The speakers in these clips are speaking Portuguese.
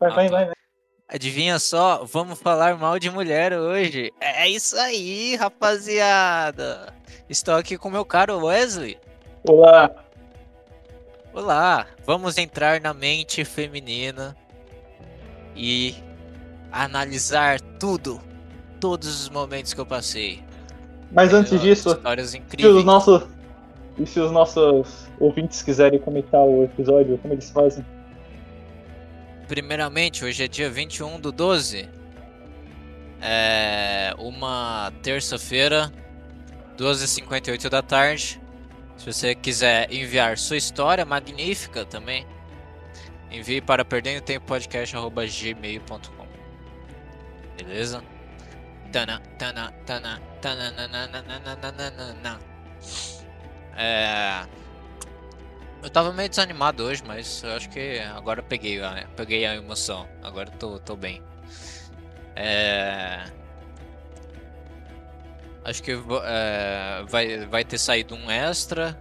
Vai, vai, Ah, vai, vai. Adivinha só, vamos falar mal de mulher hoje. É isso aí, rapaziada. Estou aqui com meu caro Wesley. Olá. Olá, vamos entrar na mente feminina e analisar tudo, todos os momentos que eu passei. Mas antes É, disso, histórias se os incríveis. nossos. E se os nossos ouvintes quiserem comentar o episódio, como eles fazem? Primeiramente, hoje é dia 21 do 12. É uma terça-feira, 12h58 da tarde. Se você quiser enviar sua história magnífica também, envie para perdendotempopodcast.gmail.com Beleza? Tana, tana, tana, tana, nananana. É... Eu tava meio desanimado hoje, mas eu acho que agora eu peguei a, peguei a emoção. Agora eu tô, tô bem. É... Acho que é, vai, vai ter saído um extra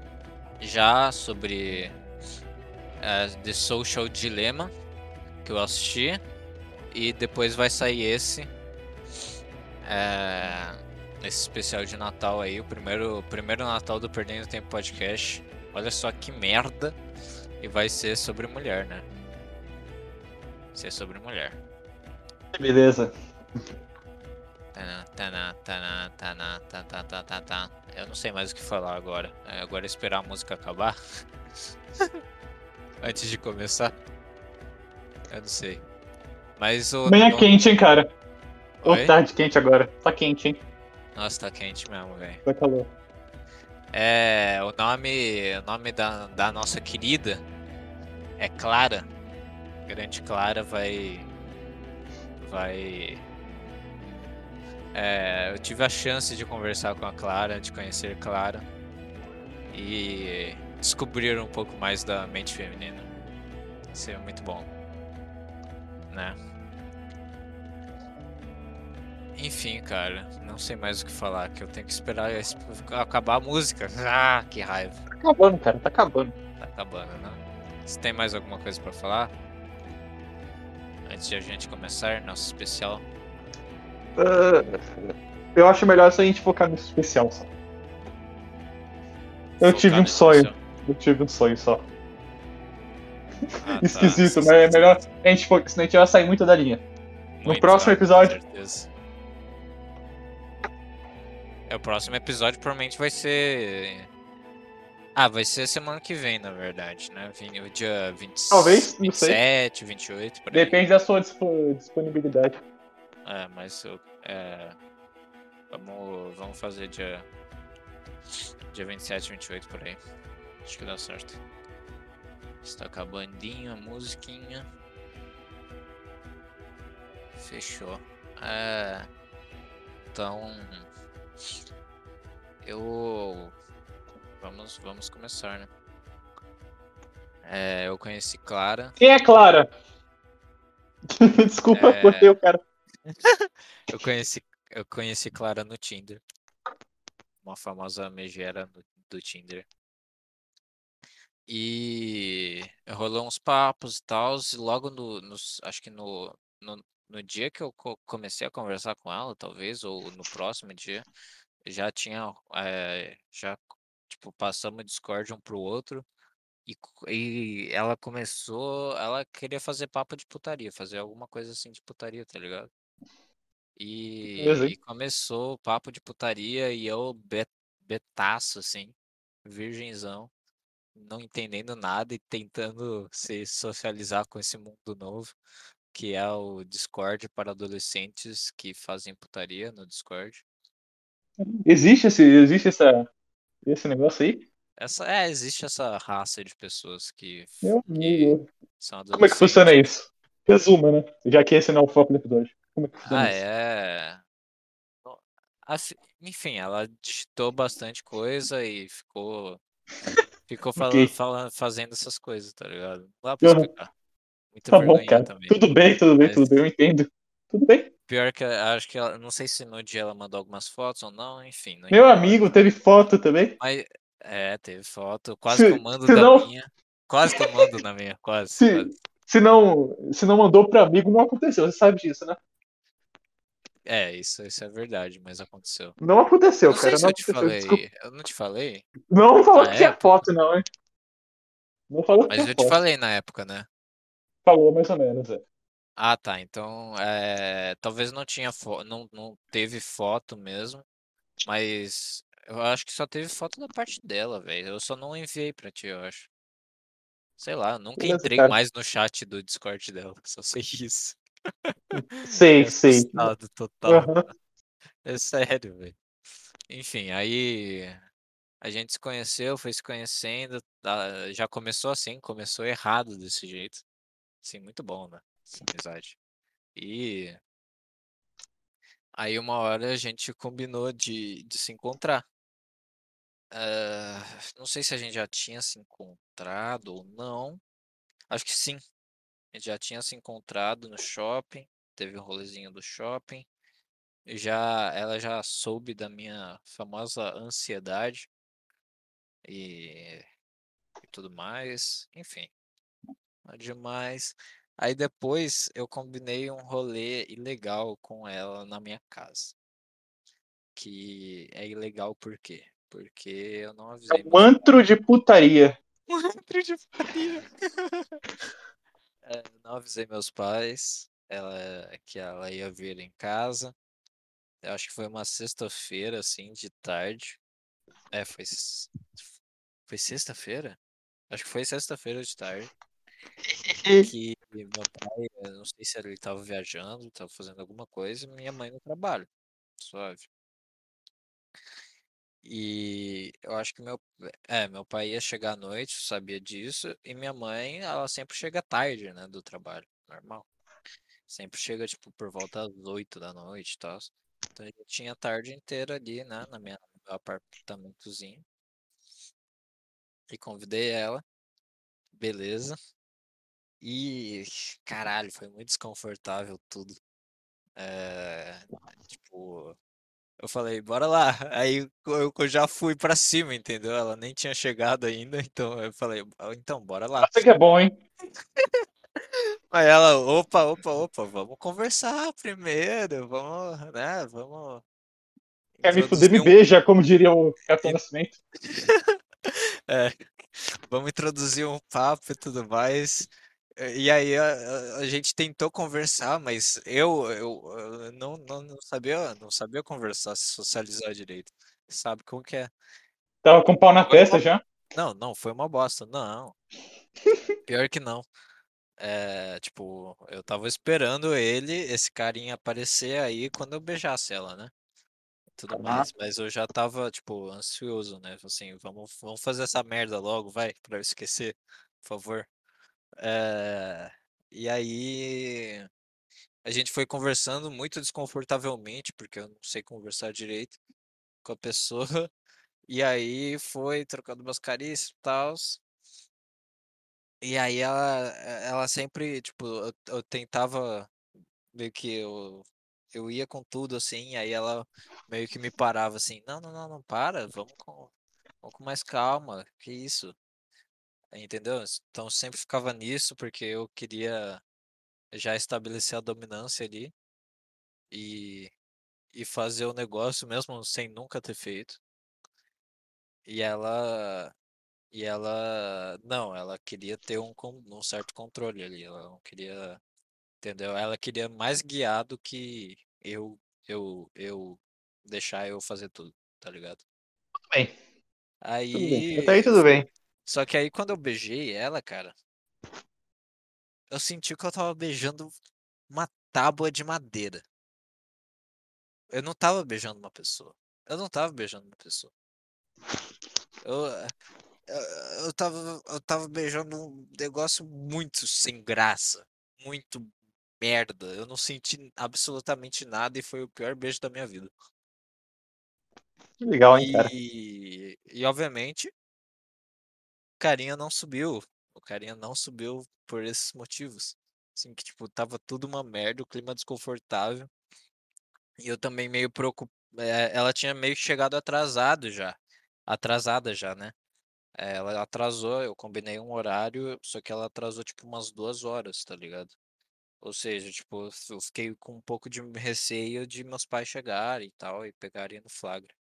já sobre é, The Social Dilemma que eu assisti. E depois vai sair esse. é, esse especial de Natal aí, o primeiro, o primeiro Natal do Perdendo Tempo Podcast. Olha só que merda. E vai ser sobre mulher, né? Vai ser sobre mulher. Beleza. Tá, tá, tá, tá, tá. Eu não sei mais o que falar agora. É, Agora é esperar a música acabar. Antes de começar. Eu não sei. Mas o. Bem é o- quente, hein, cara? Ô, tarde quente agora. Tá quente, hein? Nossa, tá quente mesmo, velho. Tá calor. É, o nome, o nome da, da nossa querida é Clara. Grande Clara vai, vai. É, eu tive a chance de conversar com a Clara, de conhecer Clara e descobrir um pouco mais da mente feminina. Isso é muito bom, né? Enfim, cara, não sei mais o que falar, que eu tenho que esperar es- acabar a música. Ah, que raiva. Tá acabando, cara. Tá acabando. Tá acabando, né? Você tem mais alguma coisa pra falar? Antes de a gente começar nosso especial. Ah, eu acho melhor se a gente focar nesse especial só. Eu Focar tive um sonho. especial. Eu tive um sonho só. Ah, tá, Esquisito, mas é melhor a gente focar, senão a gente vai sair muito da linha. Muito, próximo ah, com episódio. É, o próximo episódio provavelmente vai ser. Ah, vai ser semana que vem, na verdade, né? O dia 20... Talvez, não sei. 27, 28, por aí. Depende da sua dispo- disponibilidade. É, mas é, vamos, vamos fazer dia, dia 27, 28 por aí. Acho que dá certo. Está acabandinho a musiquinha. Fechou. É, então, eu vamos vamos começar, né? É, eu conheci Clara. Quem é Clara? Desculpa, É. cortei o cara. Eu conheci, eu conheci Clara no Tinder. Uma famosa megera do Tinder. E rolou uns papos e tal. E logo no, nos- acho que no, no, no dia que eu co- comecei a conversar com ela, talvez, ou no próximo dia, já tinha, eh, já, tipo, passamos Discord um pro outro. E, e ela começou, ela queria fazer papo de putaria, fazer alguma coisa assim de putaria, tá ligado? E, e começou o papo de putaria e eu be- betaço, assim, virgenzão, não entendendo nada e tentando se socializar com esse mundo novo, que é o Discord para adolescentes que fazem putaria no Discord. Existe esse, existe essa, esse negócio aí? Essa, é, existe essa raça de pessoas que, que Como é que funciona isso? Resuma, né? Já que esse não é o foco do episódio. Como é que funciona Ah, isso? é. Assim, enfim, ela digitou bastante coisa e ficou ficou falando, Ok. falando, fazendo essas coisas, tá ligado? Não dá pra explicar. Muita Tá bom, cara. também. Tudo bem, tudo bem, Mas- tudo bem, eu entendo. Tudo bem. Pior que acho que ela, não sei se no dia ela mandou algumas fotos ou não, enfim. não Meu amigo, teve foto também. Mas é, teve foto, quase Se- que eu mando se da não- minha. Quase que eu mando na minha, quase. Se- quase. Se não, se não mandou pra amigo, não aconteceu. Você sabe disso, né? É, isso, isso é verdade, mas aconteceu. Não aconteceu, não cara. Não eu te aconteceu. falei. Desculpa. Eu não te falei? Não falou Na que época. foto, não, hein? Não falou que Mas eu te falei na época, né? Falou mais ou menos, é. Ah, tá. Então, é, talvez não tinha fo... não, não teve foto mesmo, mas eu acho que só teve foto da parte dela, velho. Eu só não enviei pra ti, eu acho. Sei lá, eu nunca entrei cara. mais no chat do Discord dela, só sei isso. Sei, Fiquei sei. total. Aham. É sério, velho. Enfim, aí a gente se conheceu, foi se conhecendo, tá, já começou assim, começou errado desse jeito. Assim, muito bom, né? Essa amizade. E aí uma hora a gente combinou de, de se encontrar. Ah, não sei se a gente já tinha se encontrado ou não. Acho que sim. A gente já tinha se encontrado no shopping, teve um rolezinho do shopping. Já, ela já soube da minha famosa ansiedade e, e tudo mais. Enfim, demais. Aí depois eu combinei um rolê ilegal com ela na minha casa. Que é ilegal por quê? Porque eu não É avisei um meus antro de putaria. Um antro de putaria. É, não avisei meus pais ela, que ela ia vir em casa. Eu acho que foi uma sexta-feira, assim, de tarde. É, foi. Foi sexta-feira? Acho que foi sexta-feira de tarde. Que meu pai, não sei se ele estava viajando, estava fazendo alguma coisa, minha mãe no trabalho. Suave. E eu acho que meu, é, meu pai ia chegar à noite, sabia disso, e minha mãe, ela sempre chega tarde, né, do trabalho, normal. Sempre chega, tipo, por volta das 8 da noite e tal. Então eu tinha a tarde inteira ali, né, na minha, no meu apartamentozinho. E convidei ela, beleza. E, caralho, foi muito desconfortável tudo. É, tipo, eu falei, bora lá. Aí eu, eu já fui pra cima, entendeu? Ela nem tinha chegado ainda, então eu falei, "Ah, então bora lá. Você que é bom, hein? Aí ela, opa, opa, opa, vamos conversar primeiro, vamos, né, vamos Quer me fuder, me um, beija, como diria o Capitão Nascimento. é, vamos introduzir um papo e tudo mais. E aí a, a- gente tentou conversar, mas eu, eu, eu não, não, não sabia, não sabia conversar, se socializar direito. Sabe como que é? Tava com pau na Foi testa uma, já. não, não, foi uma bosta. Não, pior que não. É, tipo, eu tava esperando ele, esse carinha aparecer aí quando eu beijasse ela, né? Tudo Ah, mais, mas eu já tava, tipo, ansioso, né? Assim, vamos, vamos fazer essa merda logo, vai, pra eu esquecer, por favor. É, e aí a gente foi conversando muito desconfortavelmente, porque eu não sei conversar direito com a pessoa. E aí foi trocando umas carícias e tal. E aí ela, ela sempre, tipo, eu, eu tentava meio que eu, eu ia com tudo assim, aí ela meio que me parava assim, não, não, não, não, para, vamos com, vamos com mais calma, que isso, entendeu? Então sempre ficava nisso porque eu queria já estabelecer a dominância ali e, e fazer o negócio mesmo sem nunca ter feito. E ela, e ela, não, ela queria ter um, um certo controle ali, ela não queria Entendeu? Ela queria mais guiar do que eu, eu, eu deixar eu fazer tudo, tá ligado? tudo bem. Tudo bem. Até aí Aí, tudo bem. Só que aí quando eu beijei ela, cara, eu senti que eu tava beijando uma tábua de madeira. Eu não tava beijando uma pessoa. Eu não tava beijando uma pessoa. Eu, eu, eu tava, eu tava beijando um negócio muito sem graça, muito merda. Eu não senti absolutamente nada e foi o pior beijo da minha vida. Que legal, hein, cara. E, e obviamente, carinha não subiu. O carinha não subiu por esses motivos. Assim, que tipo, tava tudo uma merda, o clima desconfortável. E eu também meio preocupado. Ela tinha meio chegado atrasado já. Atrasada já, né? É, ela atrasou, eu combinei um horário, só que ela atrasou tipo umas duas horas, tá ligado? Ou seja, tipo, eu fiquei com um pouco de receio de meus pais chegarem e tal e pegarem no flagra.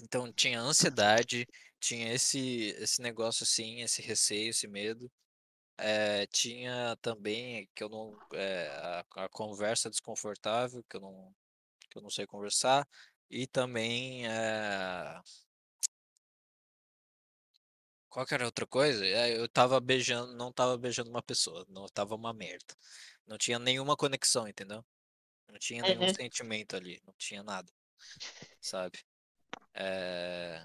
Então tinha ansiedade, tinha esse esse negócio assim, esse receio, esse medo. Eh, tinha também que eu não, eh, a a conversa desconfortável, que eu não que eu não sei conversar, e também, eh Qual que era outra coisa? Eu estava beijando não estava beijando uma pessoa, não estava uma merda. Não tinha nenhuma conexão, entendeu? Não tinha nenhum Uhum. sentimento ali, não tinha nada, sabe? Eh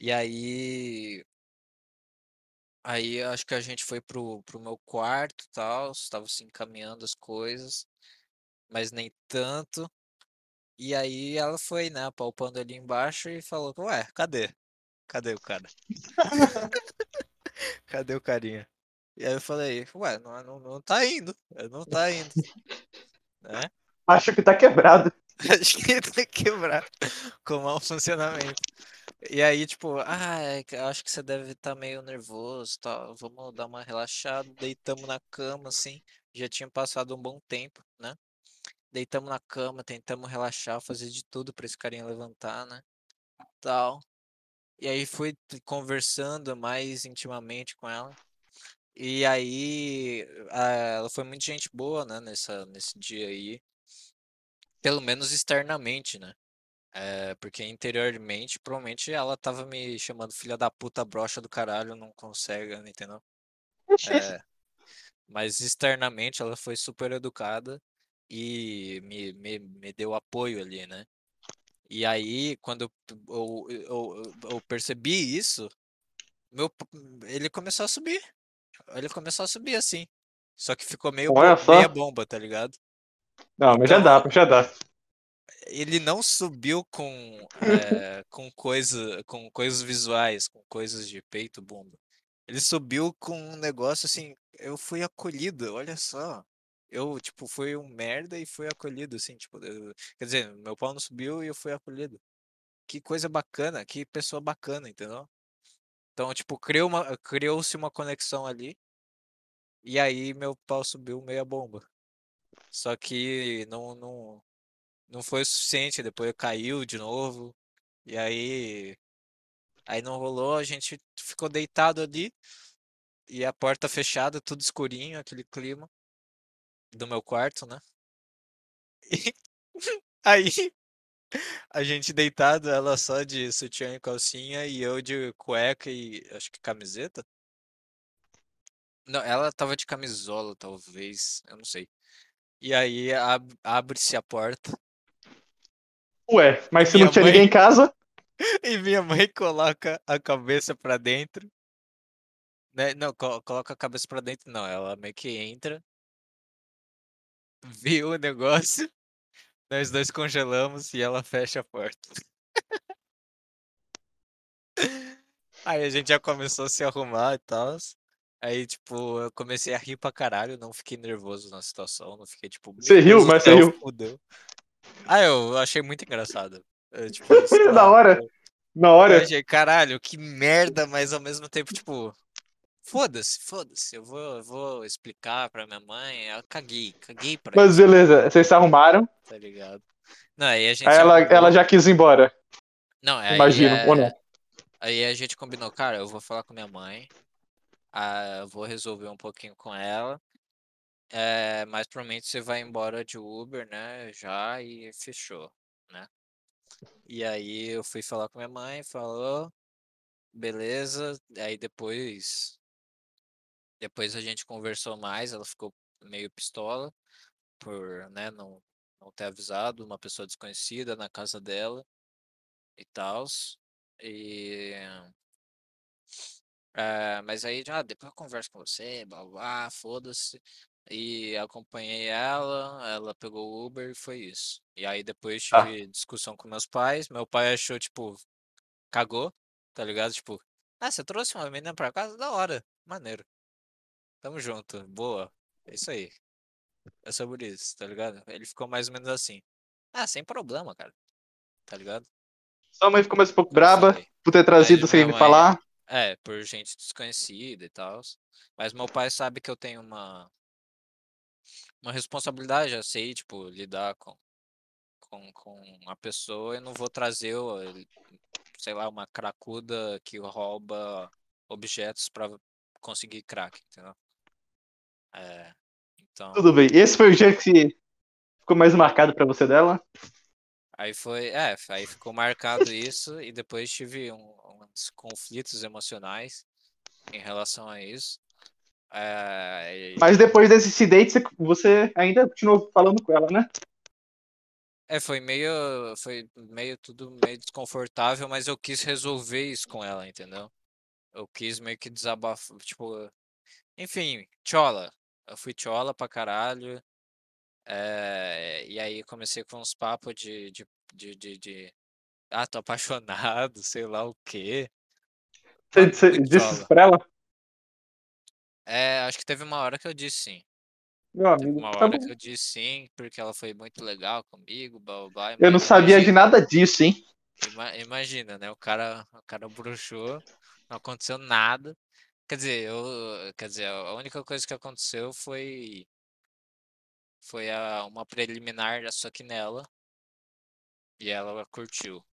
E aí aí acho que a gente foi para o para o meu quarto, tals, estava se encaminhando as coisas, mas nem tanto. E aí ela foi, né, apalpando ali embaixo e falou: "Ué, cadê? Cadê o cara?" "Cadê o carinha?" E aí eu falei: "Ué, não não não tá indo, não tá indo." Né? Acho que tá quebrado. Acho que tá quebrado, com mau funcionamento. E aí, tipo: "Ah, que acho que você deve estar meio nervoso, tal, vamos dar uma relaxada." Deitamos na cama, assim, já tinha passado um bom tempo, né. Deitamos na cama, tentamos relaxar, fazer de tudo para esse carinha levantar, né, tal. E aí fui conversando mais intimamente com ela. E aí, ah, ela foi muito gente boa, né, nessa nesse dia aí. Pelo menos externamente, né. Eh, porque interiormente, provavelmente ela estava me chamando filha da puta, broxa do caralho, não consegue, entendeu? É. Mas externamente ela foi super educada e me me me deu apoio ali, né. E aí quando eu eu eu eu percebi isso, meu ele começou a subir, ele começou a subir, assim, só que ficou meio meia só. bomba, tá ligado? Não, mas já Então dá, já dá. ele não subiu com, eh, com coisa com coisas visuais, com coisas de peito, bunda. Ele subiu com um negócio, assim, eu fui acolhido, olha só. Eu, tipo, fui um merda e fui acolhido, assim, tipo, eu quer dizer, meu pau não subiu e eu fui acolhido. Que coisa bacana, que pessoa bacana, entendeu? Então, tipo, criou uma criou-se uma conexão ali e aí meu pau subiu meia bomba. Só que não não não foi o suficiente, depois caiu de novo, e aí aí não rolou, a gente ficou deitado ali e a porta fechada, tudo escurinho, aquele clima do meu quarto, né. E aí, a gente deitado, ela só de sutiã e calcinha e eu de cueca e acho que camiseta? Não, ela estava de camisola talvez, eu não sei. E aí ab abre-se a porta Ué, mas se não tinha mãe ninguém em casa? e minha mãe coloca a cabeça pra dentro né, não, co coloca a cabeça pra dentro não, ela meio que entra viu o negócio, nós 2 congelamos e ela fecha a porta. Aí a gente já começou a se arrumar e tals, aí, tipo, eu comecei a rir pra caralho, não fiquei nervoso na situação, não fiquei tipo: "Meu Você riu? Mas você riu? fudeu". Ah, eu achei muito engraçado, eh, tipo, Da lá, hora, eu na eu hora. achei: "Caralho, que merda", mas ao mesmo tempo, tipo, foda-se, foda-se, eu vou eu vou explicar pra minha mãe, eu caguei, caguei pra Mas beleza, vocês se arrumaram Tá ligado? Não, aí a gente aí ela ela já quis ir embora. Não, aí, Imagino, ou eh, não? aí a gente combinou: "Cara, eu vou falar com minha mãe, ah, vou resolver um pouquinho com ela, eh, mas provavelmente você vai embora de Uber, né, já e fechou", né. E aí eu fui falar com minha mãe, falou, beleza, aí depois depois a gente conversou mais, ela ficou meio pistola por, né, não não ter avisado uma pessoa desconhecida na casa dela e tals, e eh, mas aí já: "Depois eu converso com você, blá-blá-blá, foda-se", e acompanhei ela, ela pegou o Uber e foi isso. E aí depois Tá. tive discussão com meus pais, meu pai achou, tipo cagou, tá ligado, tipo: "Ah, você trouxe uma menina pra casa? Da hora, maneiro. Tamo junto, boa, é isso aí, é sobre isso", tá ligado. Ele ficou mais ou menos assim: "Ah, sem problema cara", tá ligado. Sua mãe ficou mais um pouco braba por ter trazido Mas sem me falar. É, por gente desconhecida e tal. Mas meu pai sabe que eu tenho uma uma responsabilidade, já sei, tipo, lidar com com, com a pessoa e não vou trazer, o- sei lá, uma cracuda que rouba objetos pra conseguir crack, entendeu? É, então, Tudo bem. Esse foi o dia que ficou mais marcado pra você dela? Aí foi, é, aí ficou marcado isso e depois tive um- uns conflitos emocionais em relação a isso. É, e- Mas depois desse incidente, você- ainda continuou falando com ela, né? É, foi meio, foi meio tudo meio desconfortável, mas eu quis resolver isso com ela, entendeu? Eu quis meio que desabafar, tipo, enfim, chola. Eu fui chola pra caralho. É, e aí comecei com uns papos de, de, de, de, de, ah, tô apaixonado, sei lá o quê. Você, você disse isso pra ela? É, acho que teve uma hora que eu disse sim. Meu Teve amigo, uma tá hora bom. que eu disse sim, porque ela foi muito legal comigo, blá, blá, blá, Eu não sabia de imagina. nada disso, hein? Ima- Imagina, né? O cara, o cara bruxou, não aconteceu nada. Quer dizer, eu, quer dizer, a única coisa que aconteceu foi foi a, uma preliminar, só que nela, e ela curtiu.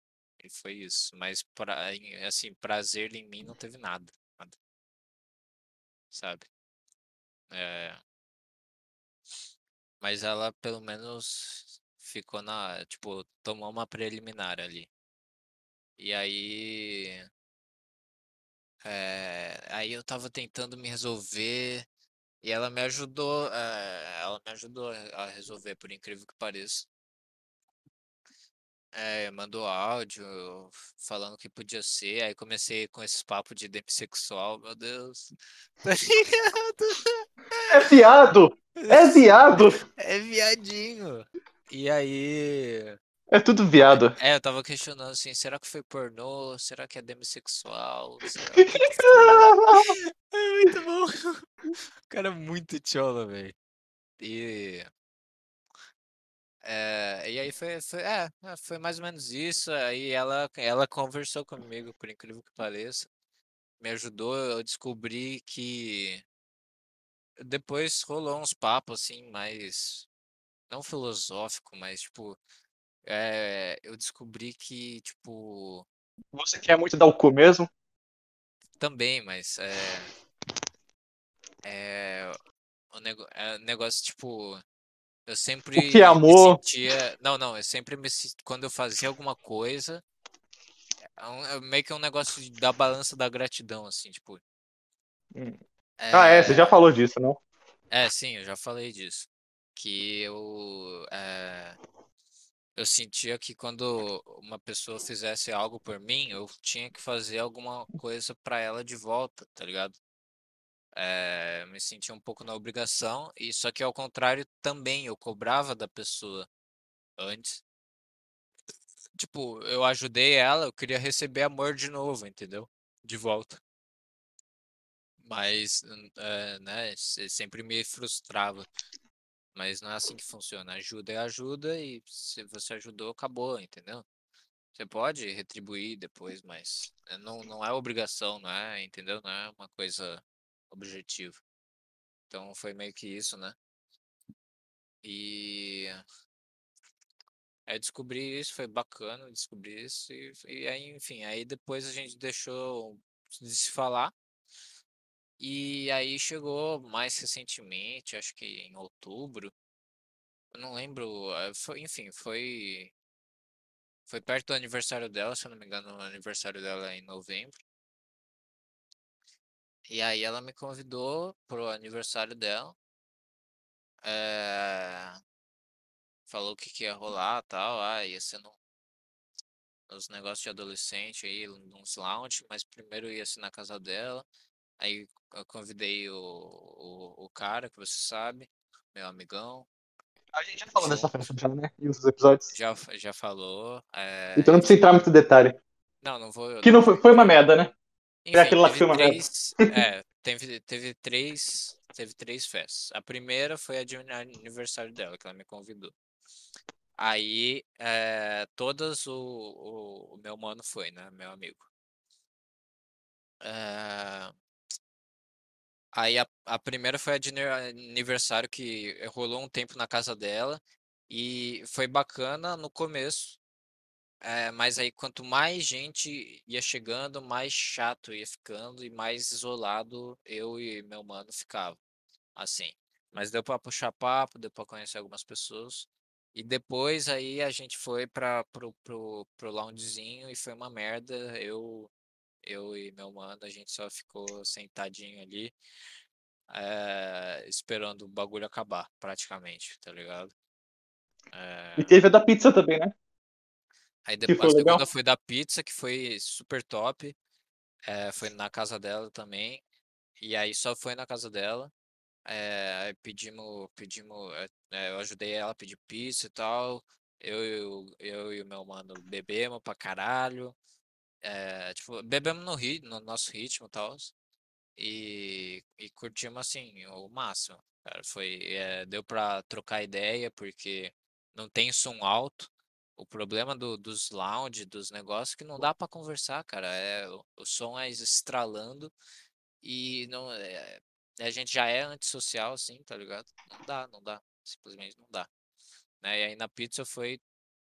E foi isso. Mas pra, assim, prazer em mim não teve nada, nada, sabe? É, mas ela pelo menos ficou na, tipo, tomou uma preliminar ali. E aí É, aí eu tava tentando me resolver e ela me ajudou, eh, ela me ajudou a a resolver, por incrível que pareça. É, mandou áudio falando que podia ser, aí comecei com esses papos de demissexual, meu Deus. Tá ligado? É viado! É viado! É viadinho. E aí, É tudo viado. é, eu tava questionando assim, será que foi pornô? Será que é demissexual? Que foi? É muito bom. O cara é muito chola, velho. E, é, e aí foi, foi, é, é, foi mais ou menos isso. Aí ela, ela conversou comigo, por incrível que pareça. Me ajudou, eu descobri que depois rolou uns papos assim, mais, não filosófico, mas tipo, é, eu descobri que, tipo, Você quer muito dar o cu mesmo? também, mas é, é, o nego, é, negócio, tipo, eu sempre O que é me amor? sentia. Não, não, eu sempre me Quando eu fazia alguma coisa, é um- é meio que um negócio da balança da gratidão, assim, tipo. Hum. Ah, é, você já falou disso, não? É, sim, eu já falei disso. Que eu. é, eu sentia que quando uma pessoa fizesse algo por mim, eu tinha que fazer alguma coisa pra ela de volta, tá ligado? É, me sentia um pouco na obrigação, e só que ao contrário também, eu cobrava da pessoa antes. Tipo, eu ajudei ela, eu queria receber amor de novo, entendeu? De volta. Mas, é, né, se- sempre me frustrava. Mas não é assim que funciona. Ajuda é ajuda e se você ajudou, acabou, entendeu? Você pode retribuir depois, mas é, não, não é obrigação, não é, entendeu? Não é uma coisa objetiva. Então foi meio que isso, né? E aí descobri isso, foi bacana descobrir isso e, e aí, enfim, aí depois a gente deixou de se falar. E aí chegou mais recentemente, acho que em outubro. Não lembro, eh, foi, enfim, foi foi perto do aniversário dela, se eu não me engano, o aniversário dela é em novembro. E aí ela me convidou pro aniversário dela. eh, falou que, que ia rolar tal, ah, ia ser no, nos negócios de adolescente aí, nos lounge, mas primeiro ia ser na casa dela. Aí eu convidei o, o, o cara, que você sabe, meu amigão. A gente já falou dessa Junto. festa já, né? Em outros episódios. Já, já falou. é, Então não precisa entrar muito em detalhe. Não, não vou. Que não foi, foi uma merda, né? Enfim, aquilo lá que teve foi uma merda. três. É, teve, teve três. Teve três festas. A primeira foi a de ani- aniversário dela, que ela me convidou. Aí, eh, todas o o o meu mano foi, né, meu amigo. Eh Aí a a primeira foi a de aniver aniversário que rolou um tempo na casa dela, e foi bacana no começo, eh, mas aí quanto mais gente ia chegando, mais chato ia ficando e mais isolado eu e meu mano ficava, assim. Mas deu pra puxar papo, deu pra conhecer algumas pessoas, e depois aí a gente foi para o para o para o loungezinho e foi uma merda, eu eu e meu mano, a gente só ficou sentadinho ali, eh, esperando o bagulho acabar praticamente, tá ligado? E Eh teve a da pizza também, né? Aí Que depo a segunda legal? foi da pizza que foi super top, eh, foi na casa dela também, e aí só foi na casa dela, aí pedimos pedimos, eh, eu ajudei ela a pedir pizza e tal, eu e o eu e o meu mano bebemos pra caralho, eh, tipo, bebemos no rit no nosso ritmo tals, e e curtimos, assim, o máximo, cara, foi, eh, deu pra trocar ideia, porque não tem som alto, o problema do dos lounge, dos negócio, que não dá pra conversar, cara, eh, o o som é estralando, e não eh, a gente já é antissocial, assim, tá ligado? Não dá, não dá, simplesmente não dá. Né, e aí na pizza foi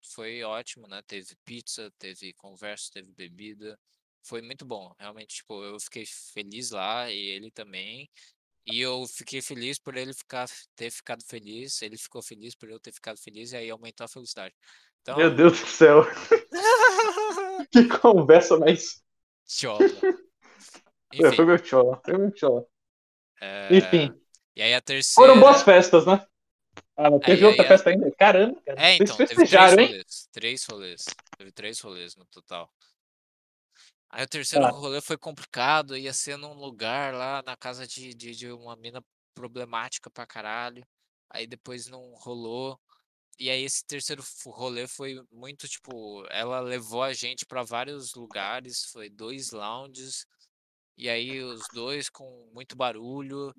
foi ótimo, né, teve pizza, teve conversa, teve bebida, foi muito bom, realmente, tipo, eu fiquei feliz lá e ele também, e eu fiquei feliz por ele ficar ter ficado feliz, ele ficou feliz por eu ter ficado feliz, e aí aumentou a felicidade. Meu Então Deus do céu. Que conversa mais Chola. É, foi Enfim. meio chola, foi meio chola. Eh, Enfim. e aí a Foram boas terceira festas, né? Ah, não Aí teve aí outra a festa ainda? Caramba, cara, é vocês então, teve 3 festejaram, hein? rolês, 3 rolês, teve 3 rolês no total. Aí o terceiro Tá. rolê foi complicado, ia ser num lugar lá na casa de de de uma mina problemática pra caralho, aí depois não rolou, e aí esse terceiro rolê foi muito, tipo, ela levou a gente pra vários lugares, foi 2 lounges, e aí os 2 com muito barulho,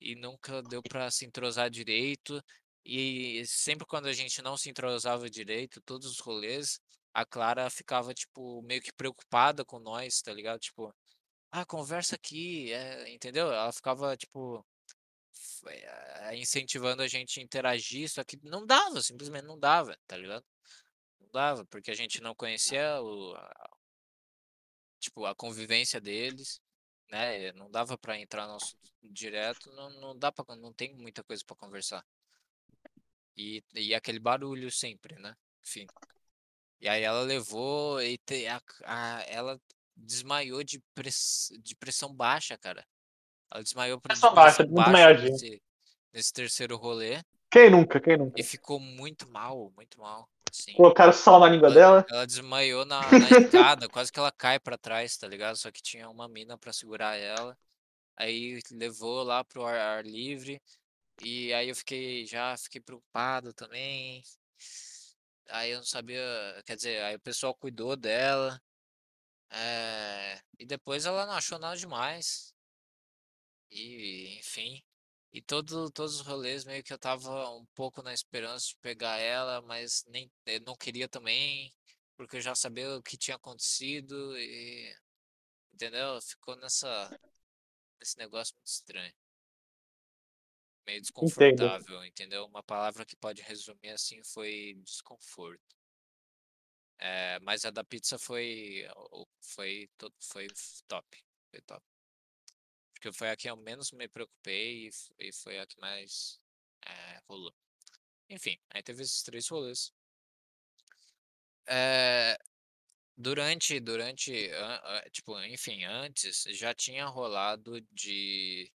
e nunca deu pra se entrosar direito, e sempre quando a gente não se entrosava direito, todos os rolês, a Clara ficava, tipo, meio que preocupada com nós, tá ligado? Tipo: "Ah, conversa aqui", eh, entendeu? Ela ficava, tipo, eh, incentivando a gente a interagir, só que não dava, simplesmente não dava, tá ligado? Não dava, porque a gente não conhecia o a tipo, a convivência deles, né, não dava pra entrar no direto, não não dá pra não tem muita coisa pra conversar. E e aquele barulho sempre, né, enfim. E aí ela levou e te a a ela desmaiou de press de pressão baixa, cara. Ela desmaiou por Pressão baixa, muito desmaiadinho. nesse nesse terceiro rolê. Quem nunca, quem E nunca? ficou muito mal, muito mal, assim. Colocaram sal na língua Ela dela. ela desmaiou na na escada, quase que ela cai pra trás, tá ligado? Só que tinha uma mina pra segurar ela, aí levou lá para o ar ar livre, e aí eu fiquei já fiquei preocupado também. Aí eu não sabia quer dizer, aí o pessoal cuidou dela, eh, e depois ela não achou nada demais. E, enfim, e todo todos os rolês meio que eu estava um pouco na esperança de pegar ela, mas nem eu não queria também, porque eu já sabia o que tinha acontecido e entendeu? Ficou nessa nesse negócio muito estranho. Meio Entendo. desconfortável, entendeu? Uma palavra que pode resumir, assim, foi desconforto. Eh, mas a da pizza foi foi foi top, foi top. Porque foi a que eu menos me preocupei e foi a que mais, eh, rolou. Enfim, aí teve esses 3 rolês. Eh, durante durante an an tipo, enfim, antes já tinha rolado de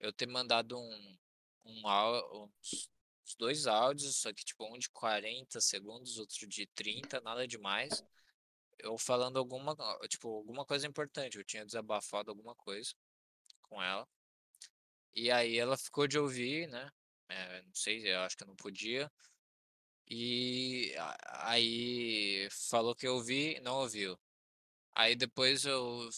eu ter mandado um um au uns 2 áudios, só que tipo um de 40 segundos, outro de 30, nada demais, eu falando alguma tipo, alguma coisa importante, eu tinha desabafado alguma coisa com ela. E aí ela ficou de ouvir, né, eh, não sei, eu acho que eu não podia. E aí falou que ia ouvir, não ouviu. Aí depois eu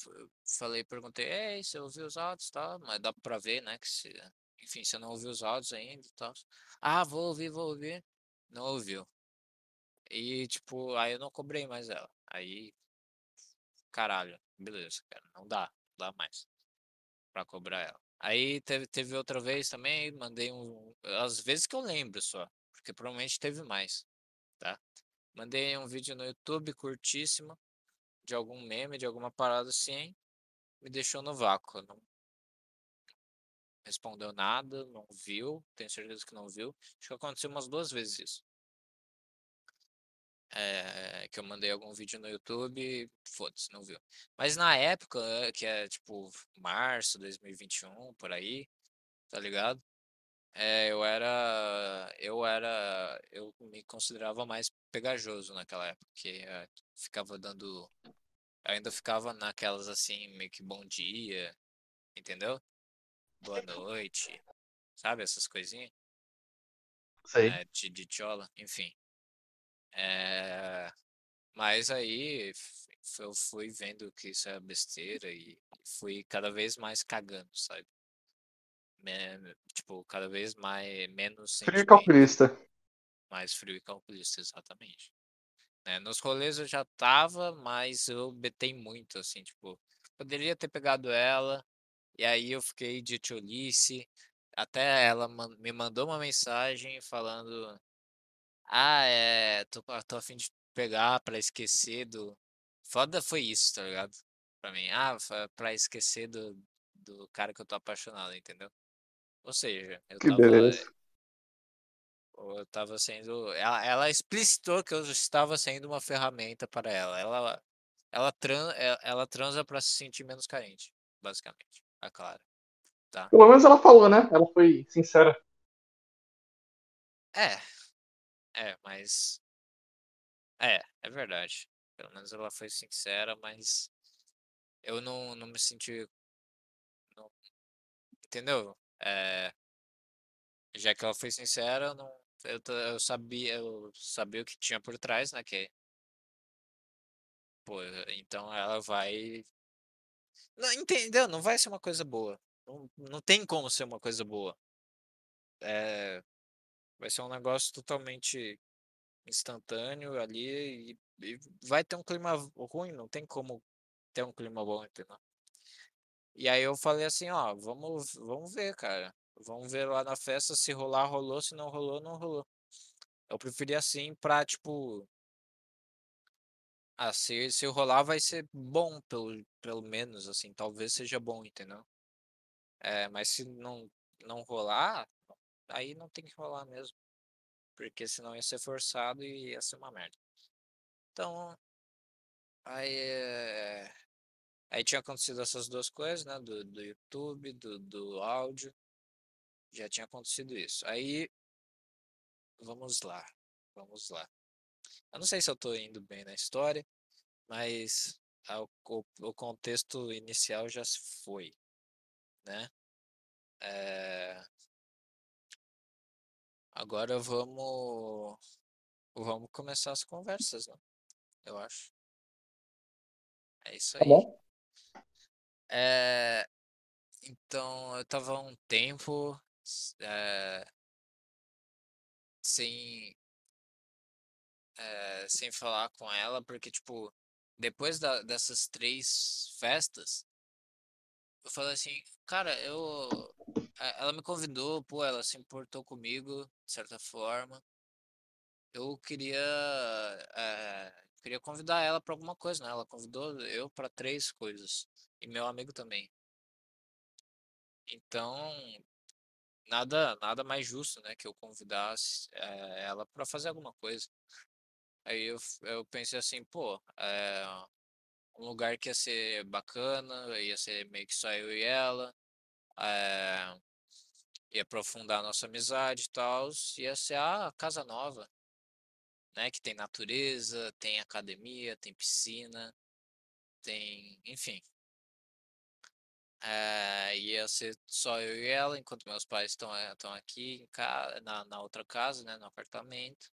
falei perguntei: "Ei, você ouviu os áudios, tal?", mas dá pra ver, né, que você enfim, você não ouviu os áudios ainda e tals. "Ah, vou ouvir, vou ouvir", não ouviu. E, tipo, aí eu não cobrei mais ela. Aí, caralho, beleza, cara, não dá, não dá mais pra cobrar ela. Aí teve, teve outra vez também, mandei um. Às vezes que eu lembro só, porque provavelmente teve mais, tá? Mandei um vídeo no YouTube curtíssimo, de algum meme, de alguma parada assim, me deixou no vácuo. Não respondeu nada, não viu, tenho certeza que não viu. Acho que aconteceu umas duas vezes isso. É, que eu mandei algum vídeo no YouTube, foda-se, não viu. Mas na época, que é tipo março de 2021, por aí, tá ligado? É, eu era, eu era, eu me considerava mais pegajoso naquela época, porque é, ficava dando, ainda ficava naquelas assim, meio que bom dia, entendeu? Boa noite, sabe essas coisinhas? Sei. É, de, de tchola, enfim. É, mas aí eu fui vendo que isso é besteira e fui cada vez mais cagando, sabe? Me- tipo, cada vez mais menos Frio e calculista. mais frio e calculista, exatamente. né? Nos rolês eu já tava, mas eu betei muito, assim, tipo, poderia ter pegado ela, e aí eu fiquei de tolice, até ela me mandou uma mensagem falando, ah, é, tô, tô a fim de pegar pra esquecer do... Foda foi isso, tá ligado? Pra mim, ah, pra esquecer do, do cara que eu tô apaixonado, entendeu? Ou seja, eu Que tava, beleza. eu tava sendo, ela, ela explicitou que eu estava sendo uma ferramenta para ela. Ela, ela, tran, ela, ela transa pra se sentir menos carente, basicamente. A Clara, tá? Pelo menos ela falou, né? Ela foi sincera. É, é, mas. É, é verdade. Pelo menos ela foi sincera, mas eu não, não me senti. não- entendeu? É, já que ela foi sincera, eu não. Eu, eu sabia, eu sabia o que tinha por trás, né? Que, pô, então ela vai. Não, entendeu? Não vai ser uma coisa boa. Não, não tem como ser uma coisa boa. É, vai ser um negócio totalmente instantâneo ali e, e vai ter um clima ruim, não tem como ter um clima bom, entendeu? E aí eu falei assim, ó, vamos, vamos ver, cara. Vamos ver lá na festa se rolar, rolou, se não rolou, não rolou. Eu preferi assim pra, tipo, ah, se, se rolar vai ser bom, pelo, pelo menos, assim, talvez seja bom, entendeu? É, mas se não, não rolar, aí não tem que rolar mesmo. Porque senão ia ser forçado e ia ser uma merda. Então, aí, é, aí tinha acontecido essas duas coisas, né? Do, do YouTube, do, do áudio. Já tinha acontecido isso. Aí, vamos lá. Vamos lá. Eu não sei se eu tô indo bem na história, mas a- o, o, contexto inicial já se foi, né? É, agora vamos, vamos começar as conversas, né? Eu acho. É isso Tá aí. bom? É, então, eu tava há um tempo é, sem, é, sem falar com ela, porque, tipo, depois da- dessas três festas, eu falei assim, cara, eu. a- Ela me convidou, pô, ela se importou comigo, de certa forma. Eu queria, é, queria convidar ela pra alguma coisa, né? Ela convidou eu pra três coisas, e meu amigo também. Então, nada nada mais justo, né, que eu convidasse eh, ela para fazer alguma coisa. Aí eu, eu pensei assim, pô, é um lugar que ia ser bacana, ia ser meio que só eu e ela, eh, ia aprofundar a nossa amizade e tal, ia ser a casa nova, né, que tem natureza, tem academia, tem piscina, tem, enfim. Eh, ia ser só eu e ela, enquanto meus pais estão aqui em ca- na, na outra casa, né, no apartamento.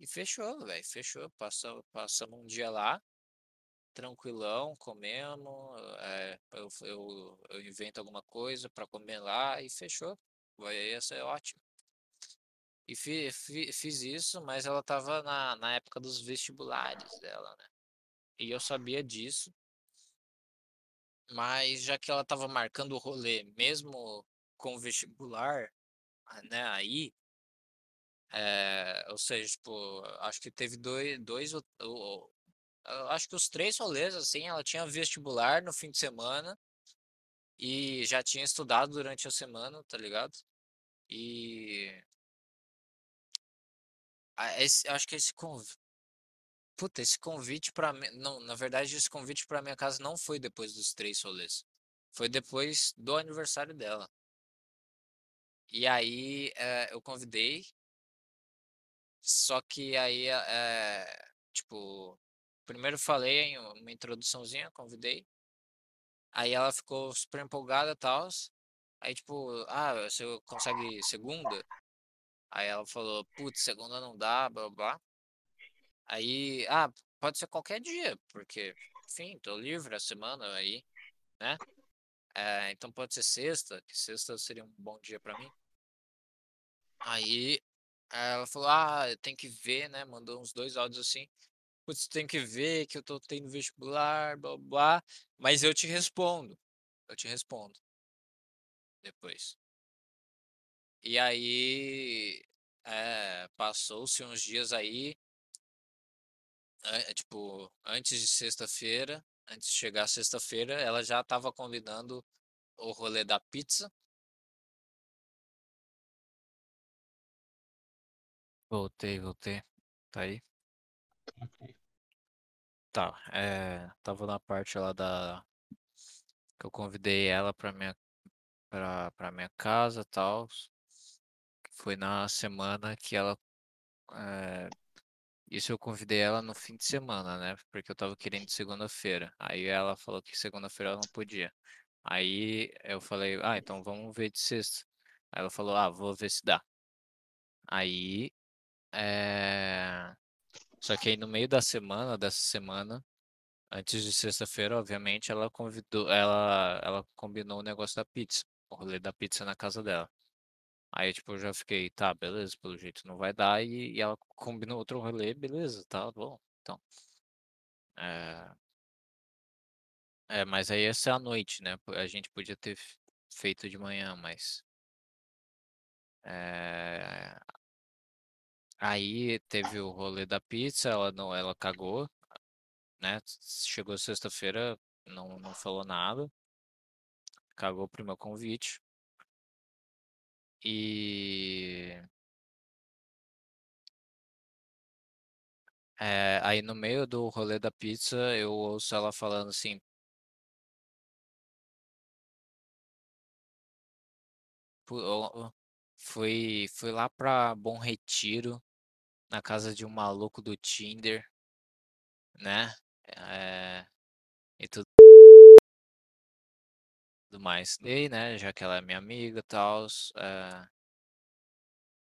E fechou, velho, fechou. Passamos, passamos um dia lá, tranquilão, comemos. é, eu, eu, eu invento alguma coisa pra comer lá e fechou. Vai ia ser ótimo. E fi, fi- fiz isso, mas ela tava na, na época dos vestibulares dela, né? E eu sabia disso, mas já que ela tava marcando o rolê, mesmo com o vestibular, né, aí, é, ou seja, tipo, acho que teve dois, dois, ou- ou- acho que os três rolês, assim, ela tinha vestibular no fim de semana e já tinha estudado durante a semana, tá ligado? E esse, acho que esse convite, puta, esse convite pra mim, não, na verdade, esse convite pra minha casa não foi depois dos três rolês. Foi depois do aniversário dela. E aí, eh, eu convidei, só que aí, eh, tipo, primeiro falei em uma introduçãozinha, convidei. Aí ela ficou super empolgada e tal. Aí, tipo, ah, você consegue segunda? Aí ela falou, putz, segunda não dá, blá blá. Aí, ah, pode ser qualquer dia, porque, enfim, tô livre a semana aí, né? É, então pode ser sexta, que sexta seria um bom dia pra mim. Aí ela falou, ah, tem que ver, né? Mandou uns dois áudios assim. Putz, tem que ver que eu tô tendo vestibular, blá blá, mas eu te respondo. Eu te respondo depois. E aí, é, passou-se uns dias aí, é, tipo, antes de sexta-feira, antes de chegar sexta-feira, ela já tava combinando o rolê da pizza. Voltei, voltei. Tá aí? Tá, é, tava na parte lá da que eu convidei ela pra minha pra, pra minha casa, tal. Foi na semana que ela é, isso eu convidei ela no fim de semana, né? Porque eu tava querendo segunda-feira. Aí ela falou que segunda-feira ela não podia. Aí eu falei, ah, então vamos ver de sexta. Aí ela falou, ah, vou ver se dá. Aí, é... Só que aí no meio da semana, dessa semana, antes de sexta-feira, obviamente, ela convidou, ela, ela combinou o negócio da pizza, o rolê da pizza na casa dela. Aí, tipo, eu já fiquei, tá, beleza, pelo jeito não vai dar, e, e ela combinou outro rolê, beleza, tá bom. Então, é, é, mas aí essa é a noite, né? A gente podia ter feito de manhã, mas é, aí teve o rolê da pizza, ela não, ela cagou, né? Chegou sexta-feira, não, não falou nada, cagou pro meu convite. E é, aí no meio do rolê da pizza, eu ouço ela falando assim, "Pu- ó, ó, fui, fui lá pra Bom Retiro, na casa de um maluco do Tinder, né? É, e tudo mais. E, né, já que ela é minha amiga e tal, é,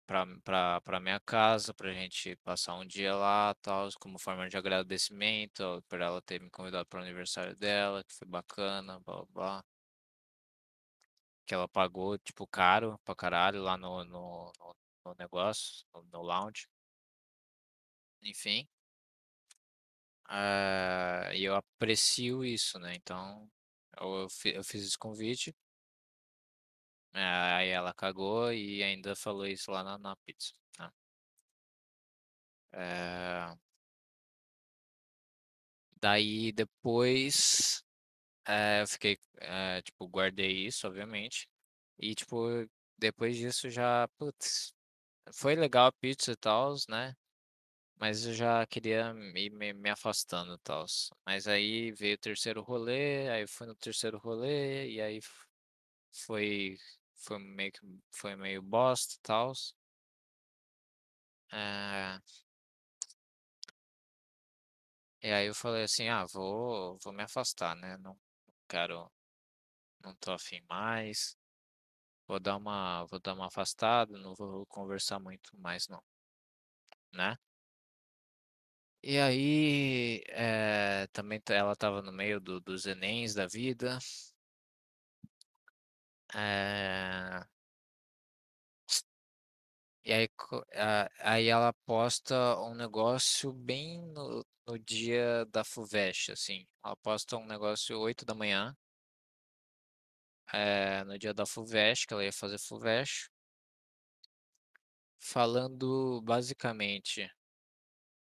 pra, pra, pra minha casa, pra gente passar um dia lá, tal, como forma de agradecimento, por ela ter me convidado para o aniversário dela, que foi bacana, blá blá. blá. Que ela pagou, tipo, caro pra caralho lá no, no, no, negócio, no lounge. Enfim. Ah, e eu aprecio isso, né? Então, eu, eu fi- eu fiz esse convite. eh, Aí ela cagou e ainda falou isso lá na, na pizza. Eh, daí depois eh, eu fiquei, eh, tipo, guardei isso, obviamente. E, tipo, depois disso já, putz, foi legal a pizza e tal, né? Mas eu já queria ir me, me afastando e tal. Mas aí veio o terceiro rolê, aí fui no terceiro rolê, e aí foi, foi meio que, foi meio bosta e tal. e aí eu falei assim, ah, vou, vou me afastar, né? Não quero, não tô afim mais. Vou dar uma, vou dar uma afastada, não vou conversar muito mais não, né? E aí, eh, também ela tava no meio do, dos Enems da vida. eh, E aí, a- aí ela posta um negócio bem no, no dia da FUVEST, assim. Ela posta um negócio 8 da manhã, é, no dia da FUVEST, que ela ia fazer FUVEST, falando basicamente,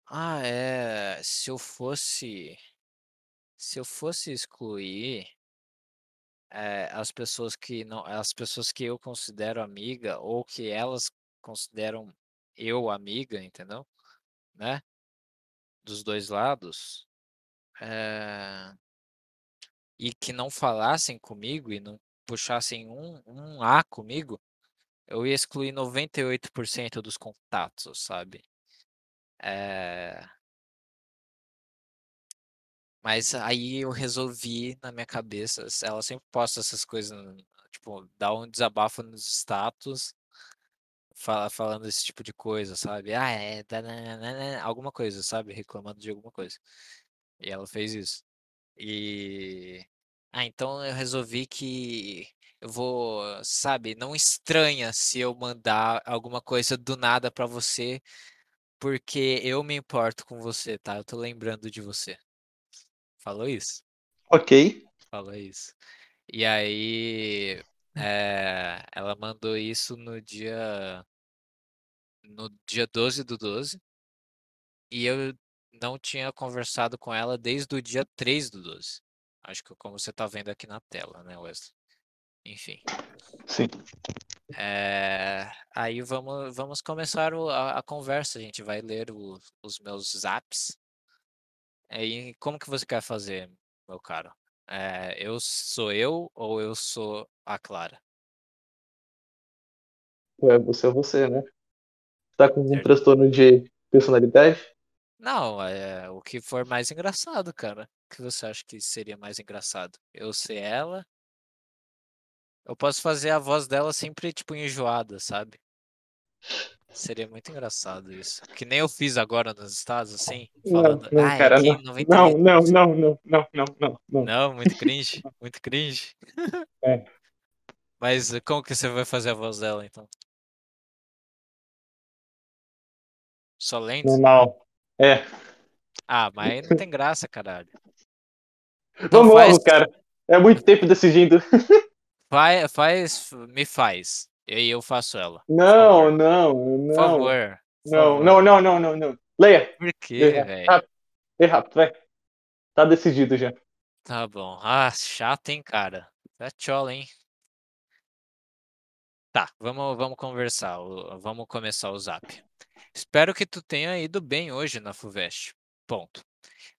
ah, é, se eu fosse, se eu fosse excluir eh, as pessoas que não, as pessoas que eu considero amiga ou que elas consideram eu amiga, entendeu? Né? Dos dois lados, eh, e que não falassem comigo e não puxassem um, um A comigo, eu ia excluir 98% dos contatos, sabe? Eh, mas aí eu resolvi na minha cabeça, ela sempre posta essas coisas, tipo, dá um desabafo nos status, fala, falando esse tipo de coisa, sabe? Ah, é, dananana", alguma coisa, sabe? Reclamando de alguma coisa. E ela fez isso. E. Ah, então eu resolvi que eu vou, sabe, não estranha se eu mandar alguma coisa do nada pra você, porque eu me importo com você, tá? Eu tô lembrando de você. Falou isso? Ok. Falou isso. E aí, eh, ela mandou isso no dia no dia 12 do 12 e eu não tinha conversado com ela desde o dia 3 do 12. Acho que como você tá vendo aqui na tela, né, Wesley? Enfim. Sim. Eh, aí vamos, vamos começar o- a, a conversa. A gente vai ler o- os meus zaps. Aí, como que você quer fazer, meu caro? Eh, eu sou eu ou eu sou a Clara? Ué, você é você, né? Tá com um Certo. transtorno de personalidade? Não, é o que for mais engraçado, cara. O que você acha que seria mais engraçado? Eu ser ela? Eu posso fazer a voz dela sempre, tipo, enjoada, sabe? Seria muito engraçado isso. Que nem eu fiz agora nos Estados, assim, Não, falando. não, Ah, é cara, não. 98%. Não, não, não, não, não, não, não, não. Não, muito cringe. Muito cringe. É. Mas como que você vai fazer a voz dela, então? Só lento? Normal. É. Ah, mas não tem graça, caralho. Então Vamos faz, logo, cara. É muito tempo decidindo. faz, faz, me faz. E aí eu faço ela. Não, favor. não, Por não. favor. Não, não, não, não, não, não. Leia. Por quê, velho? Rápido, vai. Tá decidido já. Tá bom. Ah, chato, hein, cara. Tá tchola, hein? Tá, vamos, vamos conversar. Vamos começar o zap. Espero que tu tenha ido bem hoje na FUVEST. Ponto.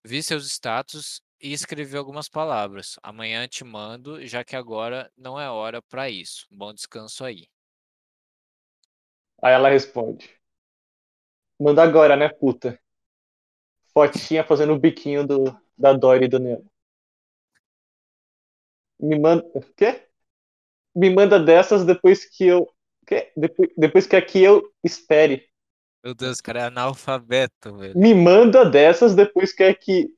Vi seus status e escrevi algumas palavras. Amanhã te mando, já que agora não é hora pra isso. Bom descanso aí. Aí ela responde. Manda agora, né, puta? Fotinha fazendo o biquinho do, da Dory e do Nemo. Me manda. O quê? Me manda dessas depois que eu. Quê? Depois, depois que aqui eu espere. Meu Deus, cara, é analfabeto, velho. Me manda dessas depois que é que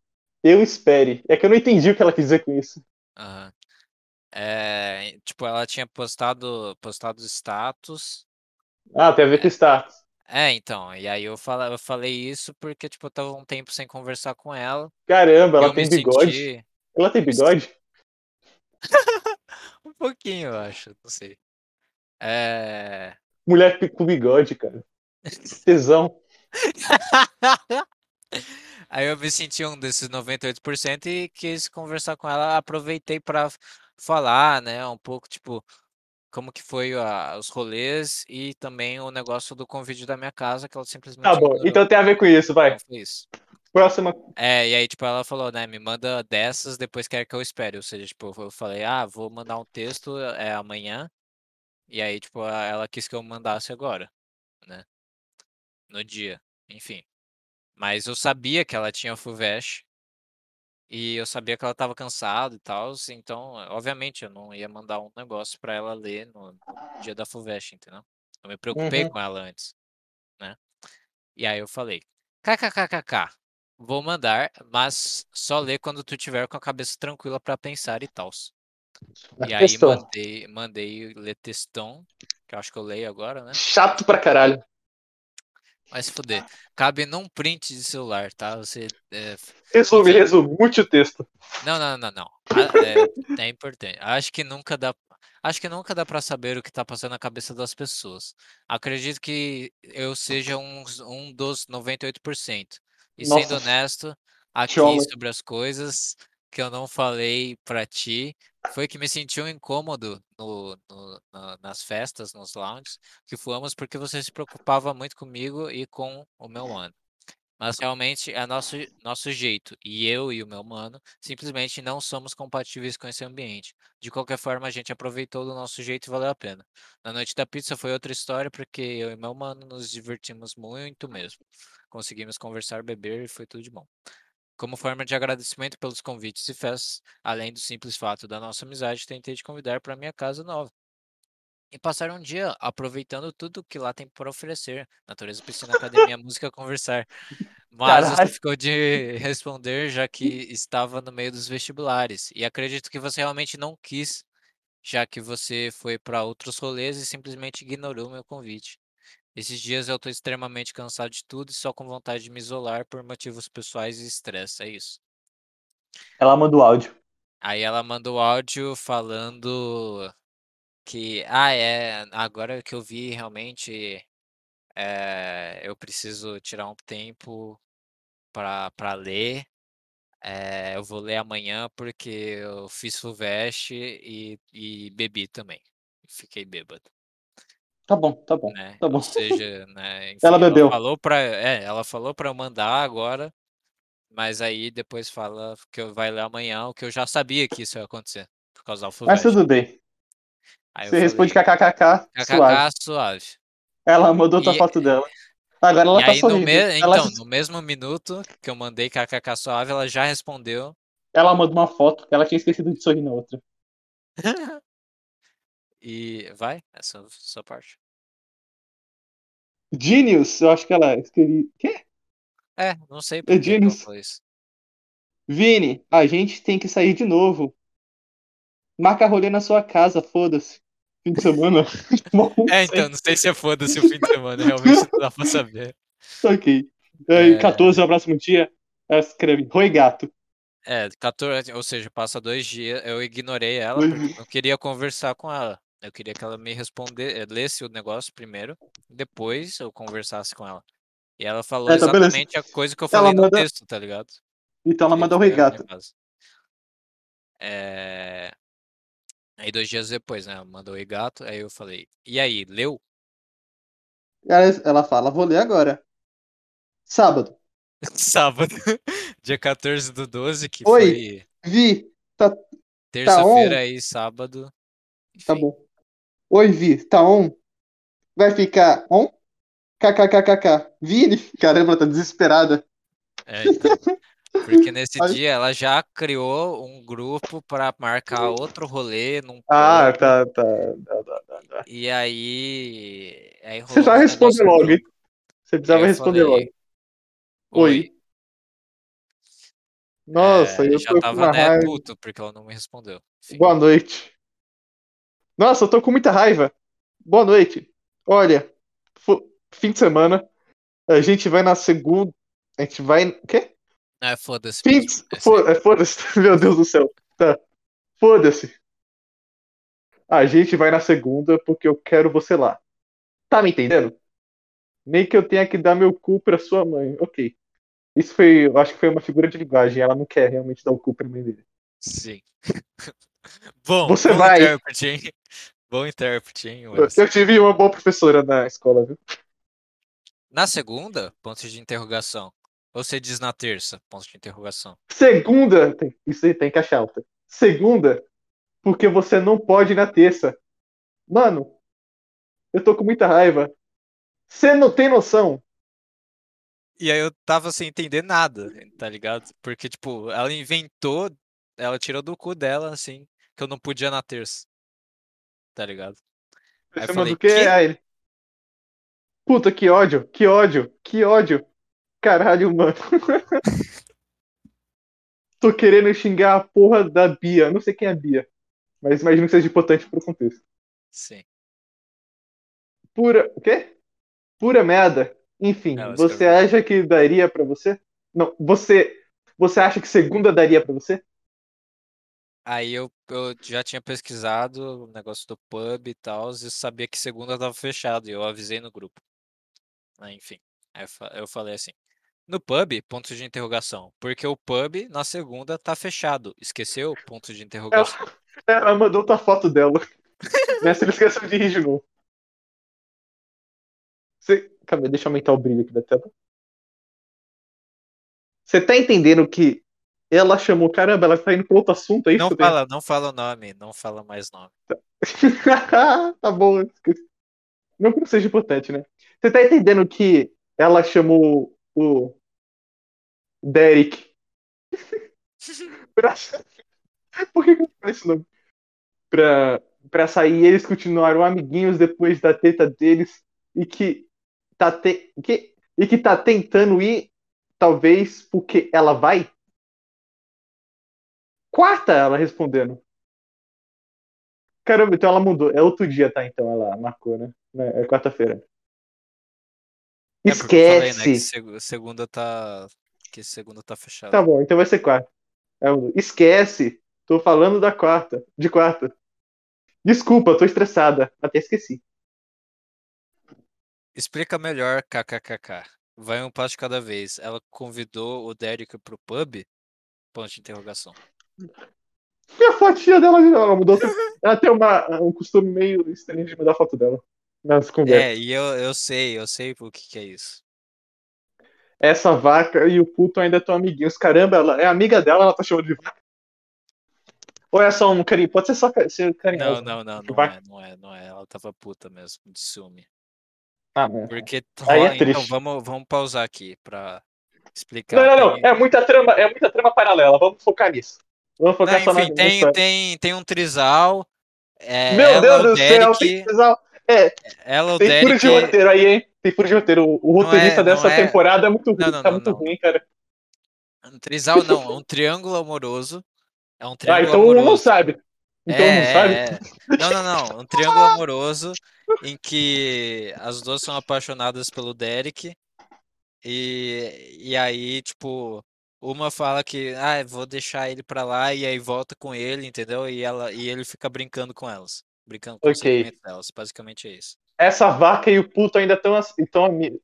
eu espere. É que eu não entendi o que ela quis dizer com isso. Aham. É, tipo, ela tinha postado, postado status. Ah, tem a ver com status. É, então, e aí eu, fala, eu falei isso porque, tipo, eu tava um tempo sem conversar com ela. Caramba, ela tem bigode. senti Ela tem bigode? um pouquinho, eu acho, não sei. É... Mulher com bigode, cara. Tesão. Aí eu me senti um desses 98% e quis conversar com ela. Aproveitei pra falar, né, um pouco, tipo, como que foi a- os rolês e também o negócio do convite da minha casa, que ela simplesmente Tá bom, ignorou. então tem a ver com isso, vai. Então isso. Próxima. É, e aí, tipo, ela falou, né, me manda dessas, depois quer que eu espere. Ou seja, tipo, eu falei, ah, vou mandar um texto é, amanhã. E aí, tipo, ela quis que eu mandasse agora, né? No dia, enfim. Mas eu sabia que ela tinha FUVEST. E eu sabia que ela tava cansada e tal, então, obviamente, eu não ia mandar um negócio pra ela ler no, dia da FUVEST, entendeu? Eu me preocupei Uhum. com ela antes, né? E aí eu falei, kkkk, vou mandar, mas só lê quando tu tiver com a cabeça tranquila pra pensar e tal. E aí mandei, mandei ler textão, que eu acho que eu leio agora, né? Chato pra caralho. Vai se fuder. Cabe num print de celular, tá? Você. É, Resume, Enfim. resume, mute o texto. Não, não, não, não. Ah, É, é importante. Acho que nunca dá. Acho que nunca dá pra saber o que tá passando na cabeça das pessoas. Acredito que eu seja um, um dos 98%. E sendo Nossa. honesto, aqui sobre as coisas que eu não falei pra ti, foi que me sentiu incômodo no, no- na- nas festas, nos lounges que fomos, porque você se preocupava muito comigo e com o meu mano. Mas realmente é nosso, nosso jeito. E eu e o meu mano simplesmente não somos compatíveis com esse ambiente. De qualquer forma, a gente aproveitou do nosso jeito e valeu a pena. Na noite da pizza foi outra história, porque eu e meu mano nos divertimos muito mesmo. Conseguimos conversar, beber e foi tudo de bom. Como forma de agradecimento pelos convites e festas, além do simples fato da nossa amizade, tentei te convidar para minha casa nova. E passar um dia aproveitando tudo que lá tem para oferecer: natureza, piscina, academia, música, conversar. Mas você Caralho. ficou de responder já que estava no meio dos vestibulares. E acredito que você realmente não quis, já que você foi para outros rolês e simplesmente ignorou meu convite. Esses dias eu tô extremamente cansado de tudo e só com vontade de me isolar por motivos pessoais e estresse. É isso. Ela manda o áudio. Aí ela mandou áudio falando que, ah, é, agora que eu vi realmente, é, eu preciso tirar um tempo para para ler. É, eu vou ler amanhã porque eu fiz FUVEST e, e bebi também. Fiquei bêbado, Tá bom, tá bom, né? tá bom. Ou seja, né, enfim, Ela bebeu. falou para, é, ela falou para eu mandar agora, mas aí depois fala que eu vai ler amanhã, o que eu já sabia que isso ia acontecer por causa do Mas FUVEST. tudo bem. Aí Você responde kkkk, suave. kkk, suave. Ela mandou outra E- foto dela. Agora ela e tá aí no sorrindo. me... Ela, então, no mesmo minuto que eu mandei kkk suave, ela já respondeu. ela mandou uma foto, ela tinha esquecido de sorrir na outra. E vai, essa é a sua parte. Genius, eu acho que ela escrevi. Quê? É, não sei por que que Genius. falou isso. Vini, a gente tem que sair de novo. Marca rolê na sua casa, foda-se. Fim de semana. É, então, não sei se é foda-se o fim de semana, realmente não dá pra saber. Ok. É. 14 é o próximo dia. Ela escreve, Oi gato. É, 14, ou seja, passa dois dias, eu ignorei ela porque eu queria conversar com ela. Eu queria que ela me responder, eh, lesse o negócio primeiro, depois eu conversasse com ela. E ela falou É, tá, beleza. exatamente a coisa que eu Ela falei no manda- texto, tá ligado? Então ela Que manda Oi foi a minha gato. base. É... Aí dois dias depois, né? Ela mandou oi gato, aí eu falei, e aí, leu? Ela, ela fala, vou ler agora. Sábado. Sábado, dia 14 do 12, que Oi. foi Vi, tá, terça-feira aí, sábado. tá Enfim, bom. Oi, Vi, tá on? Vai ficar on? KKKKK. Vini, caramba, tá desesperada. é, então. Porque nesse Aí- dia ela já criou um grupo pra marcar outro rolê num Ah, tá, tá. tá, tá, tá, e aí, aí Você já responde logo, hein? grupo. Você precisava responder falei, logo. Oi. oi. Nossa, É, eu já tava, né, raiva. puto, porque ela não me respondeu. Enfim. Boa noite. Nossa, eu tô com muita raiva. Boa noite. Olha, fim de semana, a gente vai na segunda. A gente vai. Quê? É, foda-se Fim de... É é, Foda-se, meu Deus do céu. Tá. Foda-se. A gente vai na segunda porque eu quero você lá. Tá me entendendo? Nem que eu tenha que dar meu cu pra sua mãe. Ok. Isso foi, eu acho que foi uma figura de linguagem. Ela não quer realmente dar o cu pra mãe dele. Sim. Bom, Você bom vai. intérprete, hein? Bom intérprete, hein, Eu Wallace? eu tive uma boa professora na escola, viu? Na segunda, ponto de interrogação. Ou você diz na terça, ponto de interrogação. Segunda, tem- isso aí tem que achar alta. Segunda, porque você não pode ir na terça. Mano, eu tô com muita raiva. Você não tem noção? E aí eu tava sem entender nada, tá ligado? Porque, tipo, ela inventou, ela tirou do cu dela, assim, que eu não podia na terça. Tá ligado? Aí Você falei, manda o quê? "Quê?" Aí ele. Puta, que ódio, que ódio, que ódio. Caralho, mano. Tô querendo xingar a porra da Bia. Não sei quem é a Bia, mas imagino que seja importante pro contexto. Sim. Pura. O quê? Pura merda. Enfim, Ela você acha que daria pra você? Não, você você acha que segunda daria pra você? Aí eu, eu já tinha pesquisado o negócio do pub e tal, e sabia que segunda tava fechado, e eu avisei no grupo. Ah, enfim, aí eu, fa- eu falei assim, no pub, ponto de interrogação, porque o pub na segunda tá fechado, esqueceu? Ponto de Ela, interrogação. ela mandou outra foto dela. Nessa ele esqueceu de rir de novo. Você, calma, deixa eu aumentar o brilho aqui da tela. Você tá entendendo que ela chamou, caramba, ela tá indo pra outro assunto, é isso Não eu tenho? fala, não fala o nome, não fala mais nome. tá bom, eu esqueci. não que não seja importante, né? Você tá entendendo que ela chamou o Derek pra... Por que que eu falei esse nome? Pra, pra sair eles continuaram amiguinhos depois da treta deles e que tá, te... que... E que tá tentando ir, talvez, porque ela vai? Quarta, ela respondendo. Caramba, então ela mudou. É outro dia, tá? Então ela marcou, né? Né, É quarta-feira. É eu falei, né, que Esquece! seg- segunda tá, que segunda tá fechado. Tá bom, então vai ser quarta. Mudou. Esquece! Tô falando da quarta. De quarta. Desculpa, tô estressada. Até esqueci. Explica melhor, kkkk. Vai um passo de cada vez. Ela convidou o Derek pro pub? Ponto de interrogação. E a fotinha dela, ela mudou. Ela tem uma, um costume meio estranho de mudar a foto dela. Nas conversas. É, e eu, eu sei, eu sei o que que é isso. Essa vaca e o puto ainda estão amiguinhos. Caramba, ela é amiga dela, ela tá chamando de vaca. Ou é só um carinho? Pode ser só ser Não, carinhoso. não, não, não vaca- é, não é, não é. Ela tava puta mesmo, de ciúme. Ah, não. Porque, Aí é então, triste. vamos, vamos pausar aqui pra explicar. Não, não, não. É muita trama, é muita trama paralela. Vamos focar nisso. Vamos focar Não, enfim, tem, história. tem, tem um trisal. É, Meu Deus do céu, tem Derek, tesão. É, ela, tem furo de Derek. roteiro aí, hein? Tem furo de roteiro. O, roteirista é- dessa é- temporada é muito ruim. Não, não, tá não, muito não. ruim, cara. Um trisal não, é um triângulo amoroso. É um Ah, triângulo então um não amoroso. sabe. Então É, não sabe. é, é. Não, não, não. Um triângulo amoroso em que as duas são apaixonadas pelo Derek. E, e aí, tipo, uma fala que, ah, vou deixar ele pra lá e aí volta com ele, entendeu? E ela e ele fica brincando com elas. Brincando com os Ok. sentimentos delas. Basicamente é isso. Essa vaca e o puto ainda estão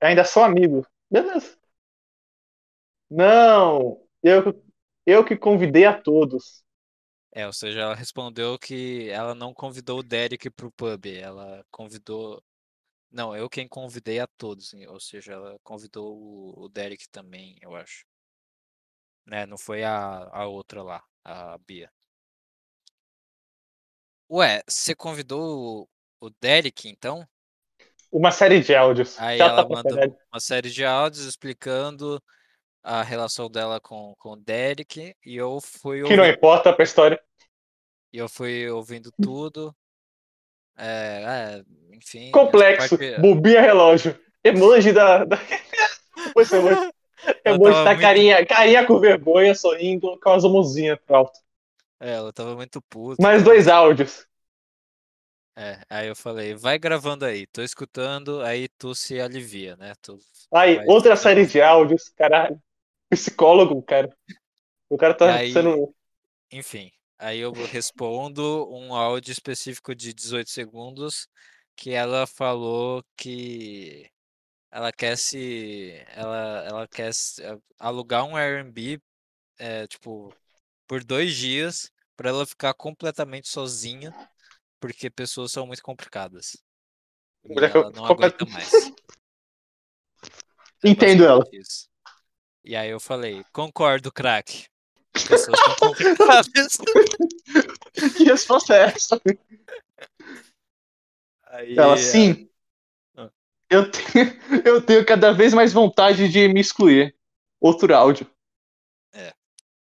ainda são amigos. Beleza. Não, eu, eu que convidei a todos. É, ou seja, ela respondeu que ela não convidou o Derek pro pub. Ela convidou. Não, eu quem convidei a todos. Ou seja, ela convidou o Derek também, eu acho. Né, não foi a, a outra lá, a Bia. Ué, você convidou o, o Derek então? Uma série de áudios. Aí Chata ela pra mandou uma série de áudios explicando a relação dela com, com o Derek. E eu fui Que não ouvindo, importa pra história. e eu fui ouvindo tudo. É, é, enfim. Complexo. parte- Bobinha relógio. Emoji da. da... Vai- Emoji tava da muito- carinha, carinha com vergonha, sorrindo, com as mãozinhas pro alto. É, ela tava muito puta. Mais tava- dois áudios. É, aí eu falei, vai gravando aí, tô escutando, aí tu se alivia, né? Tu, Aí, vai outra série de áudios, caralho. Psicólogo, cara. O cara tá aí- sendo. Enfim, aí eu respondo um áudio específico de 18 segundos que ela falou que ela quer se ela, ela quer se- alugar um Airbnb é, tipo por dois dias para ela ficar completamente sozinha porque pessoas são muito complicadas Mulher ela não aguenta mais. É Entendo ela. isso. E aí eu falei, concordo, craque. Pessoas são complicadas. Que resposta é essa? Aí, Ela, sim. Eu tenho, eu tenho cada vez mais vontade de me excluir. Outro áudio.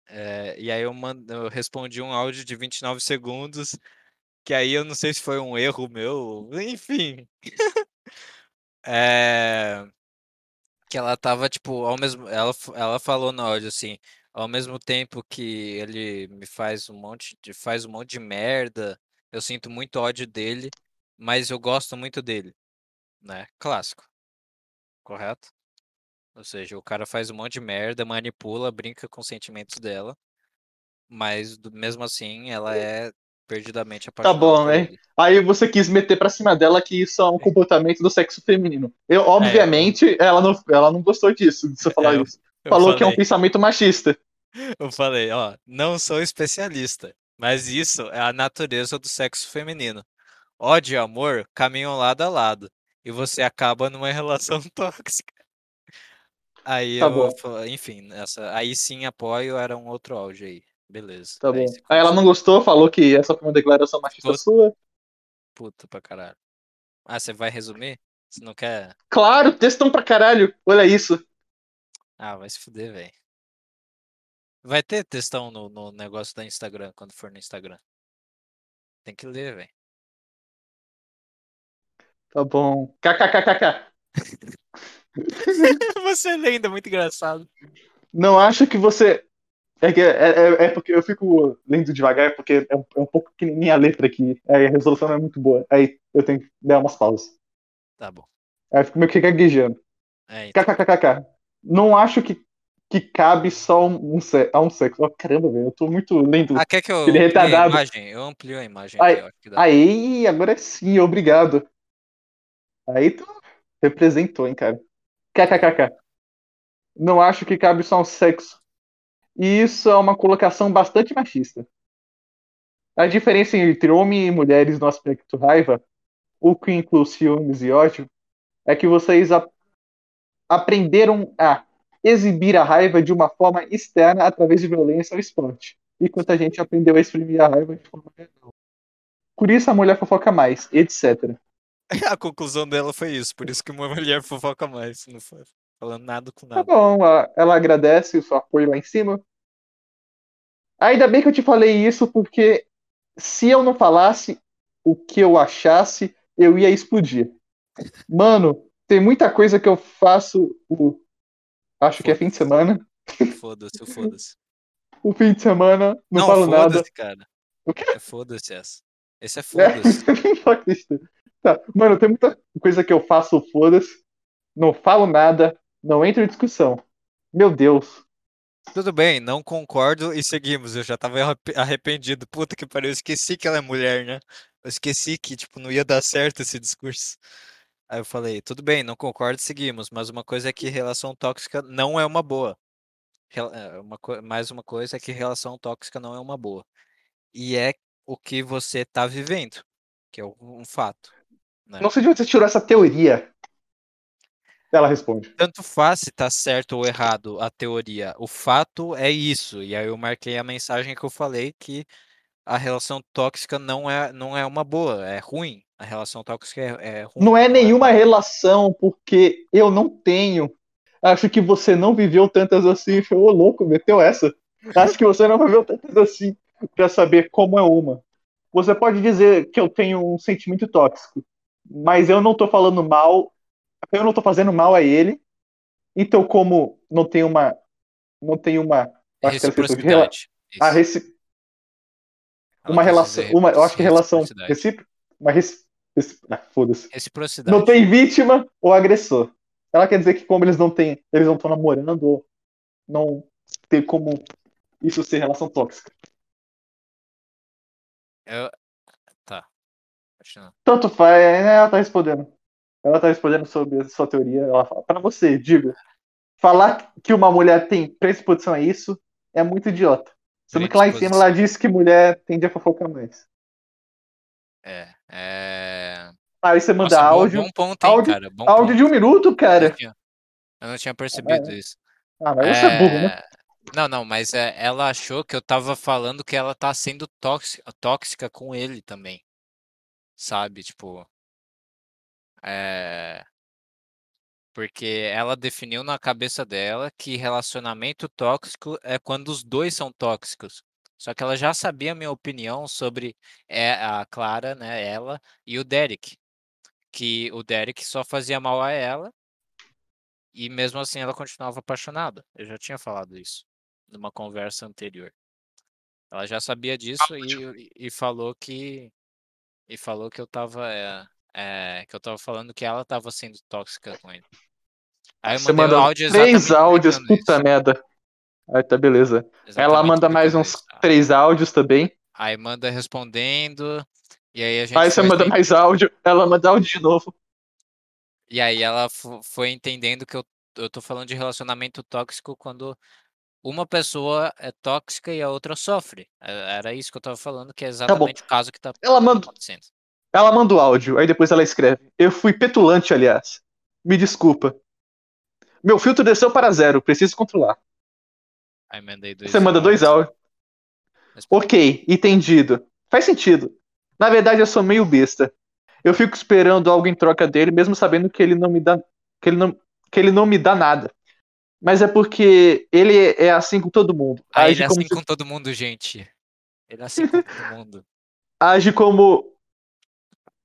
É, e aí eu, mand... eu respondi um áudio de 29 segundos, que aí eu não sei se foi um erro meu, enfim. É, Que ela tava, tipo, ao mesmo. Ela, ela falou no áudio assim, ao mesmo tempo que ele me faz um monte de. faz um monte de merda, eu sinto muito ódio dele, mas eu gosto muito dele. Né? Clássico. correto? Ou seja, o cara faz um monte de merda, manipula, brinca com os sentimentos dela, mas do- mesmo assim ela é perdidamente Tá apaixonada bom, por né? Aí você quis meter pra cima dela que isso é um comportamento do sexo feminino. Eu, obviamente, ela, não, ela não gostou disso, de você falar É, isso. Falou que é um falei, pensamento machista. eu falei, ó, não sou especialista, mas isso é a natureza do sexo feminino. Ódio e amor caminham lado a lado, e você acaba numa relação tóxica. Aí Tá eu, bom. enfim, essa, aí sim apoio era um outro áudio aí. Beleza. Tá Aí bom. Aí ela não gostou, falou que essa foi uma declaração machista Puta. sua. Puta pra caralho. Ah, você vai resumir? Você não quer? Claro, textão pra caralho. Olha isso. Ah, vai se fuder, velho. Vai ter textão no, no negócio da Instagram, quando for no Instagram. Tem que ler, velho. Tá bom. KKKKK. Você lendo, é muito engraçado. Não acho que você. É, que- é, é, é porque eu fico lendo devagar, porque é um, é um pouco pequenininha a letra aqui. Aí a resolução não é muito boa. Aí eu tenho que dar umas pausas. Tá bom. Aí eu fico meio que gaguejando. É, então. KKKKK. Não acho que, que cabe só um, um a um sexo. Oh, caramba, velho. Eu tô muito lendo. Ah, quer que eu Ele é amplie a imagem? Eu amplio a imagem aqui, que dá. Aí, agora sim, obrigado. Aí tu representou, hein, cara. KKKK. Não acho que cabe só um sexo. E isso é uma colocação bastante machista. A diferença entre homem e mulheres no aspecto raiva, o que inclui ciúmes e ódio, é que vocês a- aprenderam a exibir a raiva de uma forma externa através de violência ou esporte, enquanto a gente aprendeu a exprimir a raiva de forma real. Por isso a mulher fofoca mais, etc. A conclusão dela foi isso, por isso que uma mulher fofoca mais, não foi falando nada com Tá nada. bom, ela, ela agradece o seu apoio lá em cima. Ainda bem que eu te falei isso, porque se eu não falasse o que eu achasse, eu ia explodir. Mano, tem muita coisa que eu faço o. Acho que é fim de semana. Foda-se, foda-se. O fim de semana, não, Não, falo nada. foda-se, cara. O quê? É foda-se essa. Esse é É, foda-se. This. Tá, Mano, tem muita coisa que eu faço, foda-se. Não falo nada, não entro em discussão. Meu Deus. Tudo bem, não concordo e seguimos. Eu já tava arrep- arrependido. Puta que pariu, eu esqueci que ela é mulher, né? Eu esqueci que, tipo, não ia dar certo esse discurso. Aí eu falei, tudo bem, não concordo, seguimos. Mas uma coisa é que relação tóxica não é uma boa. É, uma Mais uma coisa é que relação tóxica não é uma boa. E é o que você tá vivendo, que é um fato. Né? Não sei de onde você tirou essa teoria. Ela responde. Tanto faz se tá certo ou errado a teoria. O fato é isso. E aí eu marquei a mensagem que eu falei que a relação tóxica não é, não é uma boa, é ruim. A relação tóxica é, é ruim. Não é não nenhuma relação, porque eu não tenho. Acho que você não viveu tantas assim. Ô, louco, meteu essa. Acho que você não viveu tantas assim pra saber como é uma. Você pode dizer que eu tenho um sentimento tóxico, mas eu não tô falando mal, eu não tô fazendo mal a ele. Então, como não tem uma. Não tem uma. que de rela- Reciprocidade. a reci- uma relação. Uma, eu acho que relação reciprocidade. recíproca. Uma reci- reci- ah, foda-se. Reciprocidade. Não tem vítima ou agressor. Ela quer dizer que como eles não têm, eles não estão namorando, ou não tem como isso ser relação tóxica. Eu-. Continua. Tanto faz, né, ela tá respondendo. Ela tá respondendo sobre a sua teoria. Ela fala, pra você, diga. Falar que uma mulher tem predisposição a isso é muito idiota. Sendo que lá em cima ela disse que mulher tende a fofocar mais. É. é... Aí você manda Nossa, bom- áudio. Bom, ponto, hein, áudio- cara. Bom áudio ponto. de um minuto, Eu não cara. tinha, eu não tinha percebido isso. Ah, mas você é burro, né? É, Não, não, mas é, ela achou que eu tava falando que ela tá sendo tóxica, tóxica com ele também. Sabe? Tipo. É. Porque ela definiu na cabeça dela que relacionamento tóxico é quando os dois são tóxicos. Só que ela já sabia a minha opinião sobre é, a Clara, né, ela e o Derek. Que o Derek só fazia mal a ela e mesmo assim ela continuava apaixonada. Eu já tinha falado isso numa conversa anterior. Ela já sabia disso e, e falou que e falou que eu tava é, é, que eu tava falando que ela tava sendo tóxica com ele. Aí eu Você manda áudio três áudios, puta isso. merda. Aí tá, beleza. Ela Exatamente manda mais uns isso. Ah, três áudios também. Aí manda respondendo, e aí a gente Aí você manda mais áudio, ela manda áudio de novo. E aí ela fo- foi entendendo que eu, eu tô falando de relacionamento tóxico quando uma pessoa é tóxica e a outra sofre. É- Era isso que eu tava falando, que é exatamente o caso que tá Ela manda, acontecendo. ela manda o áudio, aí depois ela escreve. Eu fui petulante, aliás. Me desculpa. Meu filtro desceu para zero, preciso controlar. Aí mandei dois Você manda dois áudios. Ok, entendido. Faz sentido. Na verdade, eu sou meio besta. Eu fico esperando algo em troca dele, mesmo sabendo que ele não me dá. que ele não, que ele não me dá nada. Mas é porque ele é assim com todo mundo. Aí Age ele é assim se- com todo mundo, gente. Ele é assim com todo mundo. age como.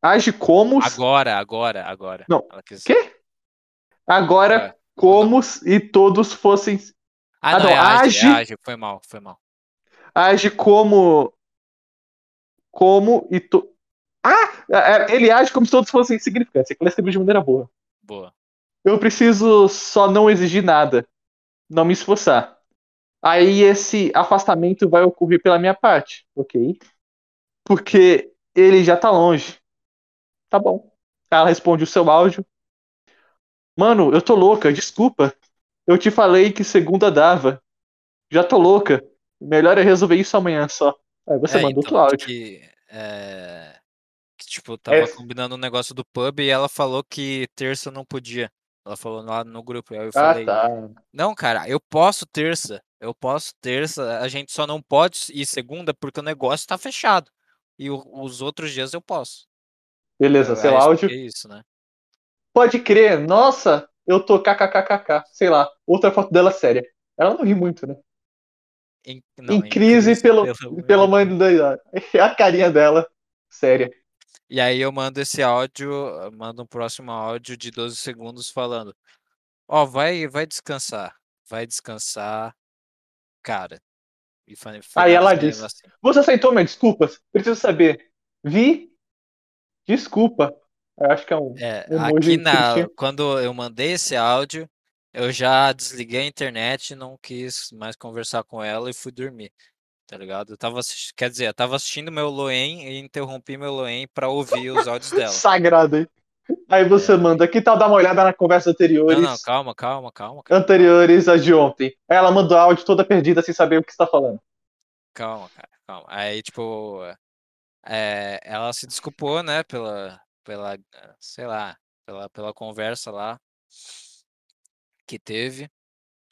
Age como. Agora, agora, agora. Não, Ela quis... Quê? Agora, É, como se todos fossem. Ah, Ah, não, não, é age, é age. Foi mal, foi mal. Age como. Como e. To... Ah! é, Ele age como se todos fossem insignificantes. Ela escreveu de maneira boa. Boa. Eu preciso só não exigir nada. Não me esforçar. Aí esse afastamento vai ocorrer pela minha parte, ok? Porque ele já tá longe. Tá bom. Ela responde o seu áudio. Mano, eu tô louca, desculpa. Eu te falei que segunda dava. Já tô louca. Melhor é resolver isso amanhã só. Aí você É, manda outro então, áudio. Que, é, que, tipo, tava É. combinando um negócio do pub e ela falou que terça não podia. Ela falou lá no grupo. Aí eu Ah, falei, tá. não, cara, eu posso terça. Eu posso terça. A gente só não pode ir segunda porque o negócio tá fechado. E o- os outros dias eu posso. Beleza, Eu- seu aí eu áudio. expliquei isso, né? Pode crer, nossa, eu tô kkkk, sei lá, outra foto dela séria. Ela não ri muito, né? Em, não, em crise pelo, pela mãe. humanidade. É a carinha dela, séria. E aí eu mando esse áudio, eu mando um próximo áudio de 12 segundos falando: Ó, vai, vai descansar, vai descansar, cara. E Aí ela finalizei diz: assim. Você aceitou minhas desculpas? Preciso saber. Vi? Desculpa. Eu acho que é um É, aqui na, quando eu mandei esse áudio, eu já desliguei a internet, não quis mais conversar com ela e fui dormir. Tá ligado? Eu tava assistindo, quer dizer, eu tava assistindo meu Loen e interrompi meu Loen pra ouvir os áudios dela. Sagrado, hein? Aí você É. manda, que tal dar uma olhada na conversa Não, anteriores? não, calma, calma, calma, calma. Anteriores a de ontem. Aí ela mandou áudio toda perdida sem saber o que está falando. Calma, cara, calma. Aí, tipo, é, ela se desculpou, né, pela, pela, sei lá, pela, pela conversa lá que teve,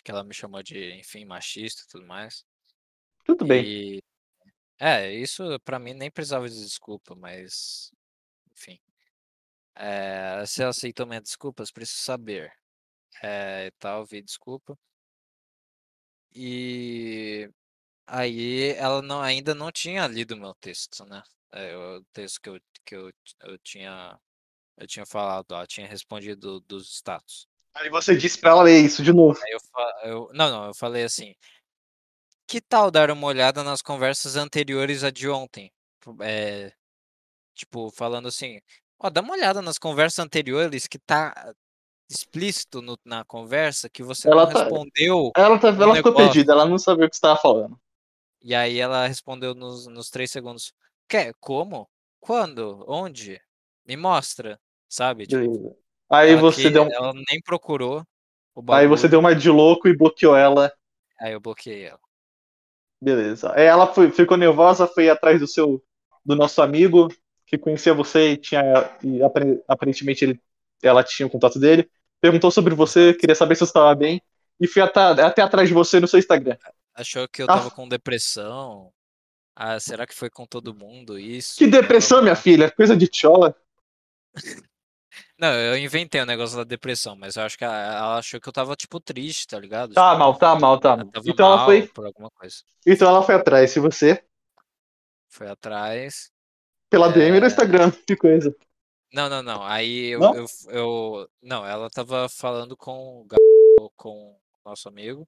que ela me chamou de, enfim, machista e tudo mais. Tudo bem. E, é, isso pra mim nem precisava de desculpa, mas, enfim. É, se ela aceitou minhas desculpas, preciso saber. É, e tal, vi desculpa. E aí ela não, ainda não tinha lido meu texto, né? É, o texto que eu, que eu, eu tinha eu tinha falado, ela tinha respondido dos status. Aí você disse pra ela ler isso de novo. Eu, eu não, não, eu falei assim, que tal dar uma olhada nas conversas anteriores a de ontem? É, tipo, falando assim, ó, dá uma olhada nas conversas anteriores que tá explícito no- na conversa que você Ela não tá- respondeu Ela, tá, ela ficou perdida, ela não sabia o que você estava falando. E aí ela respondeu nos, nos três segundos: Quer? Como? Quando? Onde? Me mostra, sabe? Tipo. Aí você que- deu, um- ela nem procurou aí você deu uma de louco e bloqueou ela. Aí eu bloqueei ela. Beleza. Aí ela foi- ficou nervosa, foi atrás do seu do nosso amigo que conhecia você e tinha e apare- aparentemente ele, ela tinha o contato dele. Perguntou sobre você, queria saber se você estava bem e foi até, até atrás de você no seu Instagram. Achou que eu Ah. tava com depressão. Ah, será que foi com todo mundo isso? Que depressão, minha filha, coisa de tchola. Não, eu inventei o negócio da depressão, mas eu acho que ela, ela achou que eu tava, tipo, triste, tá ligado? Tá Tipo, mal, tá mal, tá ela mal. Então ela mal foi, por alguma coisa. então ela foi atrás de você Foi atrás. pela É. DM no Instagram, que coisa. Não, não, não. Aí eu, Não? eu, eu- Não, ela tava falando com o com nosso amigo.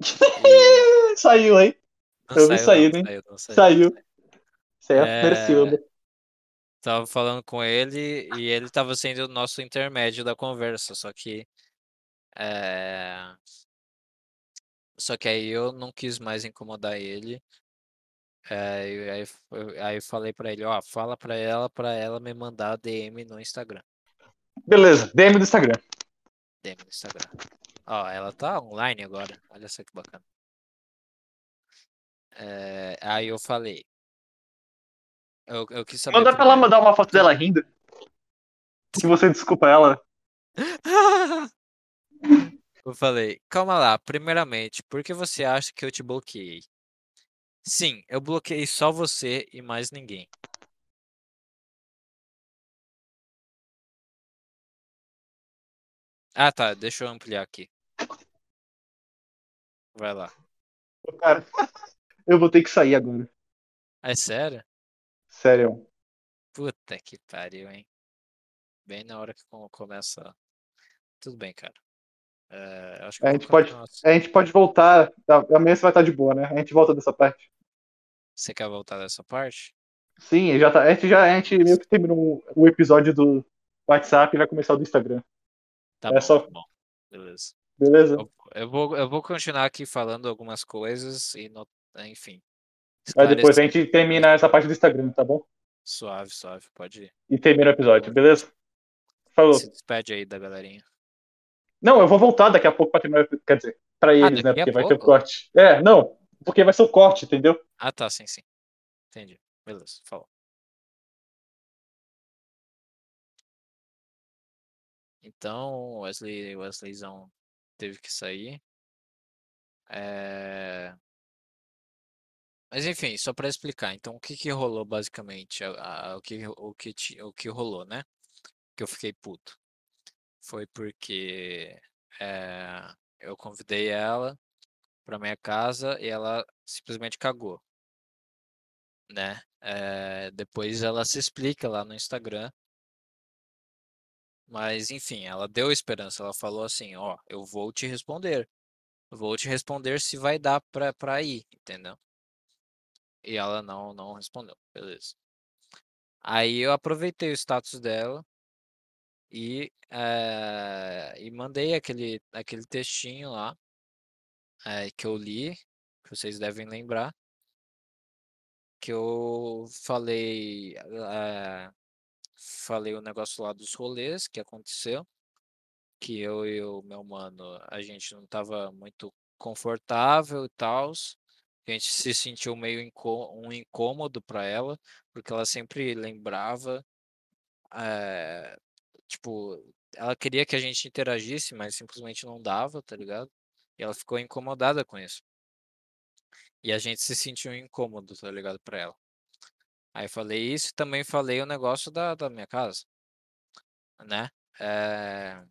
E Saiu, hein? não Eu vi saiu, sair, não, hein? saiu, não saiu. Saiu. É. Tava falando com ele e ele tava sendo o nosso intermédio da conversa, só que Eh Só que aí eu não quis mais incomodar ele. E aí f aí eu falei pra ele: "Ó, fala pra ela, pra ela me mandar DM no Instagram". Beleza, DM do Instagram. DM no Instagram. Ó, ela tá online agora, olha só que bacana. Eh, aí eu falei eu eu quis saber Manda pra ela mandar uma foto dela rindo. Que você desculpa ela. Eu falei: "Calma lá, primeiramente, por que você acha que eu te bloqueei?". Sim, eu bloqueei só você e mais ninguém. Ah tá, deixa eu ampliar aqui. Vai lá. Cara, eu vou ter que sair agora. É sério? Sério. Puta que pariu, hein. Bem na hora que co começa tudo bem, cara. Que A gente pode a gente pode voltar a amanhã você vai estar de boa, né, a gente volta dessa parte. Você quer voltar dessa parte? Sim, já tá a gente já a gente meio que terminou o episódio do WhatsApp e vai começar o do Instagram. Tá É bom, só tá bom. Beleza. Beleza? Eu eu vou eu vou continuar aqui falando algumas coisas e enfim, Aí depois a gente termina essa parte do Instagram, tá bom? Suave, suave, pode ir. E termina o episódio, beleza? Falou. Se despede aí da galerinha. Não, eu vou voltar daqui a pouco pra terminar, quer dizer, pra Ah, eles, né, daqui a porque vai ter o pouco? corte. É, não, porque vai ser o corte, entendeu? Ah tá, sim, sim. Entendi. Beleza, falou. Então, Wesley Wesleyzão teve que sair. Eh Mas enfim, só pra explicar, então o que que rolou basicamente, a a o que o que ti o que rolou, né, que eu fiquei puto. Foi porque, eh, eu convidei ela pra minha casa e ela simplesmente cagou. Né, eh, depois ela se explica lá no Instagram. Mas enfim, ela deu esperança, ela falou assim: "Ó, eu vou te responder, vou te responder se vai dar pra pra ir", entendeu? E ela não não respondeu, beleza. Aí eu aproveitei o status dela e, eh, e mandei aquele aquele textinho lá eh, que eu li, que vocês devem lembrar. Que eu falei, eh, falei o negócio lá dos rolês que aconteceu, que eu e o meu mano, a gente não estava muito confortável e que a gente se sentiu meio incô um incômodo pra ela, porque ela sempre lembrava, eh, tipo, ela queria que a gente interagisse, mas simplesmente não dava, tá ligado? E ela ficou incomodada com isso. E a gente se sentiu incômodo, tá ligado, pra ela. Aí falei isso e também falei o negócio da da minha casa. Né, eh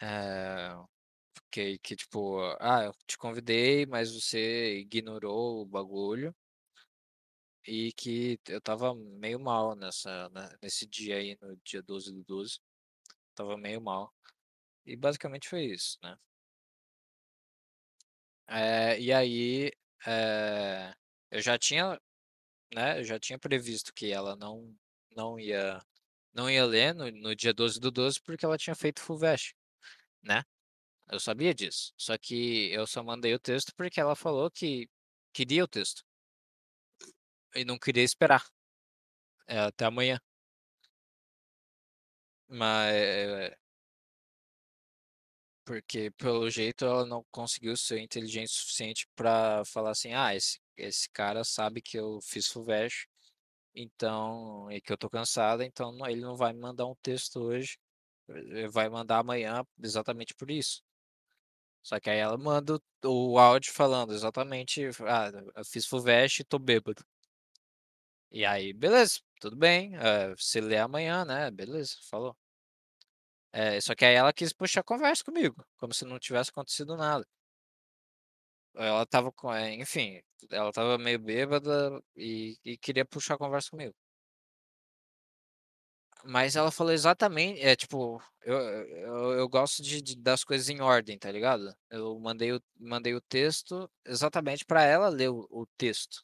Eh, que que tipo, ah, eu te convidei, mas você ignorou o bagulho. E que eu estava meio mal nessa ne nesse dia aí, no dia 12/12, estava meio mal. E basicamente foi isso, né. Eh, e aí, eh, eu já tinha, né, eu já tinha previsto que ela não não ia não ia ler no no dia 12/12, porque ela tinha feito Fulvestre, né. Eu sabia disso, só que eu só mandei o texto porque ela falou que queria o texto. E não queria esperar. Eh, até amanhã. Ma eh Porque pelo jeito ela não conseguiu ser inteligente o suficiente pra falar assim: "Ah, esse esse cara sabe que eu fiz Fulvestre, então e que eu tô cansada, então ele não vai me mandar um texto hoje, eh, vai mandar amanhã exatamente por isso". Só que aí ela manda o o áudio falando exatamente: "Ah, eu fiz Fulvestre e tô bêbado". E aí beleza, tudo bem, eh, você lê amanhã, né, beleza, falou. Eh, só que aí ela quis puxar conversa comigo, como se não tivesse acontecido nada. Ela estava com eh, enfim, ela estava meio bêbada e e queria puxar conversa comigo. Mas ela falou exatamen é tipo, eu eu eu gosto de de das coisas em ordem, tá ligado? Eu mandei o mandei o texto exatamente pra ela ler o o texto,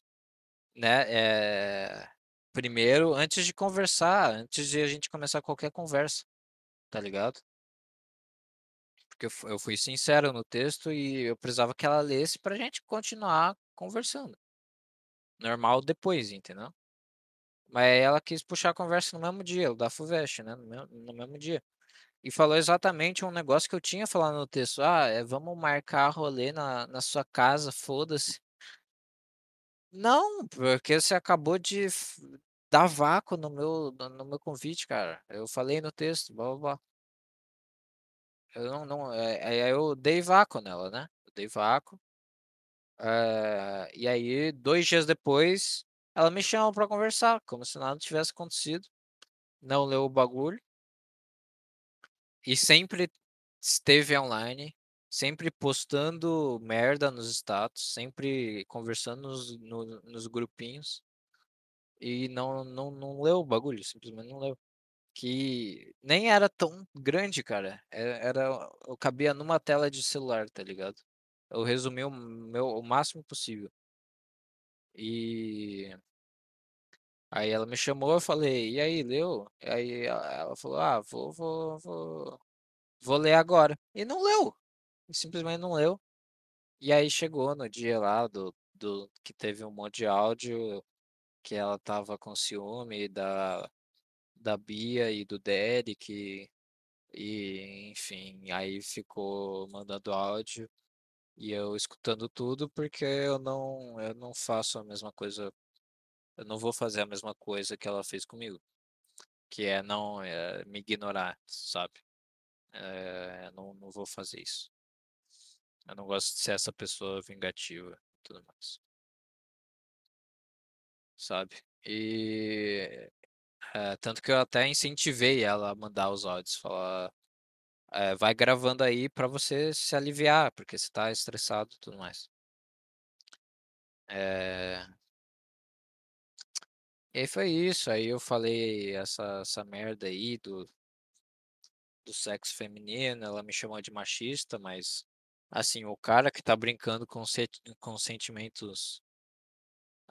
né, eh, primeiro antes de conversar, antes de a gente começar qualquer conversa. tá ligado? Porque eu, eu fui sincero no texto e eu precisava que ela lesse pra gente continuar conversando. Normal depois, entendeu? Mas aí ela quis puxar a conversa no mesmo dia, da FUVEST, né? No mesmo, no mesmo dia. E falou exatamente um negócio que eu tinha falado no texto. Ah, é, vamos marcar rolê na, na sua casa, foda-se. Não, porque você acabou de dar vácuo no meu, no, meu convite, cara. Eu falei no texto, blá blá blá. Eu não, não, é, é, eu dei vácuo nela, né? Eu dei vácuo. eh, e aí, dois dias depois, ela me chama pra conversar, como se nada tivesse acontecido. Não leu o bagulho. E sempre esteve online, sempre postando merda nos status, sempre conversando nos, no- nos grupinhos. E não, não, não leu o bagulho, simplesmente não leu. Que nem era tão grande, cara. é- Era, eu cabia numa tela de celular, tá ligado? Eu resumi o meu o máximo possível. E aí ela me chamou, eu falei, e aí, leu? Aí ela falou, ah, vou, vou, vou, vou ler agora. E não leu. Simplesmente não leu. E aí chegou no dia lá do, do que teve um monte de áudio que ela tava com ciúme da, da Bia e do Derek. E, enfim, aí ficou mandando áudio e eu escutando tudo porque eu não, eu não faço a mesma coisa, eu não vou fazer a mesma coisa que ela fez comigo, que é não é, me ignorar, sabe? É, não, não vou fazer isso. Eu não gosto de ser essa pessoa vingativa e tudo mais, sabe? E é, tanto que eu até incentivei ela a mandar os áudios, falar, é, vai gravando aí pra você se aliviar, porque você tá estressado e tudo mais. É, E aí foi isso, aí eu falei essa, essa merda aí do, do sexo feminino, ela me chamou de machista, mas assim, o cara que tá brincando com, se- com sentimentos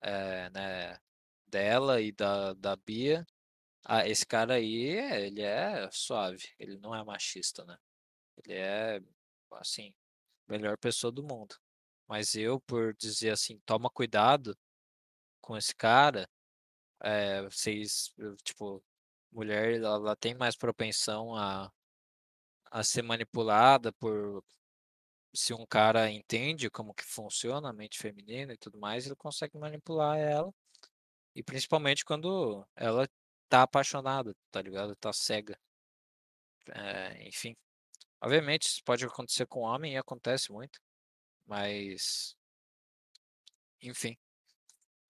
é, né, dela e da, da Bia, ah, esse cara aí, é- ele é suave, ele não é machista, né? Ele é, assim, melhor pessoa do mundo. Mas eu, por dizer assim, toma cuidado com esse cara, é, vocês, eu, tipo, mulher, ela, ela tem mais propensão a, a ser manipulada por se um cara entende como que funciona a mente feminina e tudo mais, ele consegue manipular ela. E principalmente quando ela tá apaixonada, tá ligado? Tá cega. É, enfim. Obviamente, isso pode acontecer com homem e acontece muito. Mas, enfim.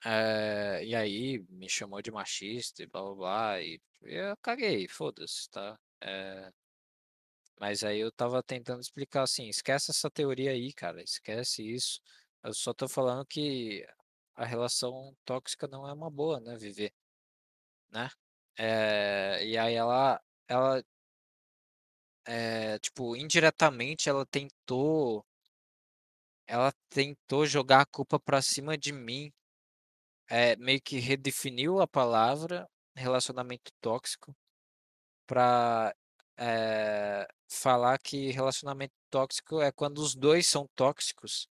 É, e aí me chamou de machista e blá blá blá. E eu caguei, foda-se, tá? É, mas aí eu tava tentando explicar assim, esquece essa teoria aí, cara, esquece isso. Eu só tô falando que a relação tóxica não é uma boa, né, viver, né? É, e aí ela, ela, é, tipo, indiretamente ela tentou, ela tentou jogar a culpa pra cima de mim, é, meio que redefiniu a palavra relacionamento tóxico pra eh, falar que relacionamento tóxico é quando os dois são tóxicos.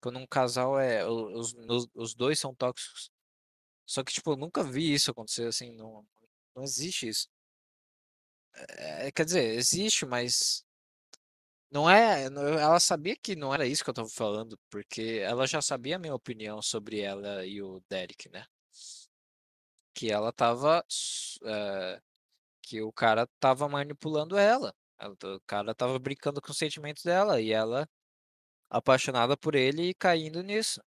Quando um casal é. Os, os, os dois são tóxicos. Só que, tipo, eu nunca vi isso acontecer assim. Não, não existe isso. É, quer dizer, existe, mas. Não é. Ela sabia que não era isso que eu tava falando, porque ela já sabia a minha opinião sobre ela e o Derek, né? Que ela tava. eh, que o cara tava manipulando ela. O cara tava brincando com os sentimentos dela e ela apaixonada por ele e caindo nisso.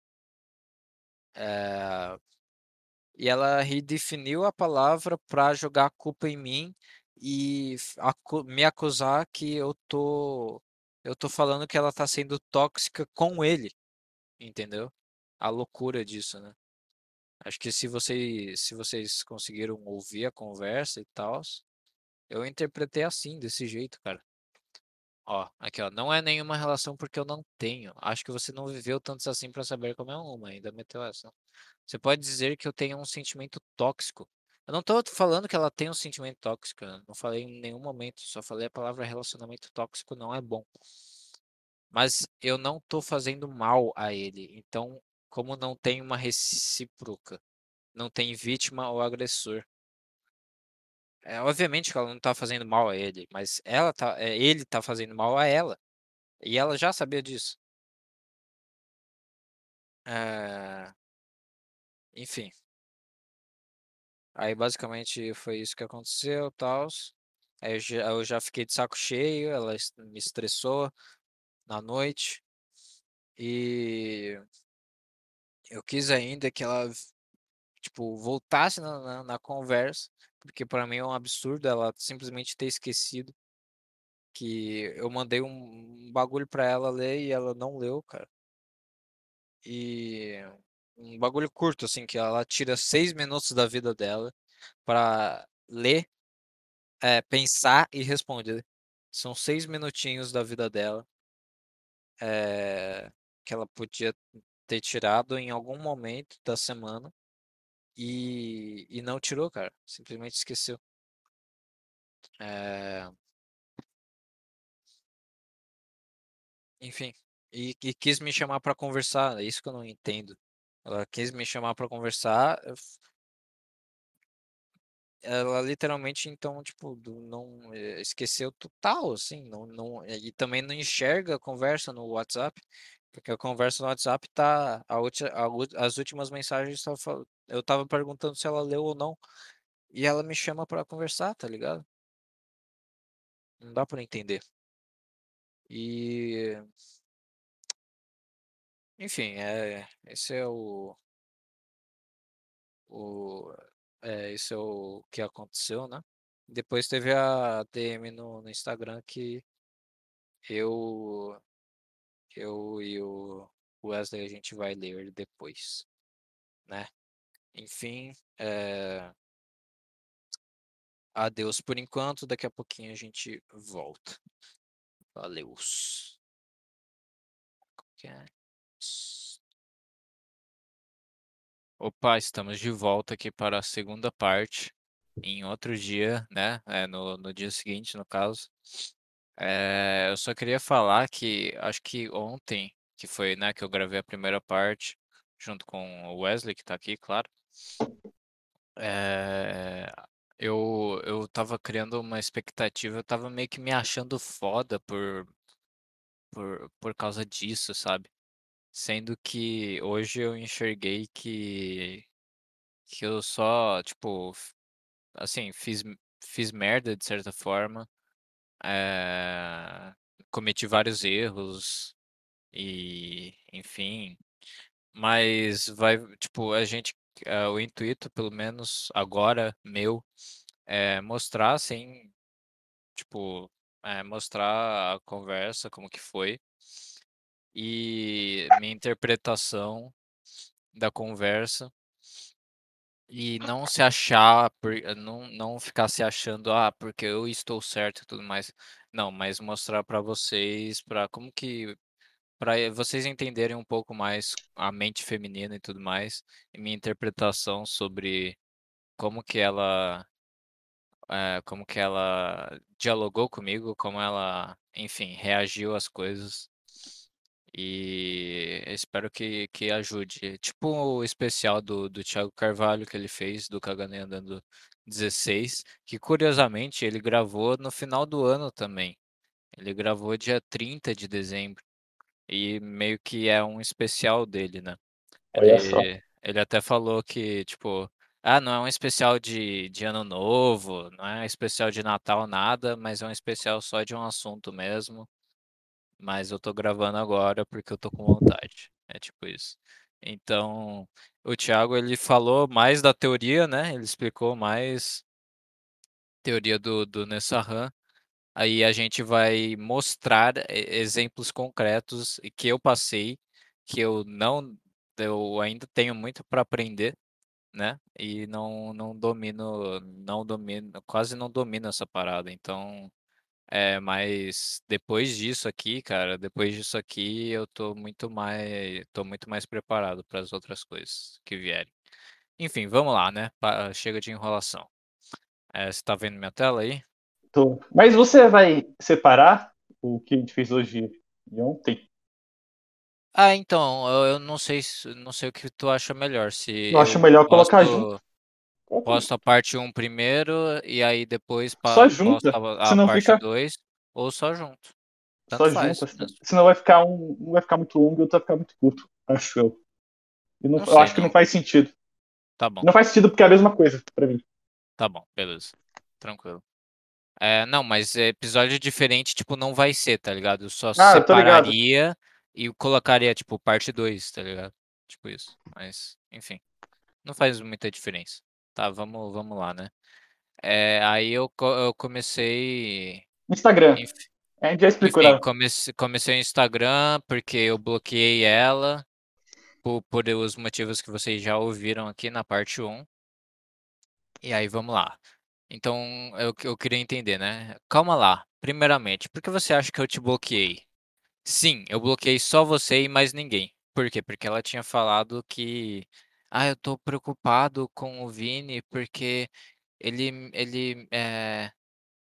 Eh, e ela redefiniu a palavra pra jogar a culpa em mim e me acusar que eu tô eu tô falando que ela tá sendo tóxica com ele, entendeu? A loucura disso, né? Acho que se vocês se vocês conseguiram ouvir a conversa e tal, eu interpretei assim, desse jeito, cara. Ó, aqui ó, não é nenhuma relação porque eu não tenho. Acho que você não viveu tantos assim pra saber como é uma, ainda meteu essa. Você pode dizer que eu tenho um sentimento tóxico. Eu não tô falando que ela tem um sentimento tóxico, não falei em nenhum momento, só falei a palavra relacionamento tóxico não é bom. Mas eu não tô fazendo mal a ele, então como não tem uma recíproca, não tem vítima ou agressor. É, obviamente que ela não tá fazendo mal a ele, mas ela tá, é, ele tá fazendo mal a ela. E ela já sabia disso. É... Enfim. Aí basicamente foi isso que aconteceu, tal. Aí eu já, eu já fiquei de saco cheio, ela me estressou na noite. E eu quis ainda que ela, tipo, voltasse na, na, na conversa, porque para mim é um absurdo ela simplesmente ter esquecido que eu mandei um, um bagulho pra ela ler e ela não leu, cara. E um bagulho curto, assim, que ela tira seis minutos da vida dela pra ler, é, pensar e responder. São seis minutinhos da vida dela é, que ela podia ter tirado em algum momento da semana e, e não tirou, cara. Simplesmente esqueceu. É, enfim, e, e quis me chamar pra conversar, é isso que eu não entendo. Ela quis me chamar pra conversar, ela literalmente então, tipo, não eh, esqueceu total, assim, não, não, e também não enxerga a conversa no WhatsApp, porque a conversa no WhatsApp tá, a ulti, as últimas mensagens eu tava perguntando se ela leu ou não, e ela me chama pra conversar, tá ligado? Não dá pra entender. E, enfim, é, esse é o, o, é, esse é o que aconteceu, né? Depois teve a DM no, no Instagram que eu eu e o Wesley a gente vai ler depois, né? Enfim, é... adeus por enquanto, daqui a pouquinho a gente volta. Valeus. Opa, estamos de volta aqui para a segunda parte, em outro dia, né? É, no, no dia seguinte, no caso. É, eu só queria falar que acho que ontem, que foi, né, que eu gravei a primeira parte, junto com o Wesley, que tá aqui, claro. É, eu, eu tava criando uma expectativa, eu tava meio que me achando foda por, por, por causa disso, sabe? Sendo que hoje eu enxerguei que, que eu só, tipo, assim, fiz, fiz merda de certa forma, é, cometi vários erros e, enfim, mas vai, tipo, a gente, é, o intuito, pelo menos agora, meu, é mostrar, assim, tipo, é, mostrar a conversa, como que foi, e minha interpretação da conversa, e não se achar, por, não, não ficar se achando, ah, porque eu estou certo e tudo mais. Não, mas mostrar para vocês, para como que, para vocês entenderem um pouco mais a mente feminina e tudo mais, e minha interpretação sobre como que ela eh, como que ela dialogou comigo, como ela, enfim, reagiu às coisas. E espero que, que ajude. Tipo o especial do, do Thiago Carvalho que ele fez, do Cagané Andando 16, que curiosamente ele gravou no final do ano também. Ele gravou dia 30 de dezembro. E meio que é um especial dele, né? Ele, ele até falou que, tipo, ah, não é um especial de, de Ano Novo, não é um especial de Natal, nada, mas é um especial só de um assunto mesmo. Mas eu tô gravando agora porque eu tô com vontade. É tipo isso. Então, o Thiago, ele falou mais da teoria, né? Ele explicou mais teoria do, do Nessahan. Aí a gente vai mostrar exemplos concretos que eu passei, que eu não, eu ainda tenho muito para aprender, né? E não, não domino, não domino, quase não domino essa parada. Então, é, mas depois disso aqui, cara, depois disso aqui, eu tô muito mais, tô muito mais preparado para as outras coisas que vierem. Enfim, vamos lá, né? Pa- Chega de enrolação. É, você tá vendo minha tela aí? Tô. Mas você vai separar o que a gente fez hoje e ontem? Ah, então, eu, eu não sei, se- não sei o que tu acha melhor. Se Eu acho melhor colocar posto, junto. Posto a parte 1 primeiro e aí depois Só junta. a, a Senão parte fica 2 ou só junto. Tanto só faz. junta. mesmo. Senão vai ficar um, um vai ficar muito longo e o outro vai ficar muito curto, acho eu. E não- Não eu sei, acho que não faz sentido. Tá bom, Não faz sentido porque é a mesma coisa pra mim. tá bom, beleza. Tranquilo. É, não, mas episódio diferente, tipo, não vai ser, tá ligado? Eu só Ah, eu separaria e colocaria, tipo, parte 2, tá ligado? Tipo isso. Mas, enfim. Não faz muita diferença. Tá, vamos, vamos lá, né? É, aí eu, co- eu comecei. Instagram. Enfim, A gente já explicou, enfim, né? comecei, comecei o Instagram porque eu bloqueei ela por, por os motivos que vocês já ouviram aqui na parte 1. E aí, vamos lá. Então, eu, eu queria entender, né? Calma lá. Primeiramente, por que você acha que eu te bloqueei? Sim, eu bloqueei só você e mais ninguém. Por quê? Porque ela tinha falado que. Ah, eu tô preocupado com o Vini porque ele, ele, é,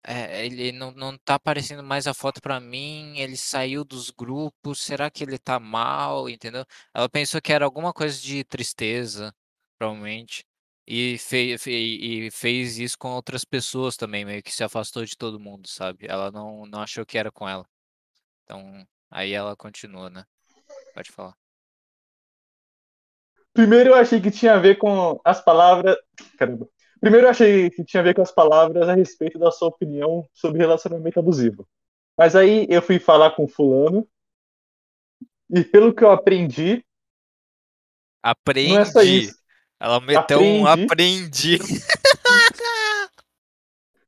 é, ele não, não tá aparecendo mais a foto pra mim, ele saiu dos grupos, será que ele tá mal, entendeu? Ela pensou que era alguma coisa de tristeza, provavelmente, e, fe, fe- e fez isso com outras pessoas também, meio que se afastou de todo mundo, sabe? Ela não, não achou que era com ela. Então, aí ela continua, né? Pode falar. Primeiro eu achei que tinha a ver com as palavras. Caramba. Primeiro eu achei que tinha a ver com as palavras a respeito da sua opinião sobre relacionamento abusivo. Mas aí eu fui falar com fulano e pelo que eu aprendi, não é só Aprendi. isso. Ela meteu um Aprendi. aprendi.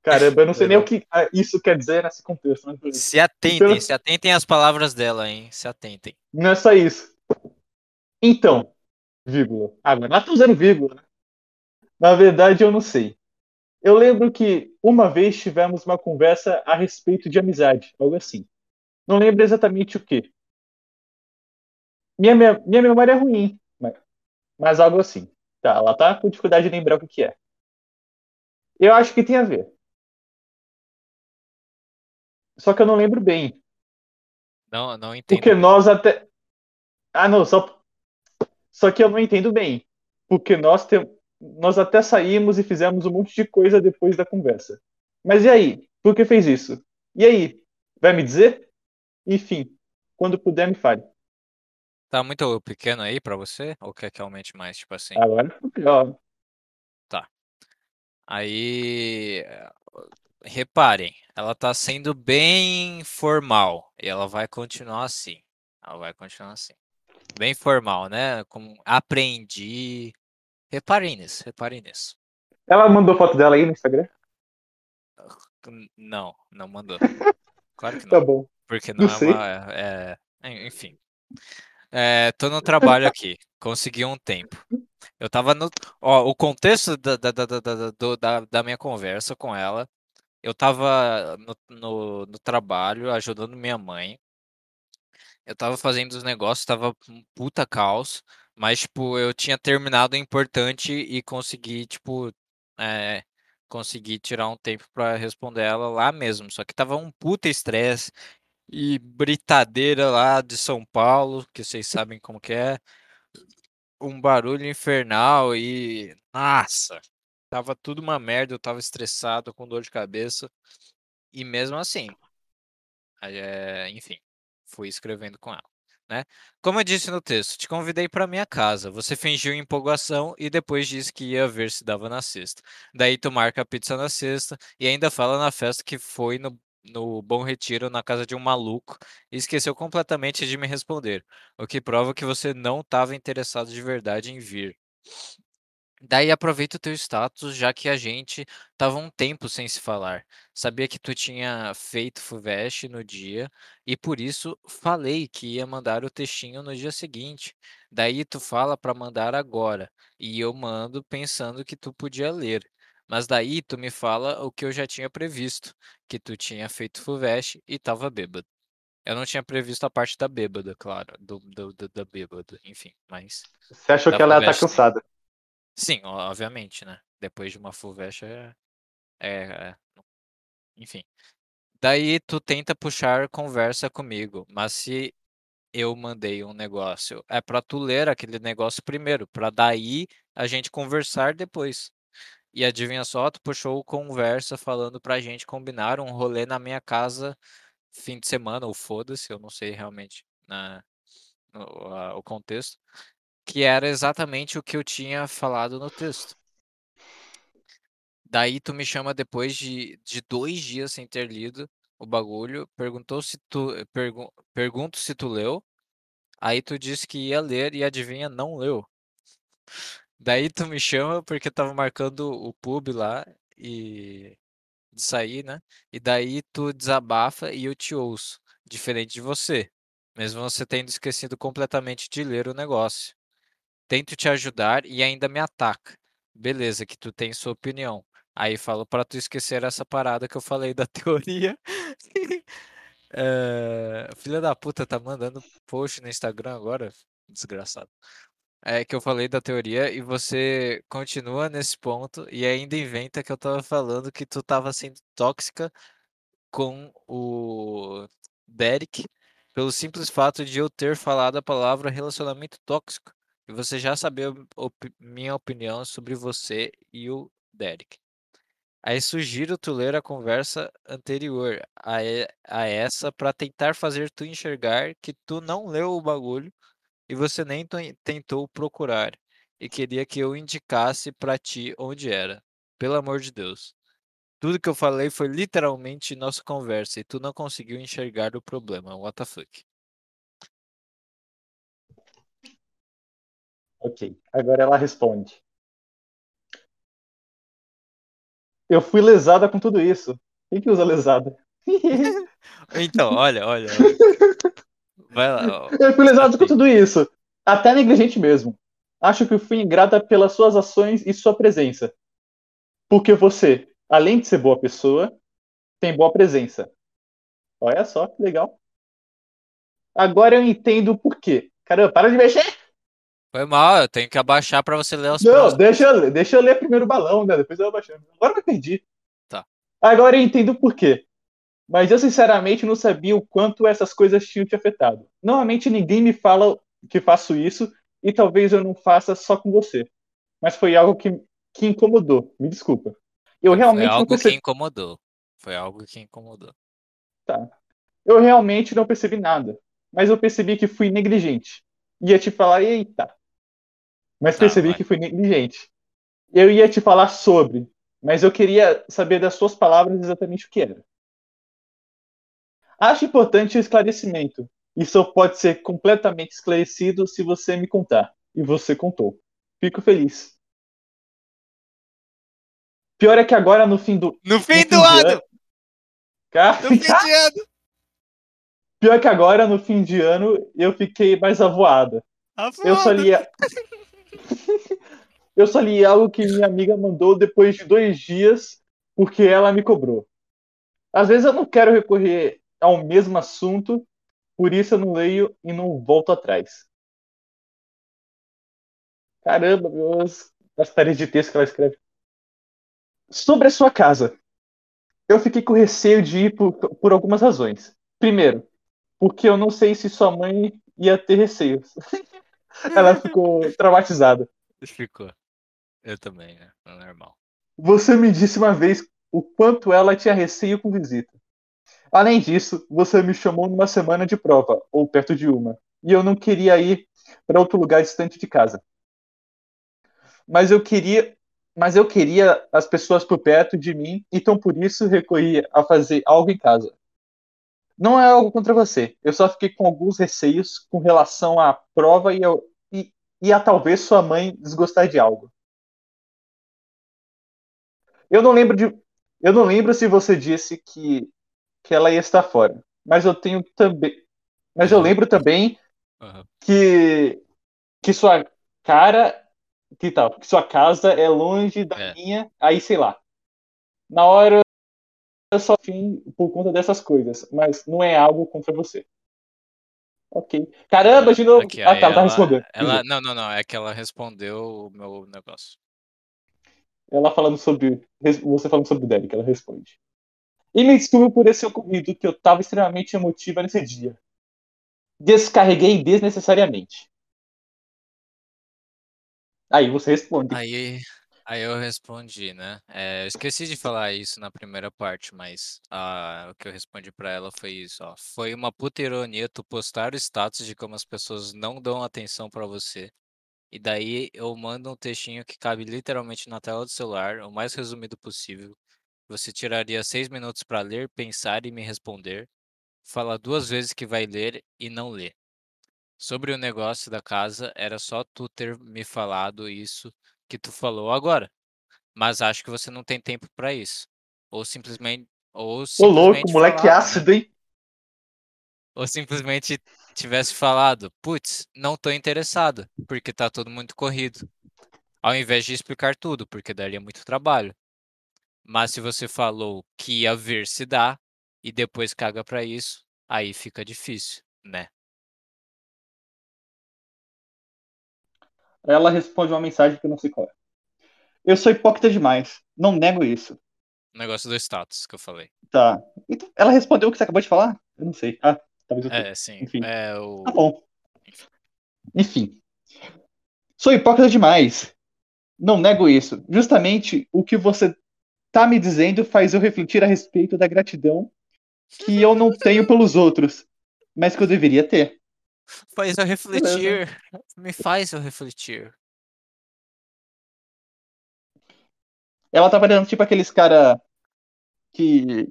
Caramba, eu não sei nem o que ah, isso quer dizer nesse contexto. Mas beleza. Se atentem, Pelo- se atentem às palavras dela, hein? Se atentem. Não é só isso. Então, vírgula. Agora, lá tá usando vírgula. né? Na verdade, eu não sei. Eu lembro que uma vez tivemos uma conversa a respeito de amizade, algo assim. Não lembro exatamente o que. Minha, minha, minha memória é ruim, mas, mas algo assim. Tá, ela tá com dificuldade de lembrar o que, é. Eu acho que tem a ver. Só que eu não lembro bem. Não, não entendo. Porque nós até. Ah, não, só. Só que eu não entendo bem. Porque nós, te... nós até saímos e fizemos um monte de coisa depois da conversa. Mas e aí? Por que fez isso? E aí? Vai me dizer? Enfim, quando puder, me fale. Tá muito pequeno aí pra você? Ou quer que aumente mais, tipo assim? Agora ficou pior. Aí, eh, reparem, ela tá sendo bem formal e ela vai continuar assim. Ela vai continuar assim. Bem formal, né? Como aprendi. Reparem nisso, reparem nisso. Ela mandou foto dela aí no Instagram? Não, não mandou. Claro que Tá não. bom. Porque não Não é sei. uma. é- é- enfim. É, tô no trabalho aqui. Consegui um tempo. Eu tava no. Ó, o contexto da, da, da, da, da, da minha conversa com ela. Eu tava no, no, no trabalho ajudando minha mãe. Eu tava fazendo os negócios, tava um puta caos. Mas, tipo, eu tinha terminado o importante e consegui, tipo, é, consegui tirar um tempo pra responder ela lá mesmo. Só que tava um puta estresse e britadeira lá de São Paulo, que vocês sabem como que é. Um barulho infernal e. Nossa! Tava tudo uma merda, eu tava estressado, com dor de cabeça. E mesmo assim, é, enfim, fui escrevendo com ela, né? Como eu disse no texto, te convidei para minha casa. Você fingiu empolgação e depois disse que ia ver se dava na sexta. Daí tu marca a pizza na sexta e ainda fala na festa que foi no, no Bom Retiro na casa de um maluco e esqueceu completamente de me responder, o que prova que você não estava interessado de verdade em vir. Daí aproveita o teu status, já que a gente tava um tempo sem se falar. Sabia que tu tinha feito FUVEST no dia e por isso falei que ia mandar o textinho no dia seguinte. Daí tu fala para mandar agora e eu mando pensando que tu podia ler. Mas daí tu me fala o que eu já tinha previsto, que tu tinha feito FUVEST e tava bêbado. Eu não tinha previsto a parte da bêbada, claro, do, do, do- da bêbada, enfim, mas Você achou que ela ia estar sim. cansada? Sim, obviamente, né? Depois de uma full é, é, é, enfim. Daí tu tenta puxar conversa comigo, mas se eu mandei um negócio, é para tu ler aquele negócio primeiro, para daí a gente conversar depois. E adivinha só, tu puxou conversa falando pra gente combinar um rolê na minha casa fim de semana, ou foda-se, eu não sei realmente né, o, a, o contexto, que era exatamente o que eu tinha falado no texto. Daí tu me chama depois de, de dois dias sem ter lido o bagulho, perguntou se tu pergu, pergunto se tu leu, aí tu disse que ia ler e adivinha, não leu. Daí tu me chama porque tava marcando o pub lá e de sair, né? E daí tu desabafa e eu te ouço, diferente de você, mesmo você tendo esquecido completamente de ler o negócio. Tento te ajudar e ainda me ataca. Beleza, que tu tem sua opinião. Aí falo para tu esquecer essa parada que eu falei da teoria. é... Filha da puta, tá mandando post no Instagram agora? Desgraçado. É que eu falei da teoria e você continua nesse ponto e ainda inventa que eu tava falando que tu tava sendo tóxica com o Derek pelo simples fato de eu ter falado a palavra relacionamento tóxico e você já sabia op minha opinião sobre você e o Derek. Aí sugiro tu ler a conversa anterior a, a essa para tentar fazer tu enxergar que tu não leu o bagulho e você nem tentou procurar e queria que eu indicasse para ti onde era. Pelo amor de Deus. Tudo que eu falei foi literalmente nossa conversa e tu não conseguiu enxergar o problema. What the fuck? Ok. Agora ela responde. Eu fui lesada com tudo isso. Quem que usa lesada? então, olha, olha. Vai lá. Ó. Eu fui lesado com tudo isso. Até negligente mesmo. Acho que fui ingrata pelas suas ações e sua presença. Porque você, além de ser boa pessoa, tem boa presença. Olha só que legal. Agora eu entendo o porquê. Caramba, para de mexer! Foi mal, eu tenho que abaixar para você ler os Não, deixa eu, deixa eu ler primeiro o balão, né? Depois eu abaixo. Agora eu perdi. Tá. Agora eu entendo o porquê. Mas eu sinceramente não sabia o quanto essas coisas tinham te afetado. Normalmente ninguém me fala que faço isso e talvez eu não faça só com você. Mas foi algo que, que incomodou. Me desculpa. Eu realmente foi algo percebi... que incomodou. Foi algo que incomodou. Tá. Eu realmente não percebi nada. Mas eu percebi que fui negligente. Ia te falar, eita. Mas tá, percebi que fui negligente. Eu ia te falar sobre, mas eu queria saber das suas palavras exatamente o que era. Acho importante o esclarecimento. Isso pode ser completamente esclarecido se você me contar. E você contou. Fico feliz. Pior é que agora no fim do. No fim, no fim do ano! ano... Cara, no fim de ano! Pior é que agora, no fim de ano, eu fiquei mais avoada. avoada. Eu só li. eu só li algo que minha amiga mandou depois de dois dias, porque ela me cobrou. Às vezes eu não quero recorrer ao mesmo assunto, por isso eu não leio e não volto atrás. Caramba, meus, as paredes de texto que ela escreve. Sobre a sua casa. Eu fiquei com receio de ir por, por algumas razões. Primeiro, porque eu não sei se sua mãe ia ter receios. ela ficou traumatizada. Ficou. Eu também, né? É normal. Você me disse uma vez o quanto ela tinha receio com visita. Além disso, você me chamou numa semana de prova, ou perto de uma, e eu não queria ir para outro lugar distante de casa. Mas eu queria, mas eu queria as pessoas por perto de mim, então por isso recorri a fazer algo em casa. Não é algo contra você. Eu só fiquei com alguns receios com relação à prova e, eu, e, e a talvez sua mãe desgostar de algo. Eu não lembro de, eu não lembro se você disse que que ela ia estar fora. Mas eu tenho também. Mas eu lembro também uhum. que, que sua cara. Que tal? Que sua casa é longe da é. minha. Aí, sei lá. Na hora só fim por conta dessas coisas. Mas não é algo contra você. Ok. Caramba, de novo. Aqui, ah, tá, ela, tá respondendo. Ela, não, não, não. É que ela respondeu o meu negócio. Ela falando sobre. Você falando sobre o Derek, ela responde. E me desculpe por esse ocorrido, que eu tava extremamente emotiva nesse dia. Descarreguei desnecessariamente. Aí você responde. Aí, aí eu respondi, né? É, eu esqueci de falar isso na primeira parte, mas ah, o que eu respondi pra ela foi isso, ó. Foi uma puta ironia tu postar o status de como as pessoas não dão atenção pra você. E daí eu mando um textinho que cabe literalmente na tela do celular, o mais resumido possível. Você tiraria seis minutos pra ler, pensar e me responder. Fala duas vezes que vai ler e não lê. Sobre o negócio da casa, era só tu ter me falado isso que tu falou agora. Mas acho que você não tem tempo pra isso. Ou simplesmente. Ou Ô louco, simplesmente moleque ácido, hein? Ou simplesmente tivesse falado, putz, não tô interessado, porque tá tudo muito corrido. Ao invés de explicar tudo, porque daria muito trabalho. Mas se você falou que ia ver se dá e depois caga pra isso, aí fica difícil, né? Ela responde uma mensagem que eu não sei qual é. Eu sou hipócrita demais. Não nego isso. Negócio do status que eu falei. Tá. Então, ela respondeu o que você acabou de falar? Eu não sei. Ah, talvez eu tô. É, sim. Enfim. É o. Tá bom. Enfim. Sou hipócrita demais. Não nego isso. Justamente o que você tá me dizendo faz eu refletir a respeito da gratidão que eu não tenho pelos outros, mas que eu deveria ter. Faz eu refletir. Me faz eu refletir. Ela tá parecendo tipo aqueles cara que.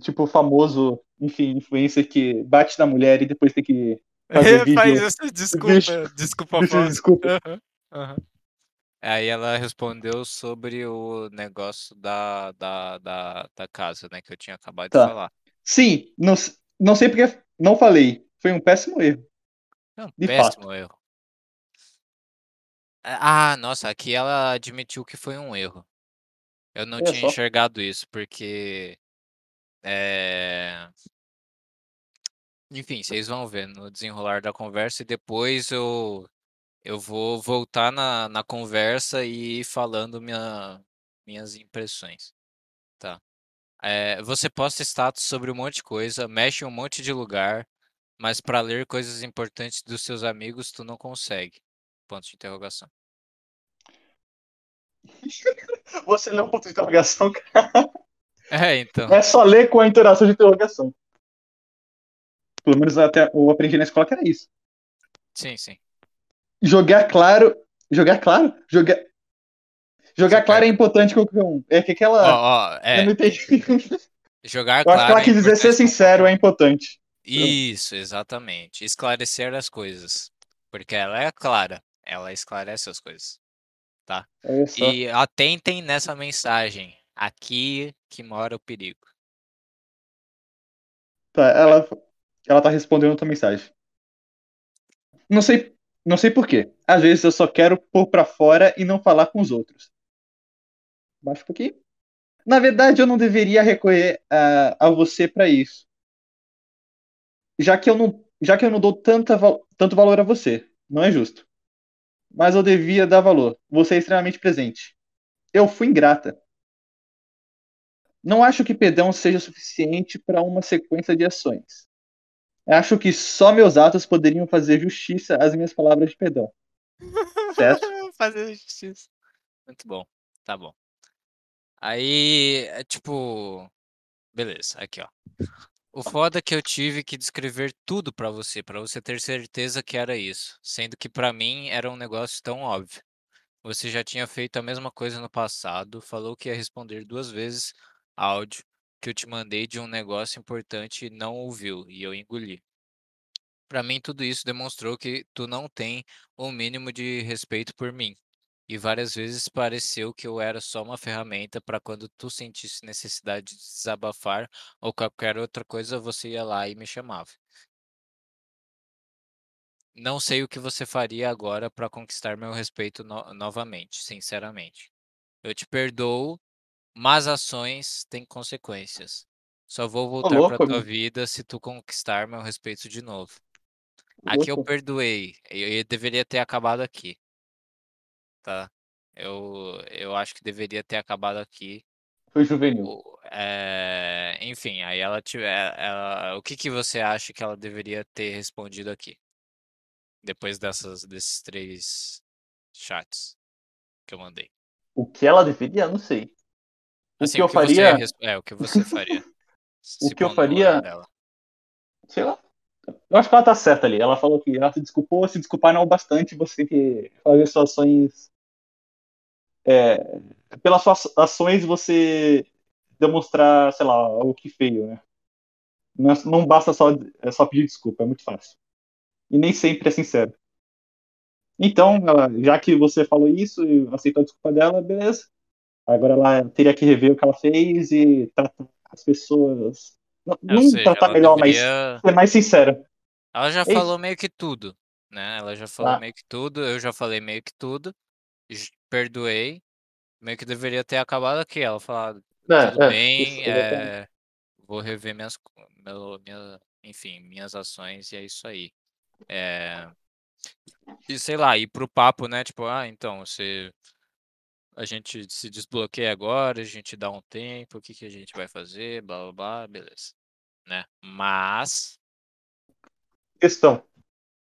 Tipo, famoso, enfim, influencer que bate na mulher e depois tem que fazer vídeo. Faz essa desculpa. vídeo- Desculpa, Afonso. desculpa. Aham, aham. Aí ela respondeu sobre o negócio da, da, da, da casa, né? Que eu tinha acabado Tá. de falar. Sim, não, não sei porque não falei. Foi um péssimo erro. É um De péssimo erro. Ah, nossa, aqui ela admitiu que foi um erro. Eu não Olha tinha só. enxergado isso, porque. É... Enfim, vocês vão ver no desenrolar da conversa e depois eu, eu vou voltar na, na conversa e ir falando minha, minhas impressões. Tá. É, você posta status sobre um monte de coisa, mexe em um monte de lugar, mas para ler coisas importantes dos seus amigos tu não consegue. Ponto de interrogação. Você leu um ponto de interrogação, É, então. é só ler com a interação de interrogação. Pelo menos até eu aprendi na escola que era isso. Sim, sim. Jogar claro. Jogar claro? Jogar. Jogar claro é quer- importante qualquer um. É que Ó, aquela. ó, Eu é, não entendi. jogar Eu acho que claro ela é quis dizer ser sincero é importante. Isso, exatamente. Esclarecer as coisas. Porque ela é clara, ela esclarece as coisas. Tá? Olha só. E atentem nessa mensagem. Aqui que mora o perigo. Tá, ela, ela tá respondendo outra mensagem. Não sei, não sei por quê. Às vezes eu só quero pôr pra fora e não falar com os outros. Baixa um pouquinho. Na verdade, eu não deveria recorrer a, a você pra isso. Já que eu não, já que eu não dou tanta, tanto valor a você. Não é justo. Mas eu devia dar valor. Você é extremamente presente. Eu fui ingrata. Não acho que perdão seja suficiente para uma sequência de ações. Acho que só meus atos poderiam fazer justiça às minhas palavras de perdão. Certo? Fazer justiça. Muito bom. Tá bom. Aí, é tipo. Beleza, aqui ó. O foda é que eu tive que descrever tudo pra você, pra você ter certeza que era isso, sendo que pra mim era um negócio tão óbvio. Você já tinha feito a mesma coisa no passado, falou que ia responder duas vezes áudio que eu te mandei de um negócio importante e não ouviu, e eu engoli. Pra mim, tudo isso demonstrou que tu não tem o mínimo de respeito por mim. E várias vezes pareceu que eu era só uma ferramenta para quando tu sentisse necessidade de desabafar ou qualquer outra coisa, você ia lá e me chamava. Não sei o que você faria agora para conquistar meu respeito no- novamente, sinceramente. Eu te perdoo, mas ações têm consequências. Só vou voltar para louco, tua amigo. vida se tu conquistar meu respeito de novo. Ô, Aqui eu louco. perdoei. Eu, eu deveria ter acabado aqui. Tá? Eu, eu acho que deveria ter acabado aqui. Foi juvenil. É, enfim, aí ela tiver. Ela, o que, que você acha que ela deveria ter respondido aqui? Depois dessas, desses três chats que eu mandei. O que ela deveria? Não sei. O Assim, que eu você faria, res- é, o que você faria? O que eu lugar faria- dela. sei lá. Eu acho que ela tá certa ali. Ela falou que ela se desculpou, se desculpar não é o bastante, você que fazer suas ações. É, pelas suas ações você demonstrar, sei lá, algo que feio, né? Não, é- não basta só, é só pedir desculpa, é muito fácil. E nem sempre é sincero. Então, ela- já que você falou isso e aceitou a desculpa dela, beleza. Agora ela teria que rever o que ela fez e tratar as pessoas. Não, não seja, tratar melhor, mas deveria- ser mais sincera. Ela já É falou meio que tudo, né? Ela já falou Ah. meio que tudo, eu já falei meio que tudo, perdoei, meio que deveria ter acabado aqui. Ela falar, É, tudo é, bem, é, vou rever minhas, meu, minha, enfim, minhas ações e é isso aí. É, e sei lá, ir pro papo, né? Tipo, ah, então, você, a gente se desbloqueia agora, a gente dá um tempo, o que que a gente vai fazer, blá blá blá, beleza, né? Mas Questão.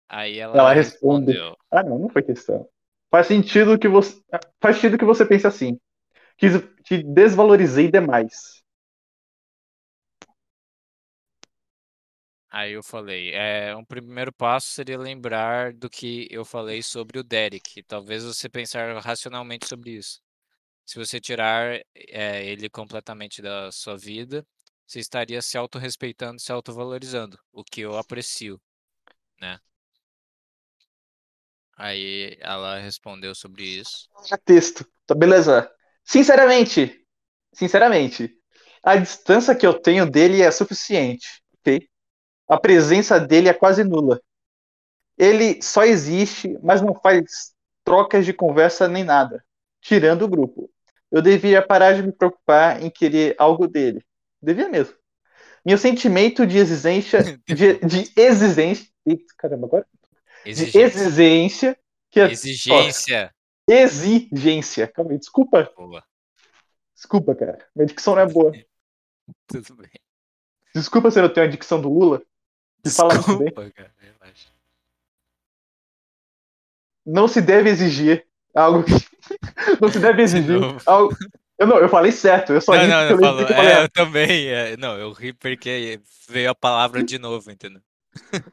aí ela, Ela responde. respondeu. Ah, não, não foi questão. Faz sentido que você. Faz sentido que você pense assim. Que te desvalorizei demais. Aí eu falei, é, um primeiro passo seria lembrar do que eu falei sobre o Derek. Talvez você pensar racionalmente sobre isso. Se você tirar é, ele completamente da sua vida, você estaria se autorrespeitando, se autovalorizando, o que eu aprecio, né? Aí ela respondeu sobre isso. Texto. Tá, beleza. Sinceramente. Sinceramente. A distância que eu tenho dele é suficiente. Ok? A presença dele é quase nula. Ele só existe, mas não faz trocas de conversa nem nada. Tirando o grupo. Eu devia parar de me preocupar em querer algo dele. Devia mesmo. Meu sentimento de exigência. De, de exigência. Eita, caramba, agora. De Exigência. exigência. Que é, Exigência. ó, exigência. Calma aí, desculpa. Boa. Desculpa, cara. Minha dicção não é boa. Tudo bem. Desculpa se eu não tenho a dicção do Lula. Que fala muito bem. Cara. Relaxa. Não se deve exigir algo. não se deve exigir novo. algo. Eu não, eu falei certo. Eu só Não, ri não, eu falou. eu É, eu também. é, não, eu ri porque veio a palavra de novo, entendeu?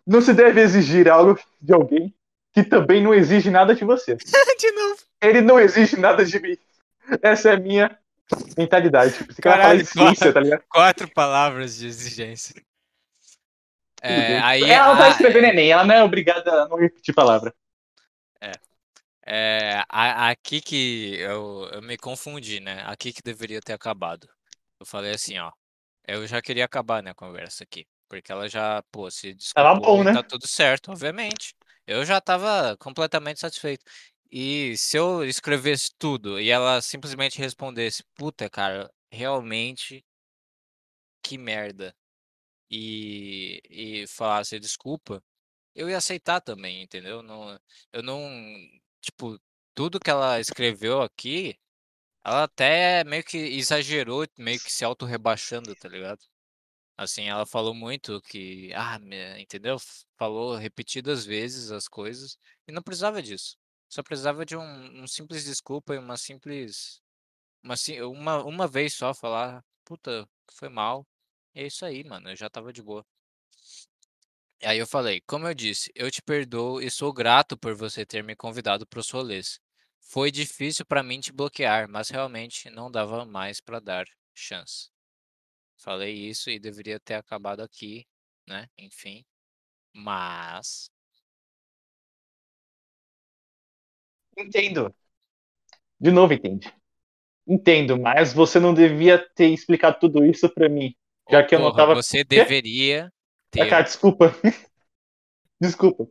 Não se deve exigir algo de alguém que também não exige nada de você. de novo. Ele não exige nada de mim. Essa é a minha mentalidade. Caralho, de ciência, tá ligado? Quatro palavras de exigência. É, aí, ela não tá a- escrevendo Enem, ela não é obrigada a não repetir palavra. é, a- aqui que eu, eu me confundi, né? Aqui que deveria ter acabado. Eu falei assim, ó. Eu já queria acabar, né, a conversa aqui. Porque ela já, pô, se Tava desculpou bom, né? tá tudo certo, obviamente. Eu já tava completamente satisfeito. E se eu escrevesse tudo e ela simplesmente respondesse, puta, cara, realmente, que merda. E, e falasse desculpa, eu ia aceitar também, entendeu? Não, eu não, tipo, tudo que ela escreveu aqui, ela até meio que exagerou, meio que se auto-rebaixando, tá ligado? Assim, ela falou muito que, ah, entendeu? Falou repetidas vezes as coisas e não precisava disso. Só precisava de um, um simples desculpa e uma simples, uma, uma, uma vez só falar, puta, foi mal. E é isso aí, mano, eu já tava de boa. Aí eu falei, como eu disse, eu te perdoo e sou grato por você ter me convidado para os rolês. Foi difícil pra mim te bloquear, mas realmente não dava mais pra dar chance. Falei isso e deveria ter acabado aqui, né? Enfim. Mas. Entendo. De novo, entende. Entendo, mas você não devia ter explicado tudo isso pra mim. Já que eu não tava. Você deveria Ah, cara, ter. desculpa. desculpa.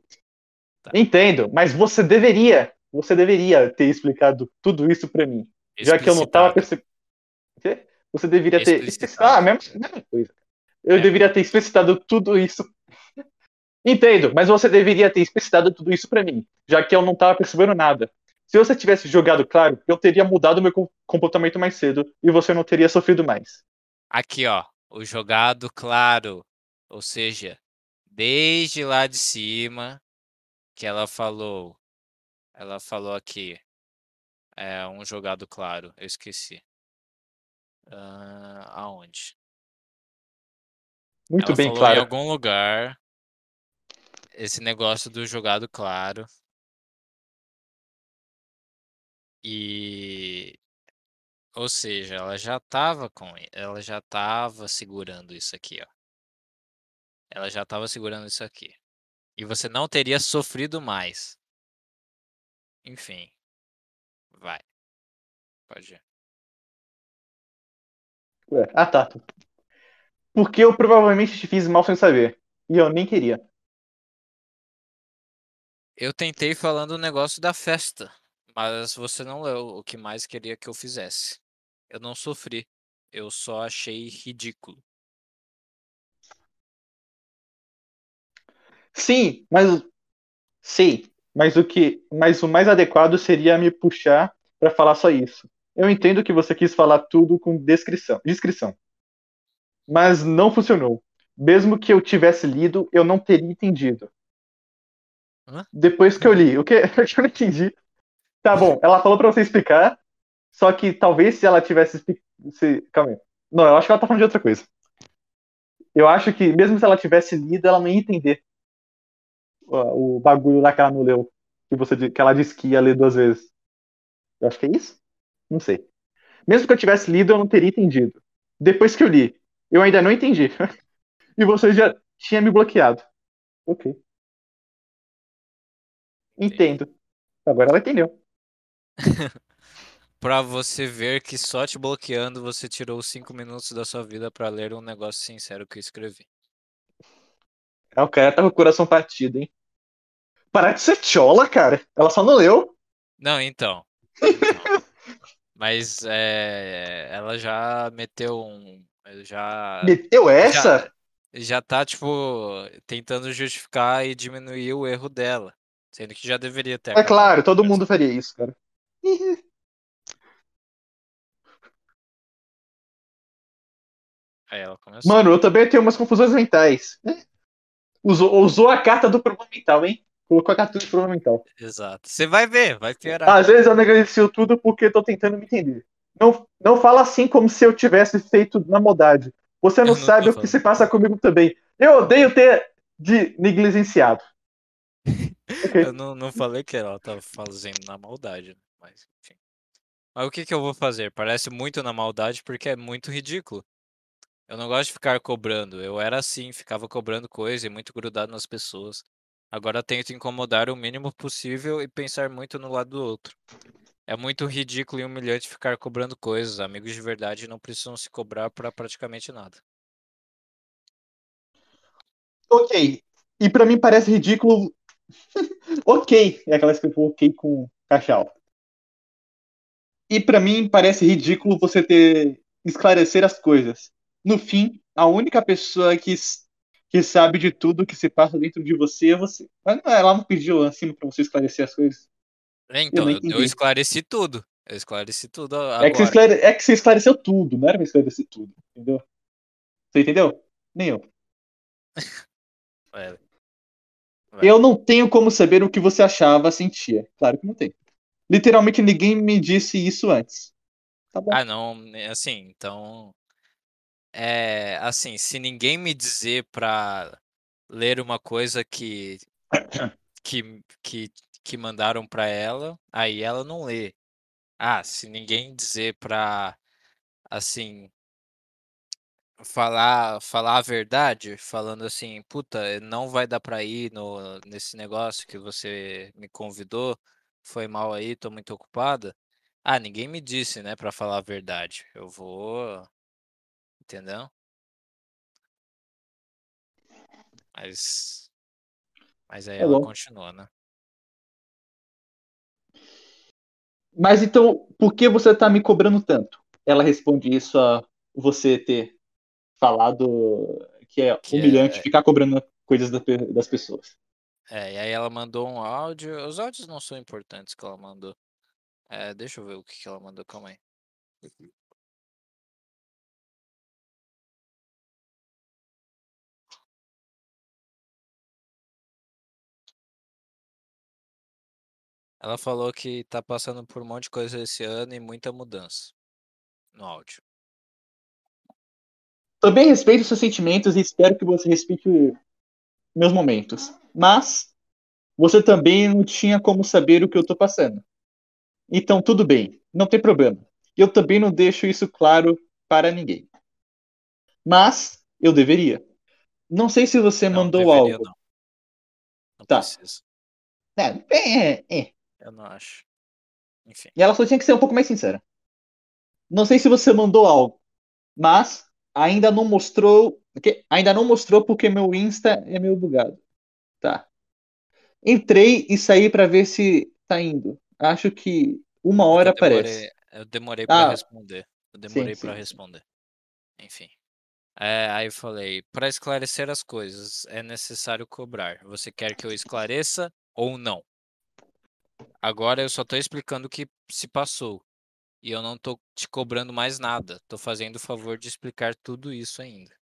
Tá. Entendo, mas você deveria. Você deveria ter explicado tudo isso pra mim. Já que eu não tava percebendo. Você deveria ter. Explicitado. Ah, mesma, mesma coisa. Eu É. deveria ter explicitado tudo isso. Entendo, mas você deveria ter explicitado tudo isso pra mim. Já que eu não tava percebendo nada. Se você tivesse jogado claro, eu teria mudado meu comportamento mais cedo e você não teria sofrido mais. Aqui, ó, o jogado claro. Ou seja, desde lá de cima que ela falou. Ela falou aqui. É um jogado claro, eu esqueci. Uh, aonde? Muito ela bem claro. Em algum lugar. Esse negócio do jogado claro. E ou seja, ela já estava com ela já estava segurando isso aqui, ó. Ela já estava segurando isso aqui. E você não teria sofrido mais. Enfim. Vai. Pode ir. Ué, ah, tá. Porque eu provavelmente te fiz mal sem saber. E eu nem queria. Eu tentei falando o negócio da festa, mas você não leu o que mais queria que eu fizesse. Eu não sofri. Eu só achei ridículo. Sim, mas sei, mas o que, mas o mais adequado seria me puxar para falar só isso. Eu entendo que você quis falar tudo com descrição, descrição. Mas não funcionou. Mesmo que eu tivesse lido, eu não teria entendido. Hã? Depois que eu li, o que eu não entendi. Tá bom, ela falou para você explicar, só que talvez se ela tivesse se, calma aí. Não, eu acho que ela tá falando de outra coisa. Eu acho que mesmo se ela tivesse lido, ela não ia entender o, bagulho lá que ela não leu. Que, você, que ela disse que ia ler duas vezes. Eu acho que é isso? Não sei. Mesmo que eu tivesse lido, eu não teria entendido. Depois que eu li, eu ainda não entendi. e você já tinha me bloqueado. Ok. Entendo. Agora ela entendeu. pra você ver que só te bloqueando você tirou cinco minutos da sua vida para ler um negócio sincero que eu escrevi. É, o cara tá com o coração partido, hein? Parar de ser chola, cara. Ela só não leu. Não, então. Mas é, ela já meteu um. Já. Meteu essa? Já, já tá, tipo, tentando justificar e diminuir o erro dela. Sendo que já deveria ter. É claro, todo mundo faria isso, cara. Aí ela começou. Mano, eu também tenho umas confusões mentais. Usou, usou a carta do problema mental, hein? Colocou a problema mental. Exato. Você vai ver, vai piorar. Às vezes eu negligencio tudo porque tô tentando me entender. Não, não fala assim como se eu tivesse feito na maldade. Você não, não sabe o que se passa comigo também. Eu odeio ter de negligenciado. okay. Eu não, não falei que ela tava fazendo na maldade, mas enfim. Mas o que, que eu vou fazer? Parece muito na maldade porque é muito ridículo. Eu não gosto de ficar cobrando. Eu era assim, ficava cobrando coisa e muito grudado nas pessoas. Agora tento incomodar o mínimo possível e pensar muito no lado do outro. É muito ridículo e humilhante ficar cobrando coisas. Amigos de verdade não precisam se cobrar para praticamente nada. Ok. E para mim parece ridículo. ok. É aquela escrita ok com cachal. E para mim parece ridículo você ter esclarecer as coisas no fim, a única pessoa que, que sabe de tudo que se passa dentro de você é você. Mas não, ela não pediu assim para você esclarecer as coisas. É, então, eu, eu, esclareci tudo. Eu esclareci tudo agora. É que, você esclare... é que você esclareceu tudo, não era pra esclarecer tudo, entendeu? Você entendeu? Nem eu. Vai. Eu não tenho como saber o que você achava, sentia. Claro que não tem. Literalmente ninguém me disse isso antes. Tá bom. Ah, não, assim, então é, assim, se ninguém me dizer para ler uma coisa que que, que, que mandaram para ela, aí ela não lê. Ah, se ninguém dizer para assim falar falar a verdade, falando assim, puta, não vai dar para ir no nesse negócio que você me convidou, foi mal aí, tô muito ocupada. Ah, ninguém me disse, né, para falar a verdade. Eu vou Entendeu? Mas. Mas aí é ela bom. continua, né? Mas então, por que você tá me cobrando tanto? Ela responde isso a você ter falado que é que humilhante é... ficar cobrando coisas das pessoas. É, e aí ela mandou um áudio. Os áudios não são importantes que ela mandou. É, deixa eu ver o que, que ela mandou, calma aí. Ela falou que tá passando por um monte de coisa esse ano e muita mudança no áudio. Também respeito seus sentimentos e espero que você respeite meus momentos. Mas você também não tinha como saber o que eu tô passando. Então tudo bem, não tem problema. Eu também não deixo isso claro para ninguém. Mas eu deveria. Não sei se você Não, mandou deveria algo. não. Não Tá. precisa. É, é, é. Eu não acho. Enfim. E ela só tinha que ser um pouco mais sincera. Não sei se você mandou algo, mas ainda não mostrou. Ainda não mostrou porque meu Insta é meio bugado. Tá. Entrei e saí pra ver se tá indo. Acho que uma hora eu demorei, aparece. eu demorei pra Ah, responder. Eu demorei sim. responder. Enfim. É, aí eu falei, para esclarecer as coisas, é necessário cobrar. Você quer que eu esclareça ou não? Agora eu só tô explicando o que se passou. E eu não tô te cobrando mais nada. Tô fazendo o favor de explicar tudo isso ainda.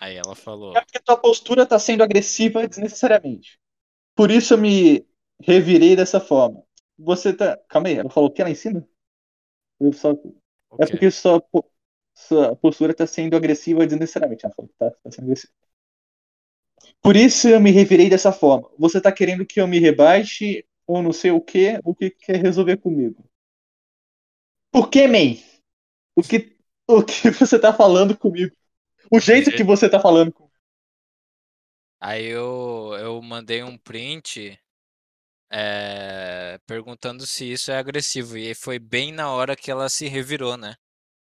Aí ela falou, É porque tua postura tá sendo agressiva desnecessariamente. Por isso eu me revirei dessa forma. Você tá. Calma aí, ela falou o que lá em cima? Eu só... o É porque sua, sua postura tá sendo agressiva desnecessariamente. Ela falou que tá, tá sendo agressiva. Por isso eu me revirei dessa forma. Você tá querendo que eu me rebaixe ou não sei o que, o que quer resolver comigo? Por que, man? O que, o que você tá falando comigo? O jeito que você tá falando comigo. Aí eu, eu mandei um print eh, perguntando se isso é agressivo. E foi bem na hora que ela se revirou, né?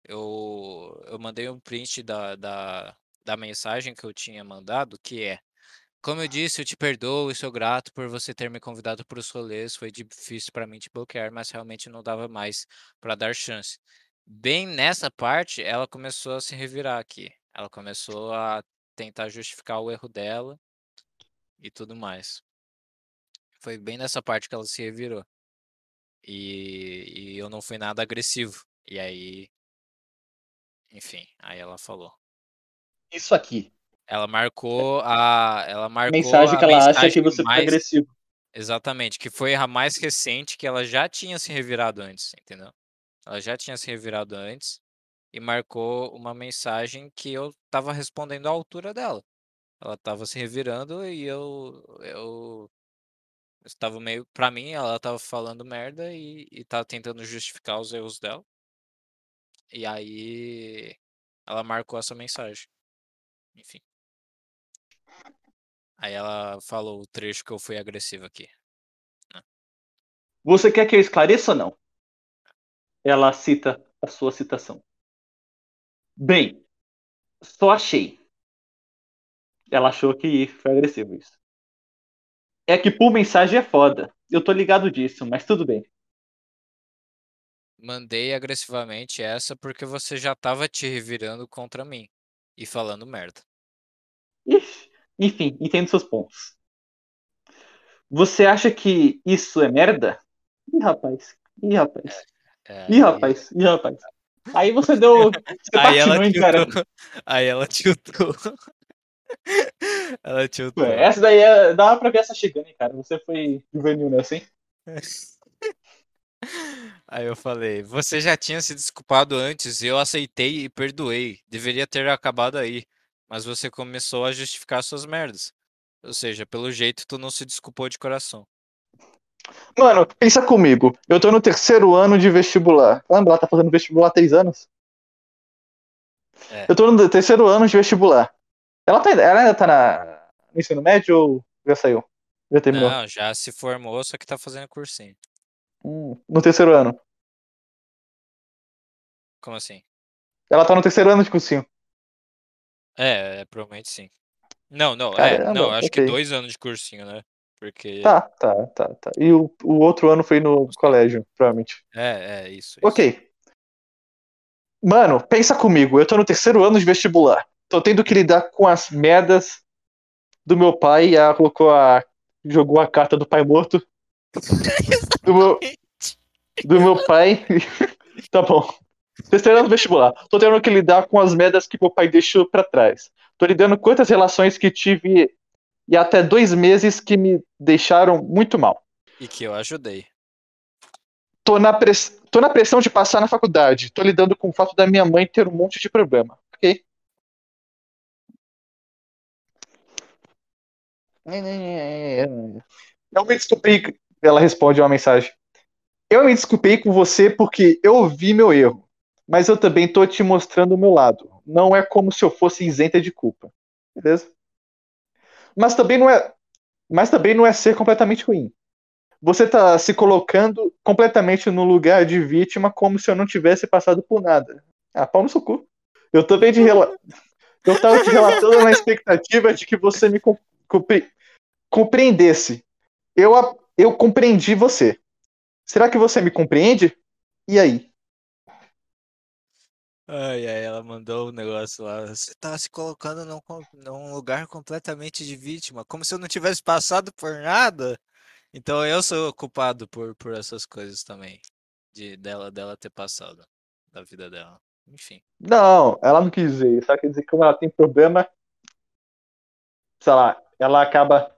Eu, eu mandei um print da, da, da mensagem que eu tinha mandado, que é Como eu disse, eu te perdoo e sou grato por você ter me convidado para os rolês. Foi difícil para mim te bloquear, mas realmente não dava mais para dar chance. Bem nessa parte, ela começou a se revirar aqui. Ela começou a tentar justificar o erro dela e tudo mais. Foi bem nessa parte que ela se revirou. E, e eu não fui nada agressivo. E aí, enfim, aí ela falou. Isso aqui. Ela marcou a, ela marcou Mensagem a que ela acha que mensagem você foi mais agressivo. Exatamente, que foi a mais recente que ela já tinha se revirado antes, entendeu? Ela já tinha se revirado antes e marcou uma mensagem que eu tava respondendo à altura dela. Ela tava se revirando e eu eu estava meio, pra mim, ela tava falando merda e, e tava tentando justificar os erros dela. E aí ela marcou essa mensagem. Enfim. Aí ela falou o trecho que eu fui agressivo aqui. Você quer que eu esclareça ou não? Ela cita a sua citação. Bem, só achei. Ela achou que foi agressivo isso. É que por mensagem é foda. Eu tô ligado disso, mas tudo bem. Mandei agressivamente essa porque você já tava te revirando contra mim e falando merda. Enfim, entendo seus pontos. Você acha que isso é merda? Ih, rapaz. Ih, rapaz. É, Ih, aí- rapaz. Ih, rapaz. Aí você deu. Você Aí ela hein, cara? Aí ela tiltou. ela tiltou. Ué, Essa daí é... dava pra ver essa chegando, hein, cara. Você foi juvenil nessa, hein? Aí eu falei, você já tinha se desculpado antes, eu aceitei e perdoei. Deveria ter acabado aí. Mas você começou a justificar suas merdas. Ou seja, pelo jeito tu não se desculpou de coração. Mano, pensa comigo. Eu tô no terceiro ano de vestibular. Lembra, ela tá fazendo vestibular há três anos? É. Eu tô no terceiro ano de vestibular. Ela, tá, ela ainda tá na, no ensino médio ou já saiu? Já terminou? Não, já se formou, só que tá fazendo cursinho. Hum, no terceiro ano. Como assim? Ela tá no terceiro ano de cursinho. É, é, provavelmente sim. Não, não, é, Caramba, não, acho que ok. dois anos de cursinho, né? Porque. Tá, tá, tá, tá. E o, o outro ano foi no colégio, provavelmente. É, é, isso. isso. Ok. Mano, pensa comigo. Eu tô no terceiro ano de vestibular. Tô tendo que lidar com as merdas do meu pai. Ela colocou a jogou a carta do pai morto. Do meu, do meu pai. tá bom. Terceiro no vestibular. Tô tendo que lidar com as merdas que meu pai deixou pra trás. Tô lidando com quantas relações que tive e até dois meses que me deixaram muito mal. E que eu ajudei. Tô na, press... Tô na pressão de passar na faculdade. Tô lidando com o fato da minha mãe ter um monte de problema. Ok? Eu me desculpei. Ela responde uma mensagem. Eu me desculpei com você porque eu vi meu erro. Mas eu também tô te mostrando o meu lado. Não é como se eu fosse isenta de culpa. Beleza? Mas também não é. Mas também não é ser completamente ruim. Você tá se colocando completamente no lugar de vítima como se eu não tivesse passado por nada. Ah, pau no seu cu. Eu também te rela... Eu tava te relatando na expectativa de que você me compre... compreendesse. Eu, eu compreendi você. Será que você me compreende? E aí? Ai, ai, ela mandou um negócio lá. Você tá se colocando num, num lugar completamente de vítima, como se eu não tivesse passado por nada. Então eu sou culpado por, por essas coisas também. De dela, dela ter passado da vida dela. Enfim. Não, ela não quis dizer. Só quer dizer que como ela tem problema, sei lá, ela acaba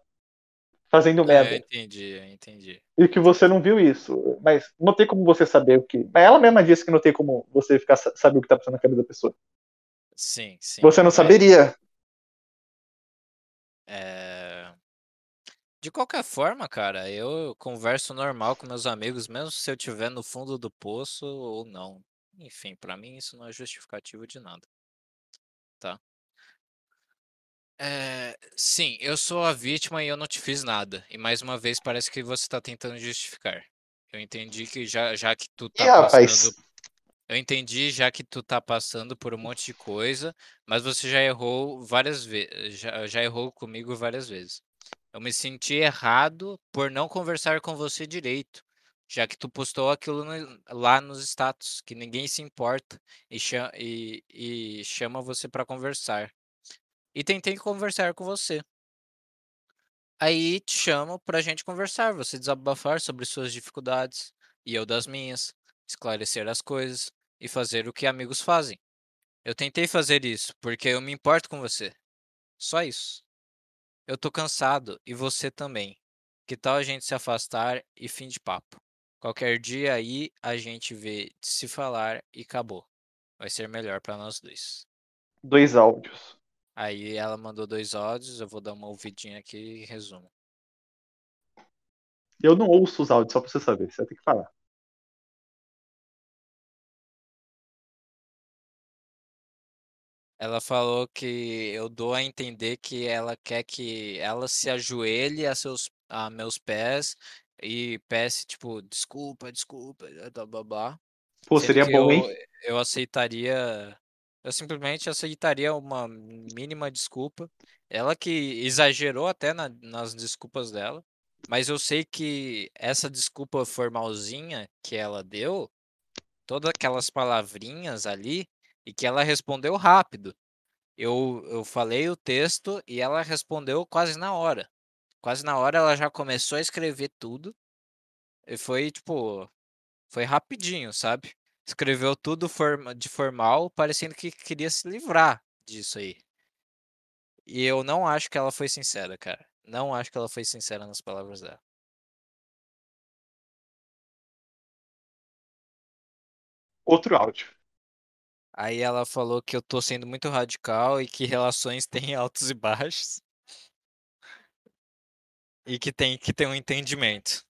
fazendo É, merda. eu entendi, entendi. E que você não viu isso. Mas não tem como você saber o que. Mas ela mesma disse que não tem como você ficar saber o que tá passando na cabeça da pessoa. Sim, sim. Você não É, saberia. é... De qualquer forma, cara, eu converso normal com meus amigos, mesmo se eu estiver no fundo do poço ou não. Enfim, pra mim isso não é justificativo de nada. Tá? É, sim, eu sou a vítima e eu não te fiz nada. E mais uma vez parece que você tá tentando justificar. Eu entendi que já, já que tu Ih, tá rapaz. passando. Eu entendi já que tu tá passando por um monte de coisa, mas você já errou várias vezes. Já, já errou comigo várias vezes. Eu me senti errado por não conversar com você direito, já que tu postou aquilo no- lá nos status, que ninguém se importa e, cha- e- e chama você pra conversar. E tentei conversar com você. Aí te chamo pra gente conversar, você desabafar sobre suas dificuldades e eu das minhas, esclarecer as coisas e fazer o que amigos fazem. Eu tentei fazer isso porque eu me importo com você. Só isso. Eu tô cansado e você também. Que tal a gente se afastar e fim de papo? Qualquer dia aí a gente vê se falar e acabou. Vai ser melhor pra nós dois. Dois áudios. Aí ela mandou dois áudios, eu vou dar uma ouvidinha aqui e resumo. Eu não ouço os áudios, só pra você saber. Você ter que falar. Ela falou que eu dou a entender que ela quer que ela se ajoelhe a seus a meus pés e peça, tipo, desculpa, desculpa, blá blá blá. Pô, Sendo seria bom, eu, hein? eu aceitaria. Eu simplesmente aceitaria uma mínima desculpa. Ela que exagerou até na- nas desculpas dela. Mas eu sei que essa desculpa formalzinha que ela deu, todas aquelas palavrinhas ali, e que ela respondeu rápido. Eu, eu falei o texto e ela respondeu quase na hora. Quase na hora ela já começou a escrever tudo. E foi tipo. Foi rapidinho, sabe? Escreveu tudo forma, de formal, parecendo que queria se livrar disso aí. E eu não acho que ela foi sincera, cara. Não acho que ela foi sincera nas palavras dela. Outro áudio. Aí ela falou que eu tô sendo muito radical e que relações têm altos e baixos. E que tem que ter um entendimento.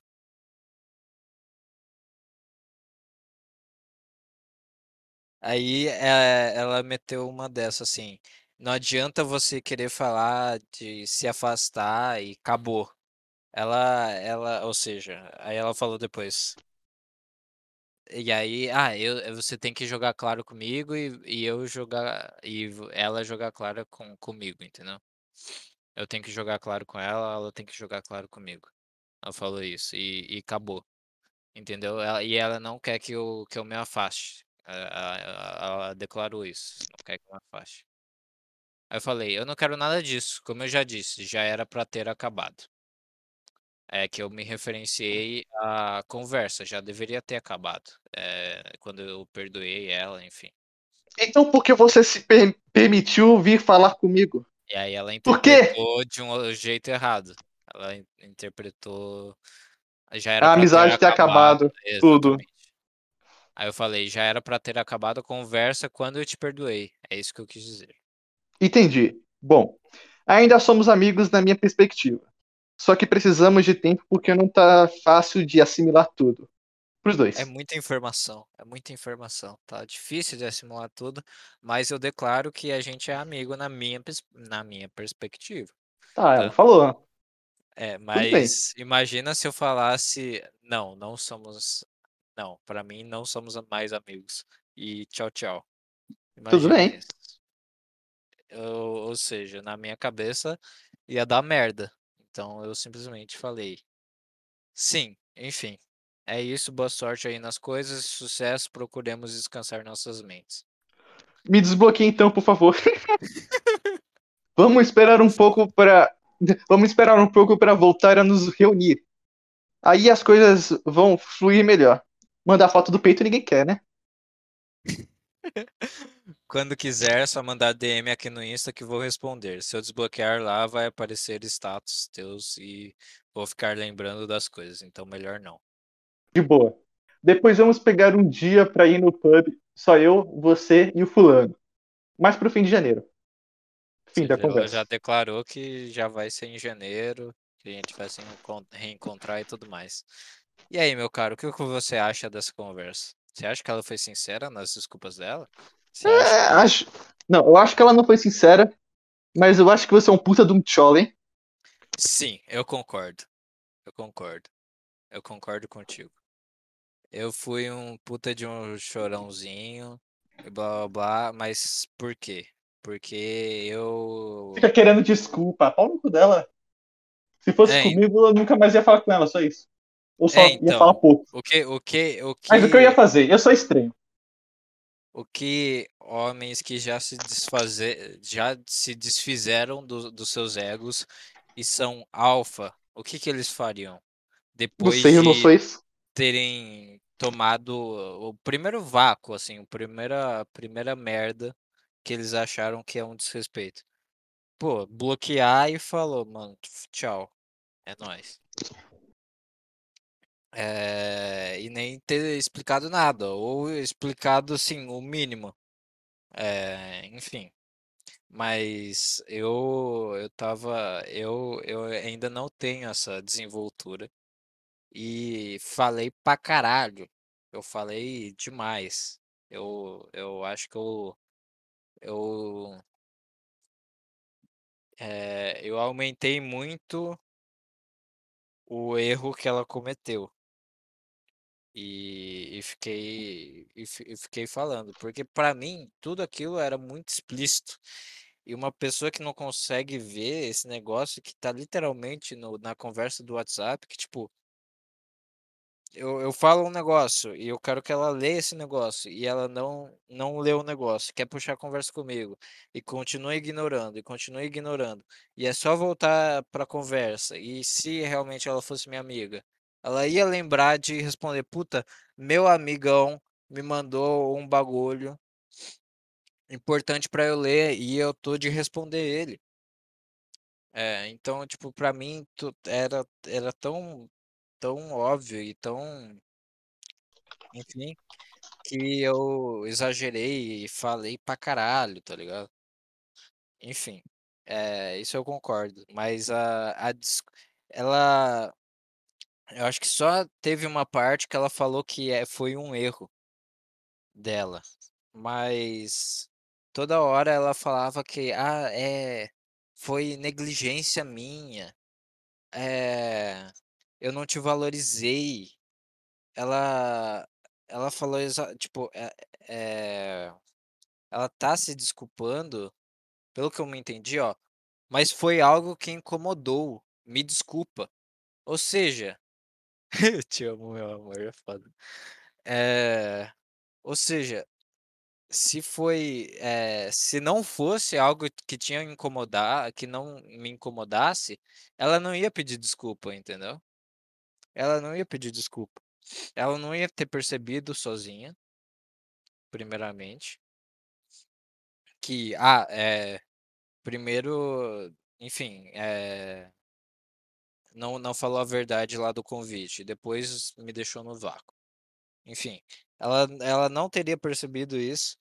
Aí eh, ela meteu uma dessa assim. Não adianta você querer falar de se afastar e acabou. Ela, ela, ou seja, aí ela falou depois. E aí, ah, eu, você tem que jogar claro comigo e, e eu jogar e ela jogar claro com, comigo, entendeu? Eu tenho que jogar claro com ela, ela tem que jogar claro comigo. Ela falou isso e, e acabou, entendeu? Ela- e ela não quer que eu, que eu me afaste. Ela, ela- declarou isso, não quer que eu afaste. Aí eu falei, eu não quero nada disso, como eu já disse, já era pra ter acabado. É que eu me referenciei à conversa, já deveria ter acabado, eh, quando eu perdoei ela, enfim. Então por que você se per permitiu vir falar comigo? E aí ela Por quê? interpretou de um jeito errado. Ela in interpretou já era A pra amizade ter acabado. acabado, tudo. Exatamente. Aí eu falei: "Já era pra ter acabado a conversa quando eu te perdoei", é isso que eu quis dizer. Entendi. Bom, ainda somos amigos na minha perspectiva. Só que precisamos de tempo, porque não tá fácil de assimilar tudo. Para os É 2. muita informação, é muita informação, tá difícil de assimilar tudo, mas eu declaro que a gente é amigo na minha na minha perspectiva, Tá, ela tá. falou. É, mas imagina se eu falasse: "Não, não somos não, pra mim não somos mais amigos, e tchau, tchau". Tudo Imagina bem. isso. Ou ou seja, na minha cabeça ia dar merda, então eu simplesmente falei: "Sim, enfim, é isso, boa sorte aí nas coisas, sucesso, procuremos descansar nossas mentes". Me desbloqueie então, por favor. Vamos esperar um pouco pra vamos esperar um pouco pra voltar a nos reunir. Aí as coisas vão fluir melhor. Mandar foto do peito ninguém quer, né. Quando quiser é só mandar DM aqui no Insta que vou responder, se eu desbloquear lá vai aparecer status teus e vou ficar lembrando das coisas, então melhor não. De boa. Depois vamos pegar um dia pra ir no pub, só eu, você e o fulano. Mais para o fim de janeiro. Fim Você da já já conversa. declarou que já vai ser em janeiro, que a gente vai se encon reencontrar e tudo mais. E aí meu caro, o que você acha dessa conversa? Você acha que ela foi sincera nas desculpas dela? Você É, que acho não, eu acho que ela não foi sincera, mas eu acho que você é um puta de um tcholen. Sim, eu concordo, eu concordo, eu concordo contigo. Eu fui um puta de um chorãozinho, blá, blá, blá, mas por quê? Porque eu Fica querendo desculpa, pau no cu dela. Se fosse É, comigo, eu nunca mais ia falar com ela, só isso. Ou É, só ia falar então, pouco. o que o que o Mas o que eu ia que fazer? Eu sou estranho. o que homens que já se desfaze já se desfizeram do dos seus egos e são alfa, o que que eles fariam? Depois sei, de terem tomado o primeiro vácuo, assim, o primeira a primeira merda que eles acharam que é um desrespeito. Pô, bloquear e falou: "Mano, tchau, é nóis". Eh, e nem ter explicado nada, ou explicado, assim, o mínimo. Eh, enfim. Mas eu eu estava eu eu ainda não tenho essa desenvoltura, e falei pra caralho, eu falei demais. Eu eu acho que eu eu eh, eu aumentei muito o erro que ela cometeu. E e fiquei e e fiquei falando, porque pra mim tudo aquilo era muito explícito, e uma pessoa que não consegue ver esse negócio que tá literalmente no na conversa do WhatsApp que tipo eu eu falo um negócio e eu quero que ela leia esse negócio, e ela não não lê o negócio, quer puxar a conversa comigo, e continua ignorando, e continua ignorando, e é só voltar pra conversa, e se realmente ela fosse minha amiga, ela ia lembrar de responder: "Puta, meu amigão me mandou um bagulho" "importante pra eu ler e eu tô de responder ele". É, então, tipo, pra mim tu era era tão tão óbvio e tão enfim, que eu exagerei e falei pra caralho, tá ligado? Enfim, eh, isso eu concordo, mas a a ela eu acho que só teve uma parte que ela falou que, eh, foi um erro dela, mas toda hora ela falava que: "Ah, eh, foi negligência minha, eh, eu não te valorizei". Ela ela falou tipo, eh eh, ela tá se desculpando, pelo que eu me entendi, ó: "Mas foi algo que incomodou, me desculpa". Ou seja eu te amo meu amor, é foda. Eh, ou seja, se foi, eh, se não fosse algo que tinha incomodar que não me incomodasse, ela não ia pedir desculpa, entendeu? ela não ia pedir desculpa. Ela não ia ter percebido sozinha primeiramente que, ah, eh, primeiro, enfim, eh não não falou a verdade lá do convite, depois me deixou no vácuo. Enfim, ela ela não teria percebido isso,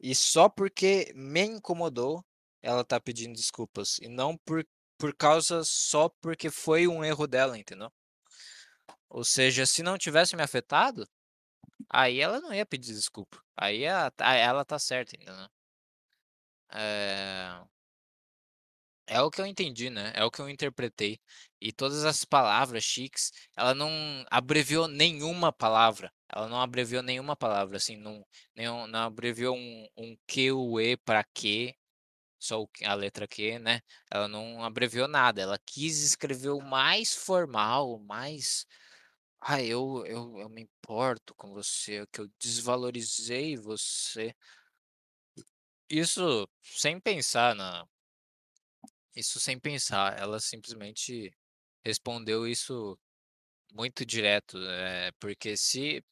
e só porque me incomodou, ela tá pedindo desculpas, e não por por causa só porque foi um erro dela, entendeu? Ou seja, se não tivesse me afetado, aí ela não ia pedir desculpa, aí ela tá ela tá certa, entendeu? Eh É o que eu entendi, né, é o que eu interpretei. E todas as palavras chiques, ela não abreviou nenhuma palavra, ela não abreviou nenhuma palavra, assim, não nenhum não abreviou um um Q, o E pra quê, só q a letra Q, né, ela não abreviou nada, ela quis escrever o mais formal, o mais "Ai, eu eu eu me importo com você, que eu desvalorizei você". Isso sem pensar na Isso sem pensar, ela simplesmente respondeu isso muito direto, eh, porque se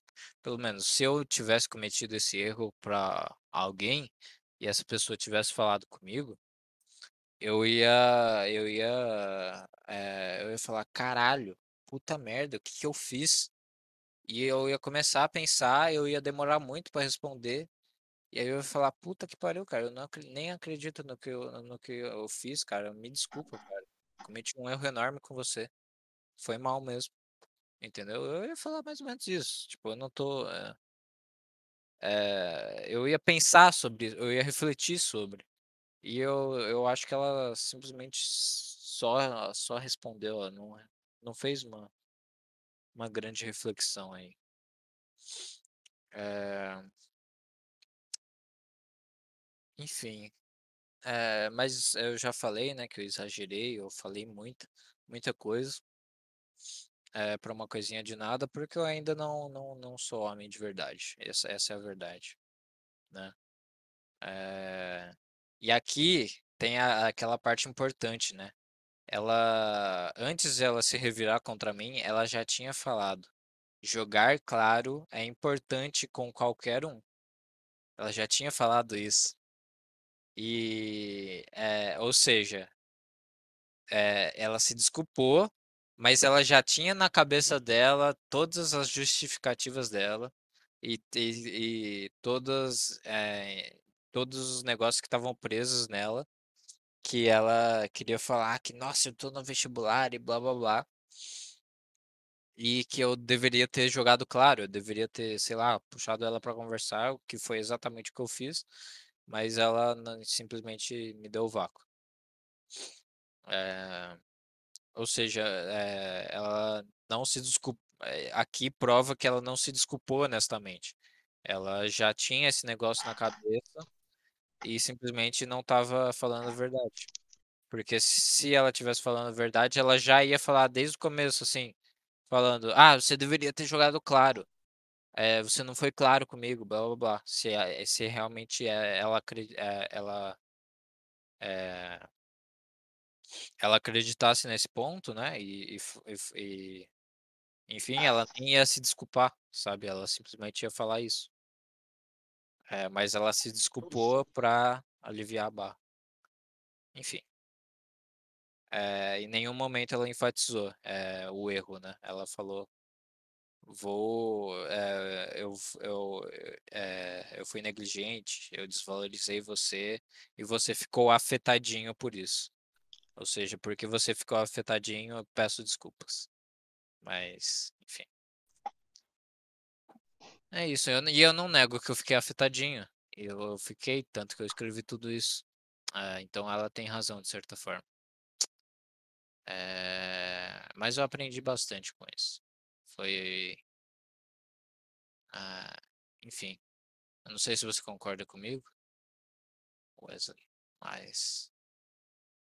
pelo menos se eu tivesse cometido esse erro pra alguém, e essa pessoa tivesse falado comigo, eu ia eu ia, eh, eu ia falar: "Caralho, puta merda, o que que eu fiz?". E eu ia começar a pensar, eu ia demorar muito pra responder, e aí eu ia falar: "Puta que pariu, cara, eu não nem acredito no que eu no que eu fiz, cara, me desculpa, cara, cometi um erro enorme com você, foi mal mesmo", entendeu? Eu ia falar mais ou menos isso, tipo, eu não tô, eh eh, eu ia pensar sobre eu ia refletir sobre. E eu eu acho que ela simplesmente só só respondeu, ela não não fez uma uma grande reflexão aí. Eh Enfim, eh, mas eu já falei, né, que eu exagerei, eu falei muita muita coisa eh, pra uma coisinha de nada, porque eu ainda não não não sou homem de verdade, essa essa é a verdade, né. Eh, e aqui tem a aquela parte importante, né, ela antes de ela se revirar contra mim, ela já tinha falado: "Jogar claro é importante com qualquer um". Ela já tinha falado isso. E, eh, ou seja eh, ela se desculpou, mas ela já tinha na cabeça dela todas as justificativas dela, e e e todas, eh, todos os negócios que estavam presos nela, que ela queria falar que: "Nossa, eu tô no vestibular e blá-blá-blá". E que eu deveria ter jogado claro, eu deveria ter, sei lá, puxado ela pra conversar, o que foi exatamente o que eu fiz, mas ela não simplesmente me deu o vácuo. Eh, ou seja, eh, ela não se desculp eh, aqui prova que ela não se desculpou honestamente. Ela já tinha esse negócio na cabeça, e simplesmente não estava falando a verdade. Porque se ela tivesse falando a verdade, ela já ia falar desde o começo, assim, falando: "Ah, você deveria ter jogado claro, eh, você não foi claro comigo, blá-blá-blá", se a se realmente, eh, ela ela eh ela acreditasse nesse ponto, né, e e e enfim, ela nem ia se desculpar, sabe, ela simplesmente ia falar isso. É, mas ela se desculpou pra aliviar a barra. Enfim. Eh, em nenhum momento ela enfatizou, o erro, né, ela falou: "Vou, eh, eu eu, eh, eu fui negligente, eu desvalorizei você, e você ficou afetadinho por isso. Ou seja, porque você ficou afetadinho, eu peço desculpas". Mas, enfim. É isso, eu e eu não nego que eu fiquei afetadinho, eu fiquei, tanto que eu escrevi tudo isso. Eh, então ela tem razão de certa forma. Eh, mas eu aprendi bastante com isso. Foi ah, enfim, eu não sei se você concorda comigo Wesley, mas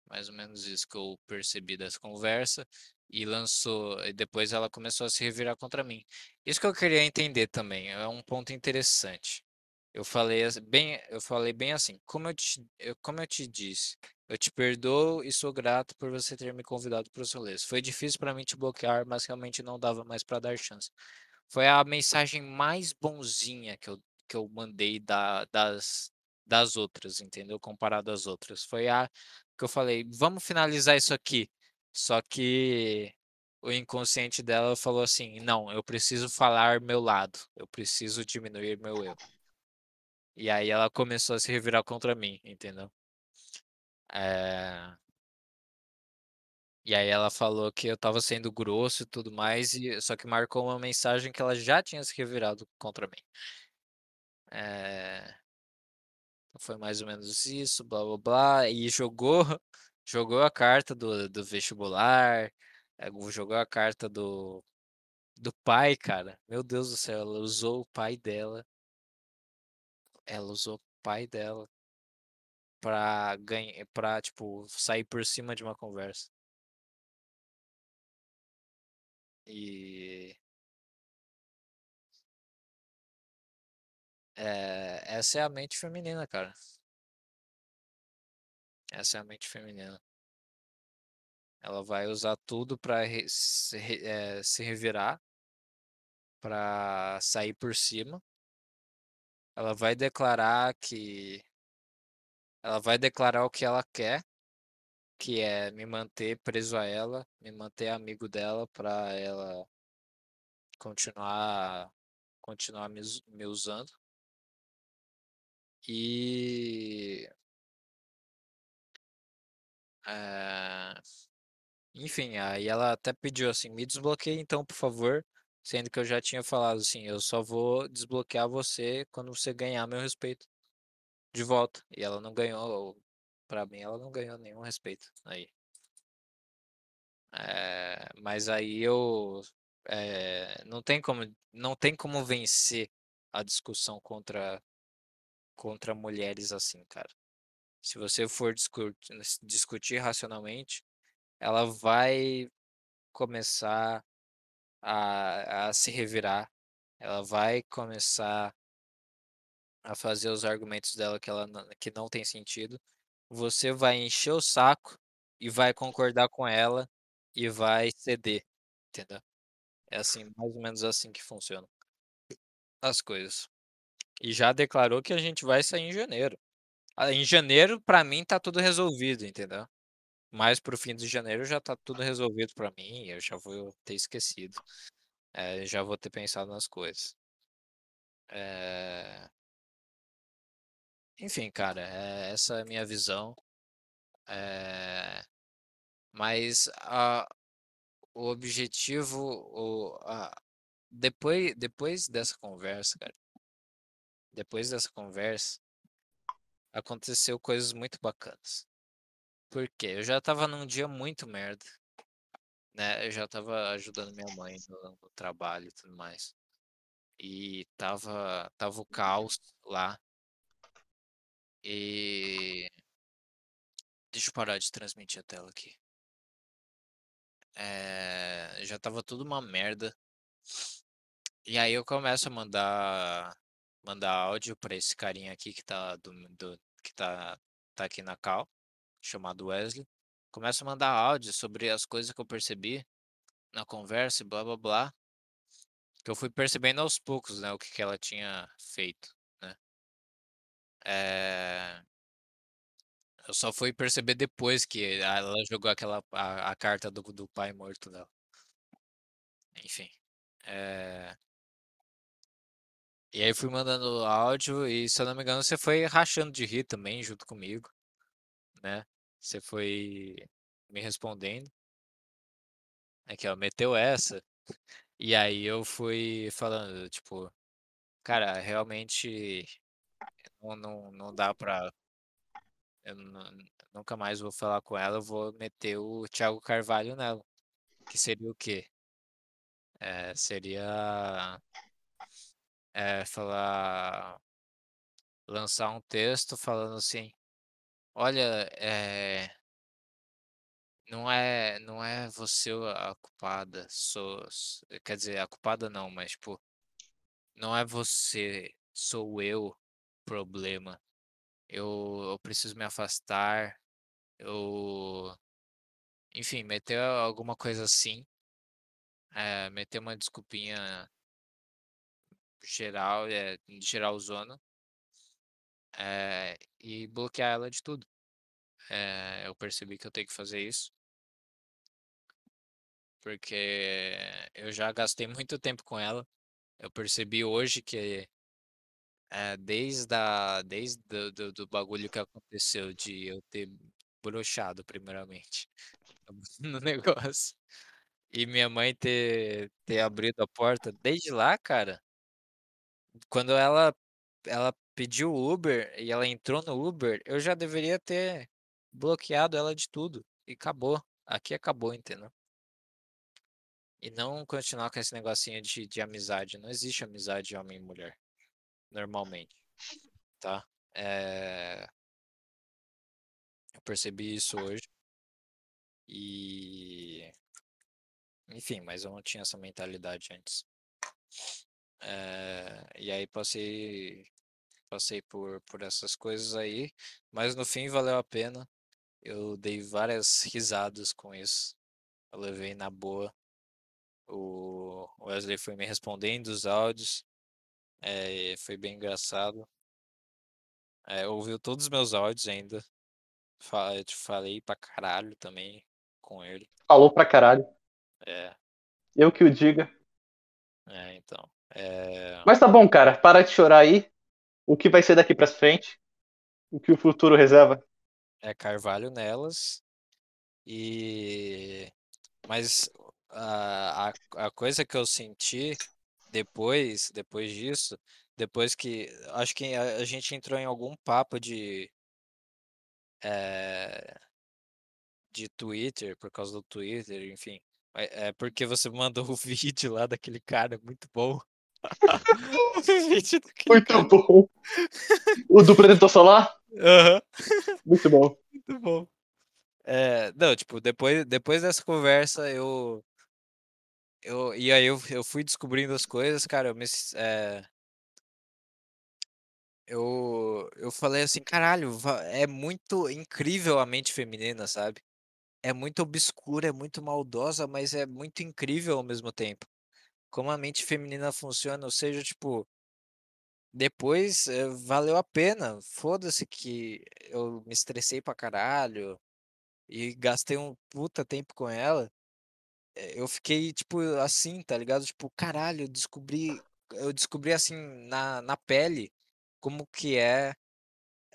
mais ou menos isso que eu percebi dessa conversa, e lançou e depois ela começou a se revirar contra mim. Isso que eu queria entender também, é um ponto interessante. Eu falei bem eu falei bem assim: "Como eu te eu como eu te disse, Eu te perdoo e sou grato por você ter me convidado para os rolês. Foi difícil para mim te bloquear, mas realmente não dava mais para dar chance. Foi a mensagem mais bonzinha que eu, que eu mandei da, das, das outras, entendeu? Comparado às outras. Foi a que eu falei, vamos finalizar isso aqui. Só que o inconsciente dela falou assim: não, eu preciso falar meu lado, eu preciso diminuir meu eu. E aí ela começou a se revirar contra mim, entendeu? É... E aí ela falou que eu tava sendo grosso e tudo mais, e só que marcou uma mensagem que ela já tinha se revirado contra mim. É... Foi mais ou menos isso, blá blá blá, e jogou, jogou a carta do, do vestibular, é, jogou a carta do, do pai, cara. Meu Deus do céu, ela usou o pai dela. Ela usou o pai dela pra ganhar, pra, tipo, sair por cima de uma conversa. E é, essa é a mente feminina, cara. Essa é a mente feminina. Ela vai usar tudo pra re- se, é, se revirar, pra sair por cima. Ela vai declarar que ela vai declarar o que ela quer, que é me manter preso a ela, me manter amigo dela pra ela continuar continuar me, me usando. E é, enfim, aí ela até pediu assim, me desbloqueie então, por favor, sendo que eu já tinha falado assim, eu só vou desbloquear você quando você ganhar meu respeito de volta. E ela não ganhou, pra mim ela não ganhou nenhum respeito aí. É, mas aí eu é, não tem como não tem como vencer a discussão contra contra mulheres assim, cara. Se você for discutir, discutir racionalmente, ela vai começar a, a se revirar, ela vai começar a fazer os argumentos dela que ela que não tem sentido. Você vai encher o saco e vai concordar com ela e vai ceder, entendeu? É assim, mais ou menos assim que funcionam as coisas. E já declarou que a gente vai sair em janeiro. Ah, Em janeiro, pra mim, tá tudo resolvido, entendeu? Mais pro fim de janeiro já tá tudo resolvido pra mim, eu já vou ter esquecido. É, já vou ter pensado nas coisas. É, Enfim, cara, é, essa é a minha visão. É, Mas a... o objetivo, o... a... depois, depois dessa conversa, cara, depois dessa conversa, aconteceu coisas muito bacanas. Por quê? Eu já tava num dia muito merda, né? Eu já tava ajudando minha mãe no, no trabalho e tudo mais. E tava, tava o caos lá. E deixa eu parar de transmitir a tela aqui. É, já tava tudo uma merda. E aí eu começo a mandar mandar áudio pra esse carinha aqui que tá do, do- que tá tá aqui na call, chamado Wesley. Começo a mandar áudio sobre as coisas que eu percebi na conversa e blá blá blá, que eu fui percebendo aos poucos, né, o que que ela tinha feito? É, eu só fui perceber depois que ela jogou aquela a, a carta do, do pai morto dela. Enfim. É, E aí fui mandando áudio e, se eu não me engano, você foi rachando de rir também junto comigo, né? Você foi me respondendo. Aqui, ó, meteu essa. E aí eu fui falando, tipo, cara, realmente não, não, não dá pra. Eu nu- nunca mais vou falar com ela, eu vou meter o Thiago Carvalho nela. Que seria o quê? É, seria é, falar, lançar um texto falando assim, olha, é, Não é, não é você a culpada, sou, quer dizer, a culpada não, mas tipo, não é você, sou eu problema. Eu, eu preciso me afastar Eu. Enfim, meteu alguma coisa assim. É, meteu uma desculpinha geral, é, geral zona. É, e bloquear ela de tudo. É, eu percebi que eu tenho que fazer isso. Porque eu já gastei muito tempo com ela. Eu percebi hoje que é, desde, a, desde do, do, do bagulho que aconteceu de eu ter broxado primeiramente no negócio. E minha mãe ter, ter abrido a porta desde lá, cara. Quando ela ela pediu o Uber e ela entrou no Uber, eu já deveria ter bloqueado ela de tudo. E acabou. Aqui acabou, entendeu? E não continuar com esse negocinho de, de amizade. Não existe amizade homem e mulher. Normalmente. Tá? É... Eu percebi isso hoje. E. Enfim, mas eu não tinha essa mentalidade antes. É... E aí passei. Passei por, por essas coisas aí. Mas no fim valeu a pena. Eu dei várias risadas com isso. Eu levei na boa. O Wesley foi me respondendo os áudios. É, foi bem engraçado. É, ouviu todos os meus áudios ainda. Falei pra caralho também com ele. Falou pra caralho. É. Eu que o diga. É, então. É... Mas tá bom, cara. Para de chorar aí. O que vai ser daqui pra frente? O que o futuro reserva? É carvalho nelas. E. Mas a, a, a coisa que eu senti depois, depois disso, depois que. Acho que a, a gente entrou em algum papo de. É, de Twitter, por causa do Twitter, enfim. É, porque você mandou o vídeo lá daquele cara, muito bom. muito cara. bom. O do Predator Solar? Uhum. Muito bom. Muito bom. É, não, tipo, depois, depois dessa conversa, eu. Eu e aí eu, eu fui descobrindo as coisas, cara. Eu me. É, eu, eu falei assim, caralho, é muito incrível a mente feminina, sabe? É muito obscura, é muito maldosa, mas é muito incrível ao mesmo tempo. Como a mente feminina funciona, ou seja, tipo, depois eh, valeu a pena. Foda-se que eu me estressei pra caralho e gastei um puta tempo com ela. Eh, eu fiquei, tipo, assim, tá ligado? Tipo, caralho, eu descobri, eu descobri assim na, na pele como que é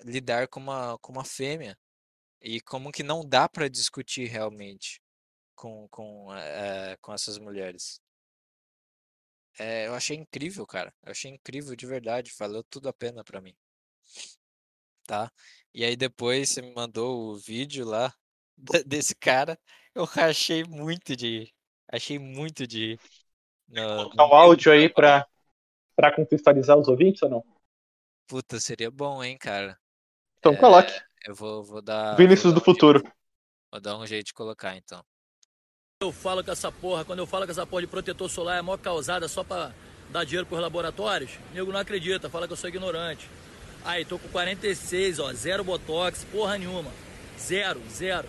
lidar com uma, com uma fêmea e como que não dá pra discutir realmente com, com, é, com essas mulheres. É, eu achei incrível, cara. Eu achei incrível de verdade. Valeu tudo a pena pra mim. Tá? E aí depois você me mandou o vídeo lá desse cara. Eu achei muito de. Achei muito de. No, no um áudio aí pra, pra contextualizar os ouvintes ou não? Puta, seria bom, hein, cara. Então é, coloque. Eu vou, vou dar. Vinícius vou dar do um futuro. Jeito, vou dar um jeito de colocar, então. Eu falo com essa porra, quando eu falo que essa porra de protetor solar é mó causada só pra dar dinheiro pros laboratórios, o nego não acredita, fala que eu sou ignorante. Aí, tô com 46, ó, zero botox, porra nenhuma. Zero, zero.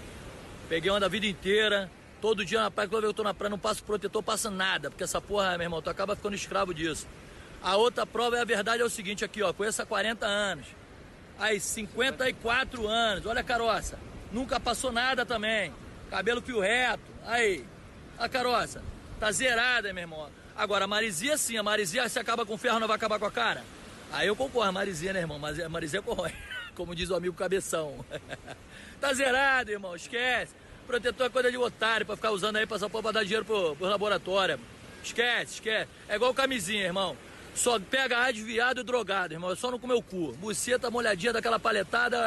Peguei uma da vida inteira, todo dia na praia, quando eu tô na praia, não passo protetor, passa nada, porque essa porra, meu irmão, tu acaba ficando escravo disso. A outra prova é a verdade, é o seguinte aqui, ó, conheço há 40 anos. Aí, 54 anos, olha a caroça. Nunca passou nada também. Cabelo fio reto, Aí, a caroça, tá zerada, meu irmão. Agora, a Marizia sim, a Marizia se acaba com ferro, não vai acabar com a cara? Aí eu concordo, a Marizia, né, irmão? Mas a Marizia corrói, como diz o amigo Cabeção. tá zerado, irmão, esquece. Protetor é coisa de otário pra ficar usando aí pra essa pra dar dinheiro pro, pro laboratório. Esquece, esquece. É igual camisinha, irmão. Só pega ar desviado e drogado, irmão. Só não comer o cu. Buceta molhadinha daquela paletada.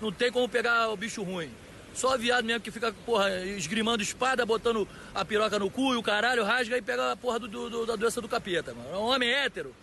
Não tem como pegar o bicho ruim. Só viado mesmo que fica, porra, esgrimando espada, botando a piroca no cu e o caralho rasga e pega a porra do, do, da doença do capeta, mano. É um homem hétero.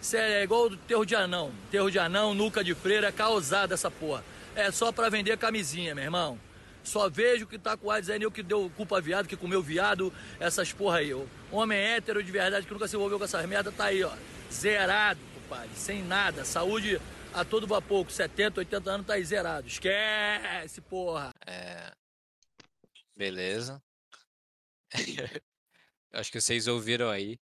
Isso é igual o terro de anão. Terro de anão, nuca de freira, é causada essa porra. É só pra vender camisinha, meu irmão. Só vejo que tá com o dizendo eu que deu culpa viado, que comeu viado, essas porra aí. O homem hétero de verdade que nunca se envolveu com essas merda tá aí, ó. Zerado, compadre. Sem nada. Saúde a todo vapor, com 70, 80 anos, tá aí zerado. Esquece, porra. É, beleza. Acho que vocês ouviram aí.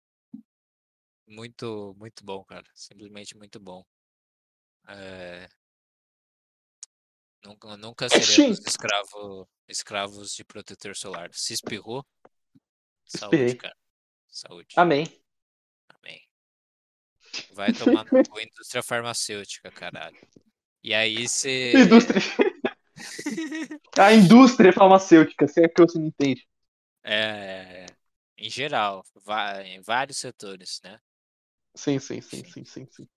Muito, muito bom, cara. Simplesmente muito bom. É, Nunca, nunca seremos Sim. escravo, escravos de protetor solar. Se espirrou, Espirrei. saúde, cara. Saúde. Amém. Amém. Vai tomar no cu indústria farmacêutica, caralho. E aí você. Indústria. A indústria farmacêutica, se é que você não entende. É, em geral, em vários setores, né? Sim, sim, sim, sim, sim, sim.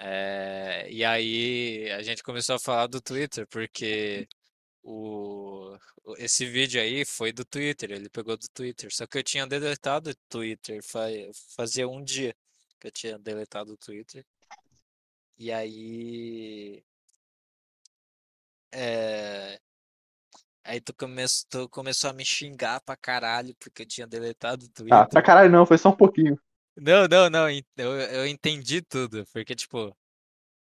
É, e aí a gente começou a falar do Twitter, porque o, esse vídeo aí foi do Twitter, ele pegou do Twitter. Só que eu tinha deletado o Twitter, fa- fazia um dia que eu tinha deletado o Twitter. E aí. É, aí tu, come, tu começou a me xingar pra caralho porque eu tinha deletado o Twitter. Ah, pra caralho não, foi só um pouquinho. Não, não, não. Eu, eu entendi tudo. Porque, tipo,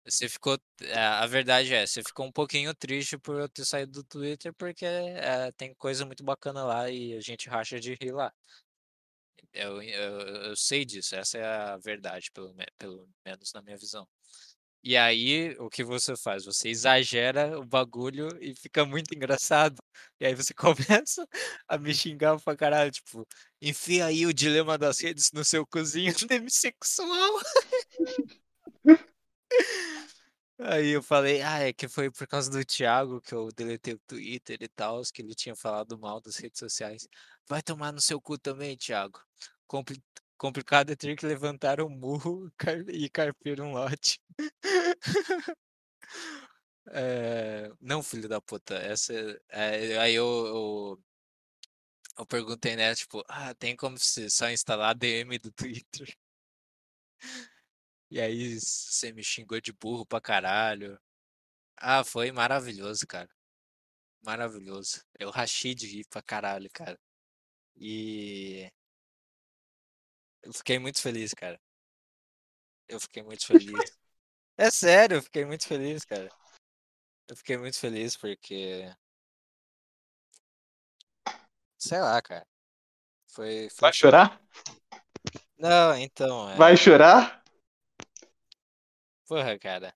você ficou. A verdade é, você ficou um pouquinho triste por eu ter saído do Twitter, porque é, tem coisa muito bacana lá e a gente racha de rir lá. Eu, eu, eu sei disso, essa é a verdade, pelo, pelo menos na minha visão. E aí, o que você faz? Você exagera o bagulho e fica muito engraçado. E aí você começa a me xingar pra caralho, tipo, enfia aí o dilema das redes no seu cozinho demissexual. Aí eu falei, ah, é que foi por causa do Thiago que eu deletei o Twitter e tal, que ele tinha falado mal das redes sociais. Vai tomar no seu cu também, Thiago. Compli- complicado é ter que levantar um murro e carpir um lote. É, não, filho da puta. Essa, é, aí eu, eu, eu perguntei, né? Tipo, ah, tem como se só instalar a DM do Twitter? E aí você me xingou de burro pra caralho. Ah, foi maravilhoso, cara. Maravilhoso. Eu rachei de rir pra caralho, cara. E eu fiquei muito feliz, cara. Eu fiquei muito feliz. É sério, eu fiquei muito feliz, cara. Eu fiquei muito feliz porque. Sei lá, cara. Foi, foi Vai chorar? Não, então, é. Vai chorar? Porra, cara.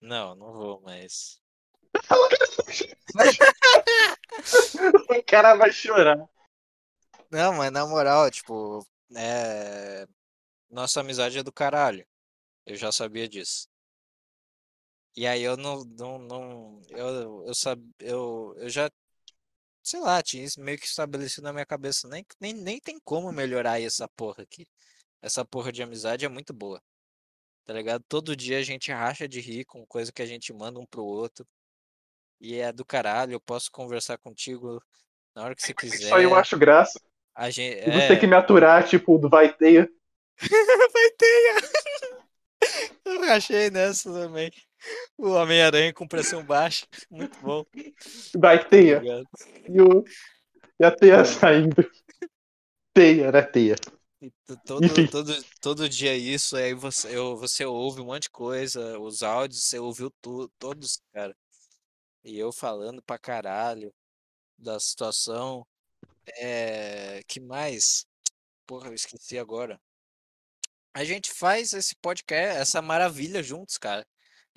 Não, não vou, mas. O cara vai chorar. Não, mas na moral, tipo, é... Nossa amizade é do caralho. Eu já sabia disso. E aí eu não, não, não, eu, eu, sab... eu, eu já, sei lá, tinha isso meio que estabelecido na minha cabeça. Nem, nem, nem tem como melhorar essa porra aqui. Essa porra de amizade é muito boa. Tá ligado? Todo dia a gente racha de rir com coisa que a gente manda um pro outro. E é do caralho, eu posso conversar contigo na hora que você quiser. Isso aí eu acho graça. A gente, E você tem é, que me aturar, tipo, do vai teia. vai ter. Eu rachei nessa também. O Homem-Aranha com pressão baixa. Muito bom. Vai tá teia. E, o... e a teia É. saindo. Teia, né? Teia. E to- todo, Enfim. todo, todo dia isso, aí você, eu, você ouve um monte de coisa, os áudios, você ouviu tu, todos, cara. E eu falando pra caralho da situação. É, que mais? Porra, eu esqueci agora. A gente faz esse podcast, essa maravilha juntos, cara.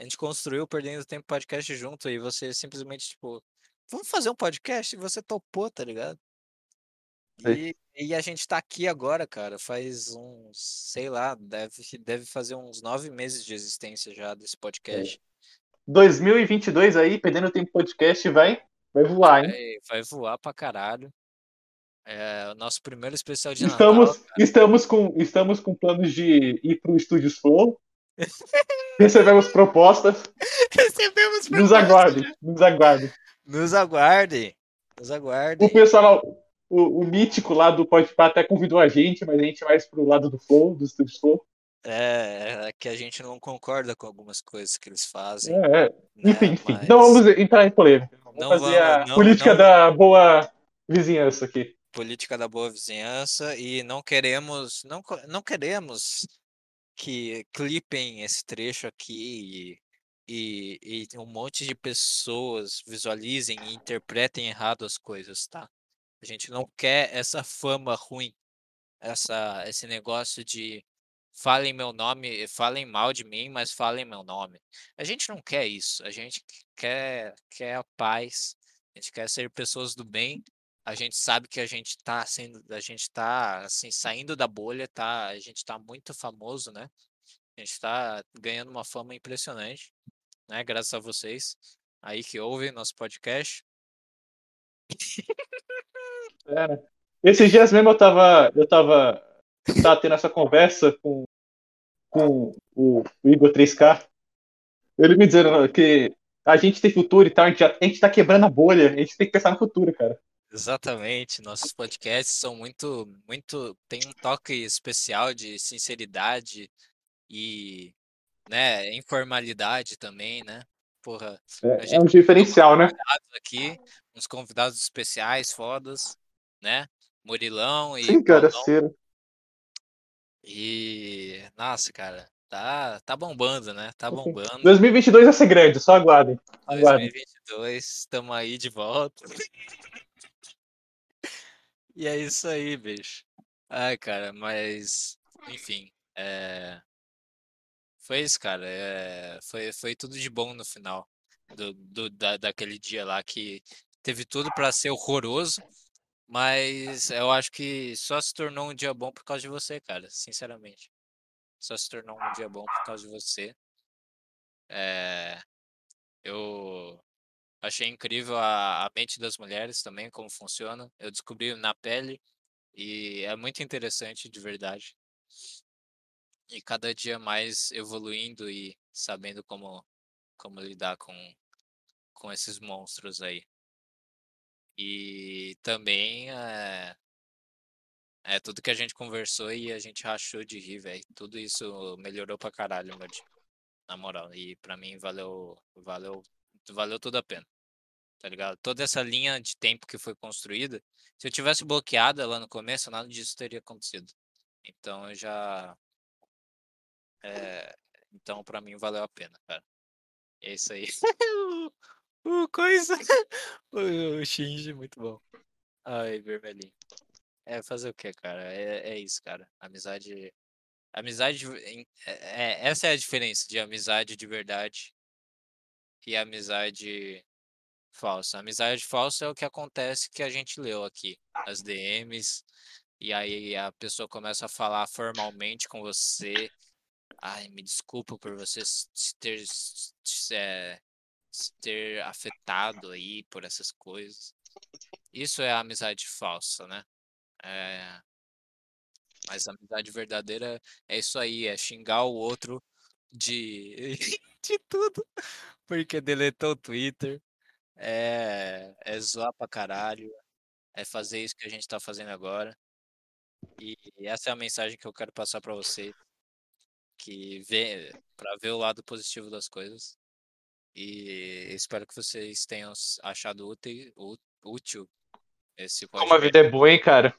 A gente construiu o Perdendo Tempo podcast junto e você simplesmente, tipo, vamos fazer um podcast? E você topou, tá ligado? E, e a gente tá aqui agora, cara. Faz uns, sei lá, deve, deve fazer uns nove meses de existência já desse podcast. 2022 aí, perdendo tempo podcast, vai, vai voar, hein? Vai, vai voar pra caralho. É o nosso primeiro especial de Natal. Estamos, cara. estamos, com, estamos com planos de ir pro Estúdios Flow. Recebemos propostas. Recebemos Nos proposta. aguardem, nos aguardem. Nos aguardem. Nos aguardem. O pessoal, o, o mítico lá do Podpah até convidou a gente, mas a gente vai pro lado do Flow, do Estúdios Flow. É, é que a gente não concorda com algumas coisas que eles fazem. É, é. né? Enfim, enfim, Mas não vamos entrar em polêmica. Vamos Não fazer vamos, a não- política não- da boa vizinhança aqui. política da boa vizinhança e não queremos, não, não queremos que clipem esse trecho aqui e, e, e um monte de pessoas visualizem e interpretem errado as coisas, tá? A gente não quer essa fama ruim, essa, esse negócio de falem meu nome, falem mal de mim, mas falem meu nome. A gente não quer isso, a gente quer, quer a paz, a gente quer ser pessoas do bem. A gente sabe que a gente tá sendo, a gente tá assim saindo da bolha, tá? A gente tá muito famoso, né? A gente tá ganhando uma fama impressionante, né? Graças a vocês aí que ouvem nosso podcast. Esses dias mesmo eu tava, eu tava, tava tendo essa conversa com, com o Igor 3K. Ele me dizendo que a gente tem futuro e tal, a gente, já, a gente tá quebrando a bolha, a gente tem que pensar no futuro, cara. Exatamente, nossos podcasts são muito, muito, tem um toque especial de sinceridade e, né, informalidade também, né? Porra, a É, é um diferencial, né? aqui, uns convidados especiais, fodas, né? Murilão e Sim, cara, Paulão. E, nossa, cara, tá, tá bombando, né? Tá bombando. 2022 vai ser grande, só aguardem. Aguardem. 2022, estamos aí de volta. E é isso aí, bicho. Ai, cara, mas, enfim, é... foi isso, cara. É... Foi, foi tudo de bom no final do, do, da, daquele dia lá que teve tudo pra ser horroroso, mas eu acho que só se tornou um dia bom por causa de você, cara, sinceramente. Só se tornou um dia bom por causa de você. É... Eu achei incrível a, a mente das mulheres também, como funciona. Eu descobri na pele e é muito interessante de verdade. E cada dia mais evoluindo e sabendo como, como lidar com, com esses monstros aí. E também é, é tudo que a gente conversou e a gente rachou de rir, velho. Tudo isso melhorou pra caralho, meu dia. Na moral. E pra mim valeu, valeu, valeu tudo a pena. Tá ligado? Toda essa linha de tempo que foi construída, se eu tivesse bloqueado ela no começo, nada disso teria acontecido. Então eu já. É, então pra mim valeu a pena, cara. É isso aí. coisa. O, Shinji, muito bom. Ai, vermelhinho. É fazer o que, cara? É, é isso, cara. Amizade. Amizade. É, é- essa é a diferença de amizade de verdade e amizade falsa. Amizade falsa é o que acontece que a gente leu aqui. As DMs. E aí a pessoa começa a falar formalmente com você. Ai, me desculpa por você se ter, s- s- é, se ter afetado aí por essas coisas. Isso é a amizade falsa, né? É, mas a amizade verdadeira é isso aí, é xingar o outro de, de tudo, porque deletou o Twitter, é, é zoar pra caralho, é fazer isso que a gente tá fazendo agora. E essa é a mensagem que eu quero passar pra você, que vê, para ver o lado positivo das coisas. E espero que vocês tenham achado útil, útil esse Como a podcast. vida é boa, hein, cara?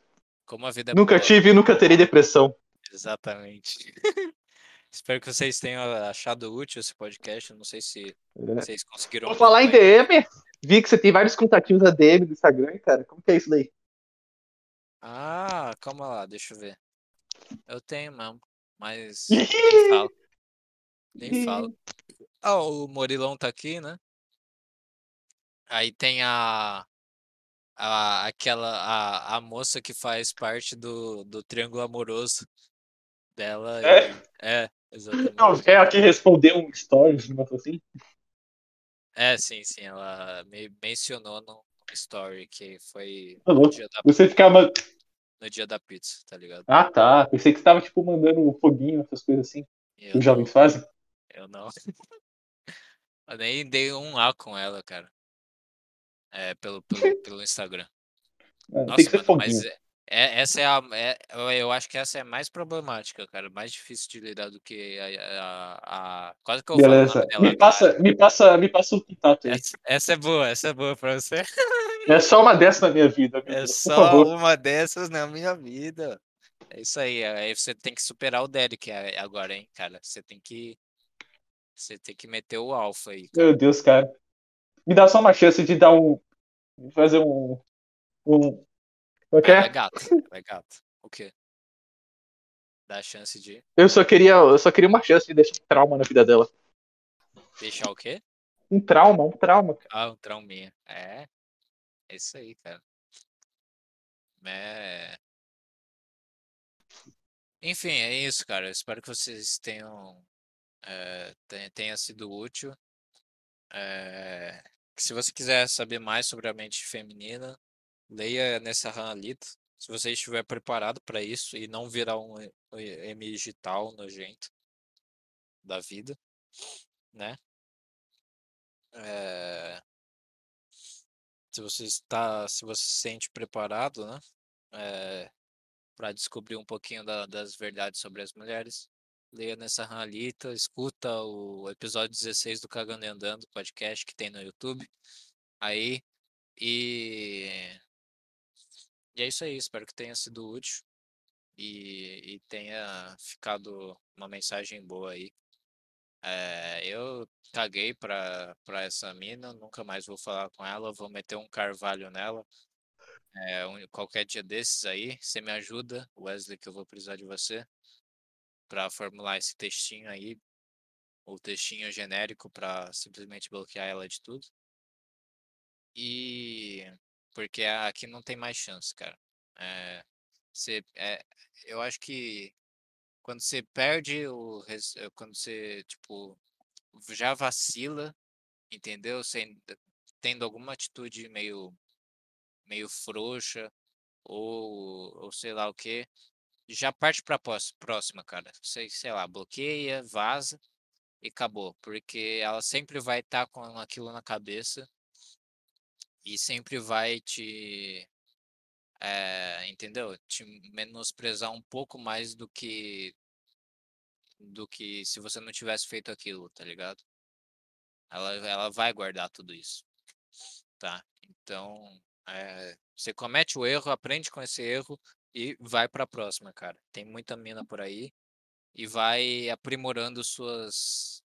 Como a vida é Nunca boa. tive e nunca terei depressão. Exatamente. Espero que vocês tenham achado útil esse podcast. Não sei se É. vocês conseguiram. Vou falar em. DM. Vi que você tem vários contatinhos da DM do Instagram, cara. Como que é isso daí? Ah, calma lá, deixa eu ver. Eu tenho mesmo, mas nem falo. Nem falo. Ah, o Morilão tá aqui, né? Aí tem a, a aquela a, a moça que faz parte do, do triângulo amoroso dela. É? e- é, exatamente. Não, é a que respondeu um stories, negócio assim. É, sim, sim, ela me mencionou no story que foi Tá no dia da, Você ficava. no dia da pizza, tá ligado? Ah, tá. Pensei que você tava, tipo, mandando um foguinho, essas coisas assim. Eu os jovens não, fazem. eu não. Eu nem dei um A com ela, cara. É, pelo, pelo, pelo Instagram. Tem Nossa, que ser mano, mas é, é- essa é a. é- eu, acho que essa é mais problemática, cara. Mais difícil de lidar do que a. a- a- quase que eu Beleza. dela Me passa, me passa, me passa o contato aí. Essa, essa é boa, essa é boa pra você. É só uma dessa na minha vida, meu É só uma dessas na minha vida. É isso aí. Aí você tem que superar o Derek é, agora, hein, cara. Você tem que. Você tem que meter o alfa aí. Cara. Meu Deus, cara. Me dá só uma chance de dar um. Fazer um. Um. Ok? vai gato. Vai gato. O quê? Dá a chance de Eu só queria. Eu só queria uma chance de deixar um trauma na vida dela. deixar o quê? Um trauma, um trauma, cara. Ah, um trauminha. É. É isso aí, cara. É. Enfim, é isso, cara. Eu espero que vocês tenham. é, tenha, sido útil. É, se você quiser saber mais sobre a mente feminina, leia nessa Hanalita. Se você estiver preparado para isso e não virar um M digital nojento da vida, né? É, se você está, se você se sente preparado, né? para descobrir um pouquinho da- das verdades sobre as mulheres, leia nessa Hanalita, escuta o episódio 16 do Cagando e Andando podcast que tem no YouTube. Aí e e é isso aí, espero que tenha sido útil e, e tenha ficado uma mensagem boa aí. É, eu caguei pra, pra essa mina, nunca mais vou falar com ela, vou meter um carvalho nela. É, um- qualquer dia desses aí, você me ajuda, Wesley, que eu vou precisar de você para formular esse textinho aí, o textinho genérico para simplesmente bloquear ela de tudo. E porque aqui não tem mais chance, cara. É, você, é, eu acho que quando você perde o, eh, quando você tipo já vacila, entendeu? Tendo alguma atitude meio meio frouxa ou, ou sei lá o que, já parte pós- próxima, cara. Sei, sei lá, bloqueia, vaza e acabou. Porque ela sempre vai estar com aquilo na cabeça e sempre vai te. eh, entendeu? Te menosprezar um pouco mais do que. do que se você não tivesse feito aquilo, tá ligado? Ela, ela vai guardar tudo isso. Tá? Então, é, você comete o erro, aprende com esse erro e vai pra próxima, cara. Tem muita mina por aí e vai aprimorando suas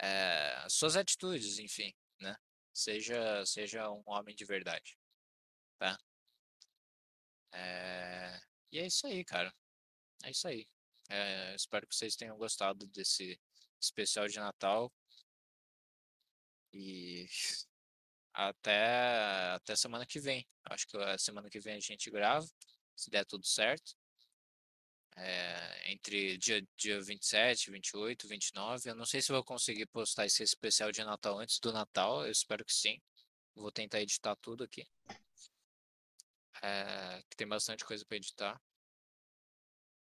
eh, suas atitudes, enfim, né? Seja seja um homem de verdade, tá? Eh, e é isso aí, cara. É isso aí. Eh, espero que vocês tenham gostado desse especial de Natal e até até semana que vem. Acho que a semana que vem a gente grava, se der tudo certo. É, entre dia, dia 27, 28, 29. Eu não sei se vou conseguir postar esse especial de Natal antes do Natal. Eu espero que sim. Vou tentar editar tudo aqui. É, que tem bastante coisa para editar.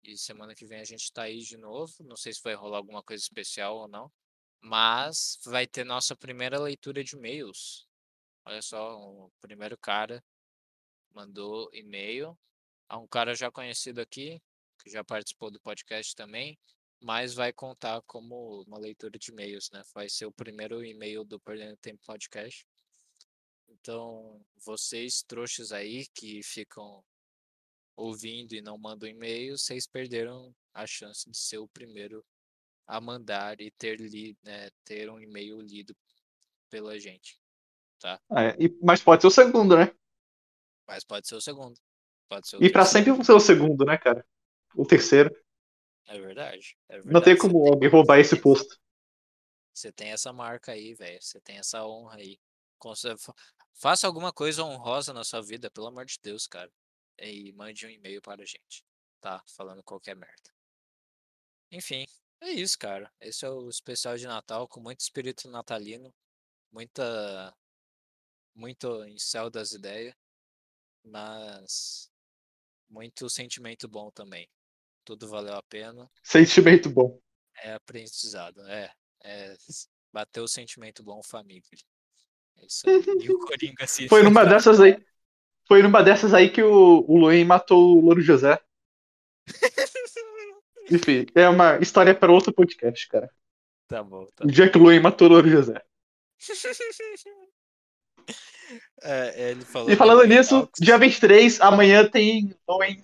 E semana que vem a gente tá aí de novo. Não sei se vai rolar alguma coisa especial ou não. Mas vai ter nossa primeira leitura de e-mails. Olha só, o primeiro cara mandou e-mail a um cara já conhecido aqui, que já participou do podcast também, mas vai contar como uma leitura de e-mails, né? Vai ser o primeiro e-mail do Perdendo Tempo Podcast. Então, vocês trouxas aí que ficam ouvindo e não mandam e-mail, vocês perderam a chance de ser o primeiro a mandar e ter, li, né, ter um e-mail lido pela gente. É, e- mas pode ser o segundo, né? Mas pode ser o segundo. Pode ser o E terceiro. sempre ser o segundo, né, cara? O terceiro. É verdade. É Não tem verdade, você como alguém roubar esse posto. Você tem essa marca aí, velho. Você tem essa honra aí. Faça alguma coisa honrosa na sua vida, pelo amor de Deus, cara. E mande um e-mail para a gente, tá? Falando qualquer merda. Enfim, é isso, cara. Esse é o especial de Natal com muito espírito natalino, muita. Muito em céu das ideias, mas muito sentimento bom também. Tudo valeu a pena. Sentimento bom. É aprendizado, é. é bateu o sentimento bom, família. É isso aí. E o Coringa se Foi numa dessas aí. Foi numa dessas aí que o, o Luan matou o Louro José. Enfim, é uma história para outro podcast, cara. Tá bom, tá O dia que o Luan matou o Louro José. É, falou E falando do nisso, dia 23, amanhã tem Luan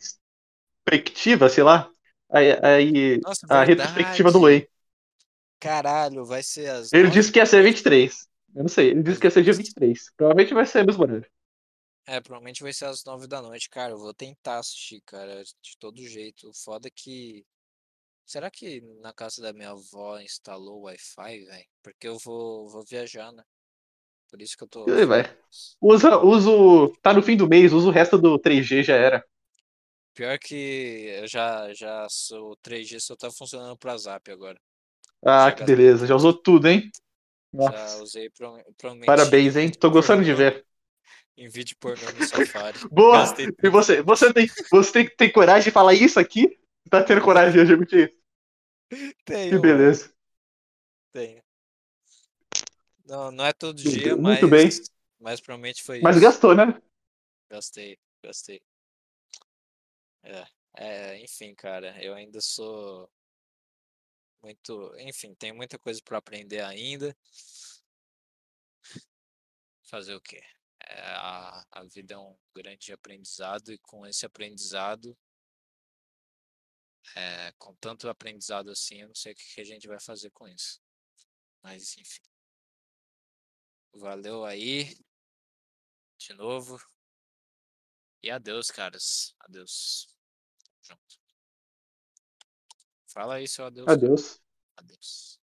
retrospectiva, sei lá. Aí, aí Nossa, a retrospectiva do. Whey. Caralho, vai ser as Ele disse que ia ser 23. Eu não sei, ele disse que ia ser dia 23. Provavelmente vai ser mesmo horário. É, provavelmente vai ser às nove da noite, cara. Eu vou tentar assistir, cara, de todo jeito. O foda é que. Será que na casa da minha avó instalou Wi-Fi, velho? Porque eu vou, vou viajar, né? Por isso que eu tô. Vai. Usa, usa o. Tá no fim do mês, usa o resto do 3G, já era. Pior que eu já, já sou 3G só tá funcionando pra Zap agora. Ah, Já que beleza. Já usou tudo, hein? Já Nossa. usei pro- provavelmente. Parabéns, hein? Tô gostando de ver. Em vídeo pornô no Safari. Boa! Gastei E você? Você tem, você tem que ter coragem de falar isso aqui? Tá tendo coragem de admitir isso? Tenho, Que mano, beleza. tenho. Não, não é todo Muito- dia, muito mas. bem. Mas provavelmente foi Mas isso. gastou, né? Gastei, gastei. É, é, enfim, cara, eu ainda sou muito, enfim, tenho muita coisa para aprender ainda. Fazer o quê? É, a, a vida é um grande aprendizado e com esse aprendizado, é, com tanto aprendizado assim, eu não sei o que que a gente vai fazer com isso. Mas enfim. Valeu aí. De novo. E adeus, caras. Adeus. Tamo Junto. Fala aí, seu adeus. Adeus. Adeus.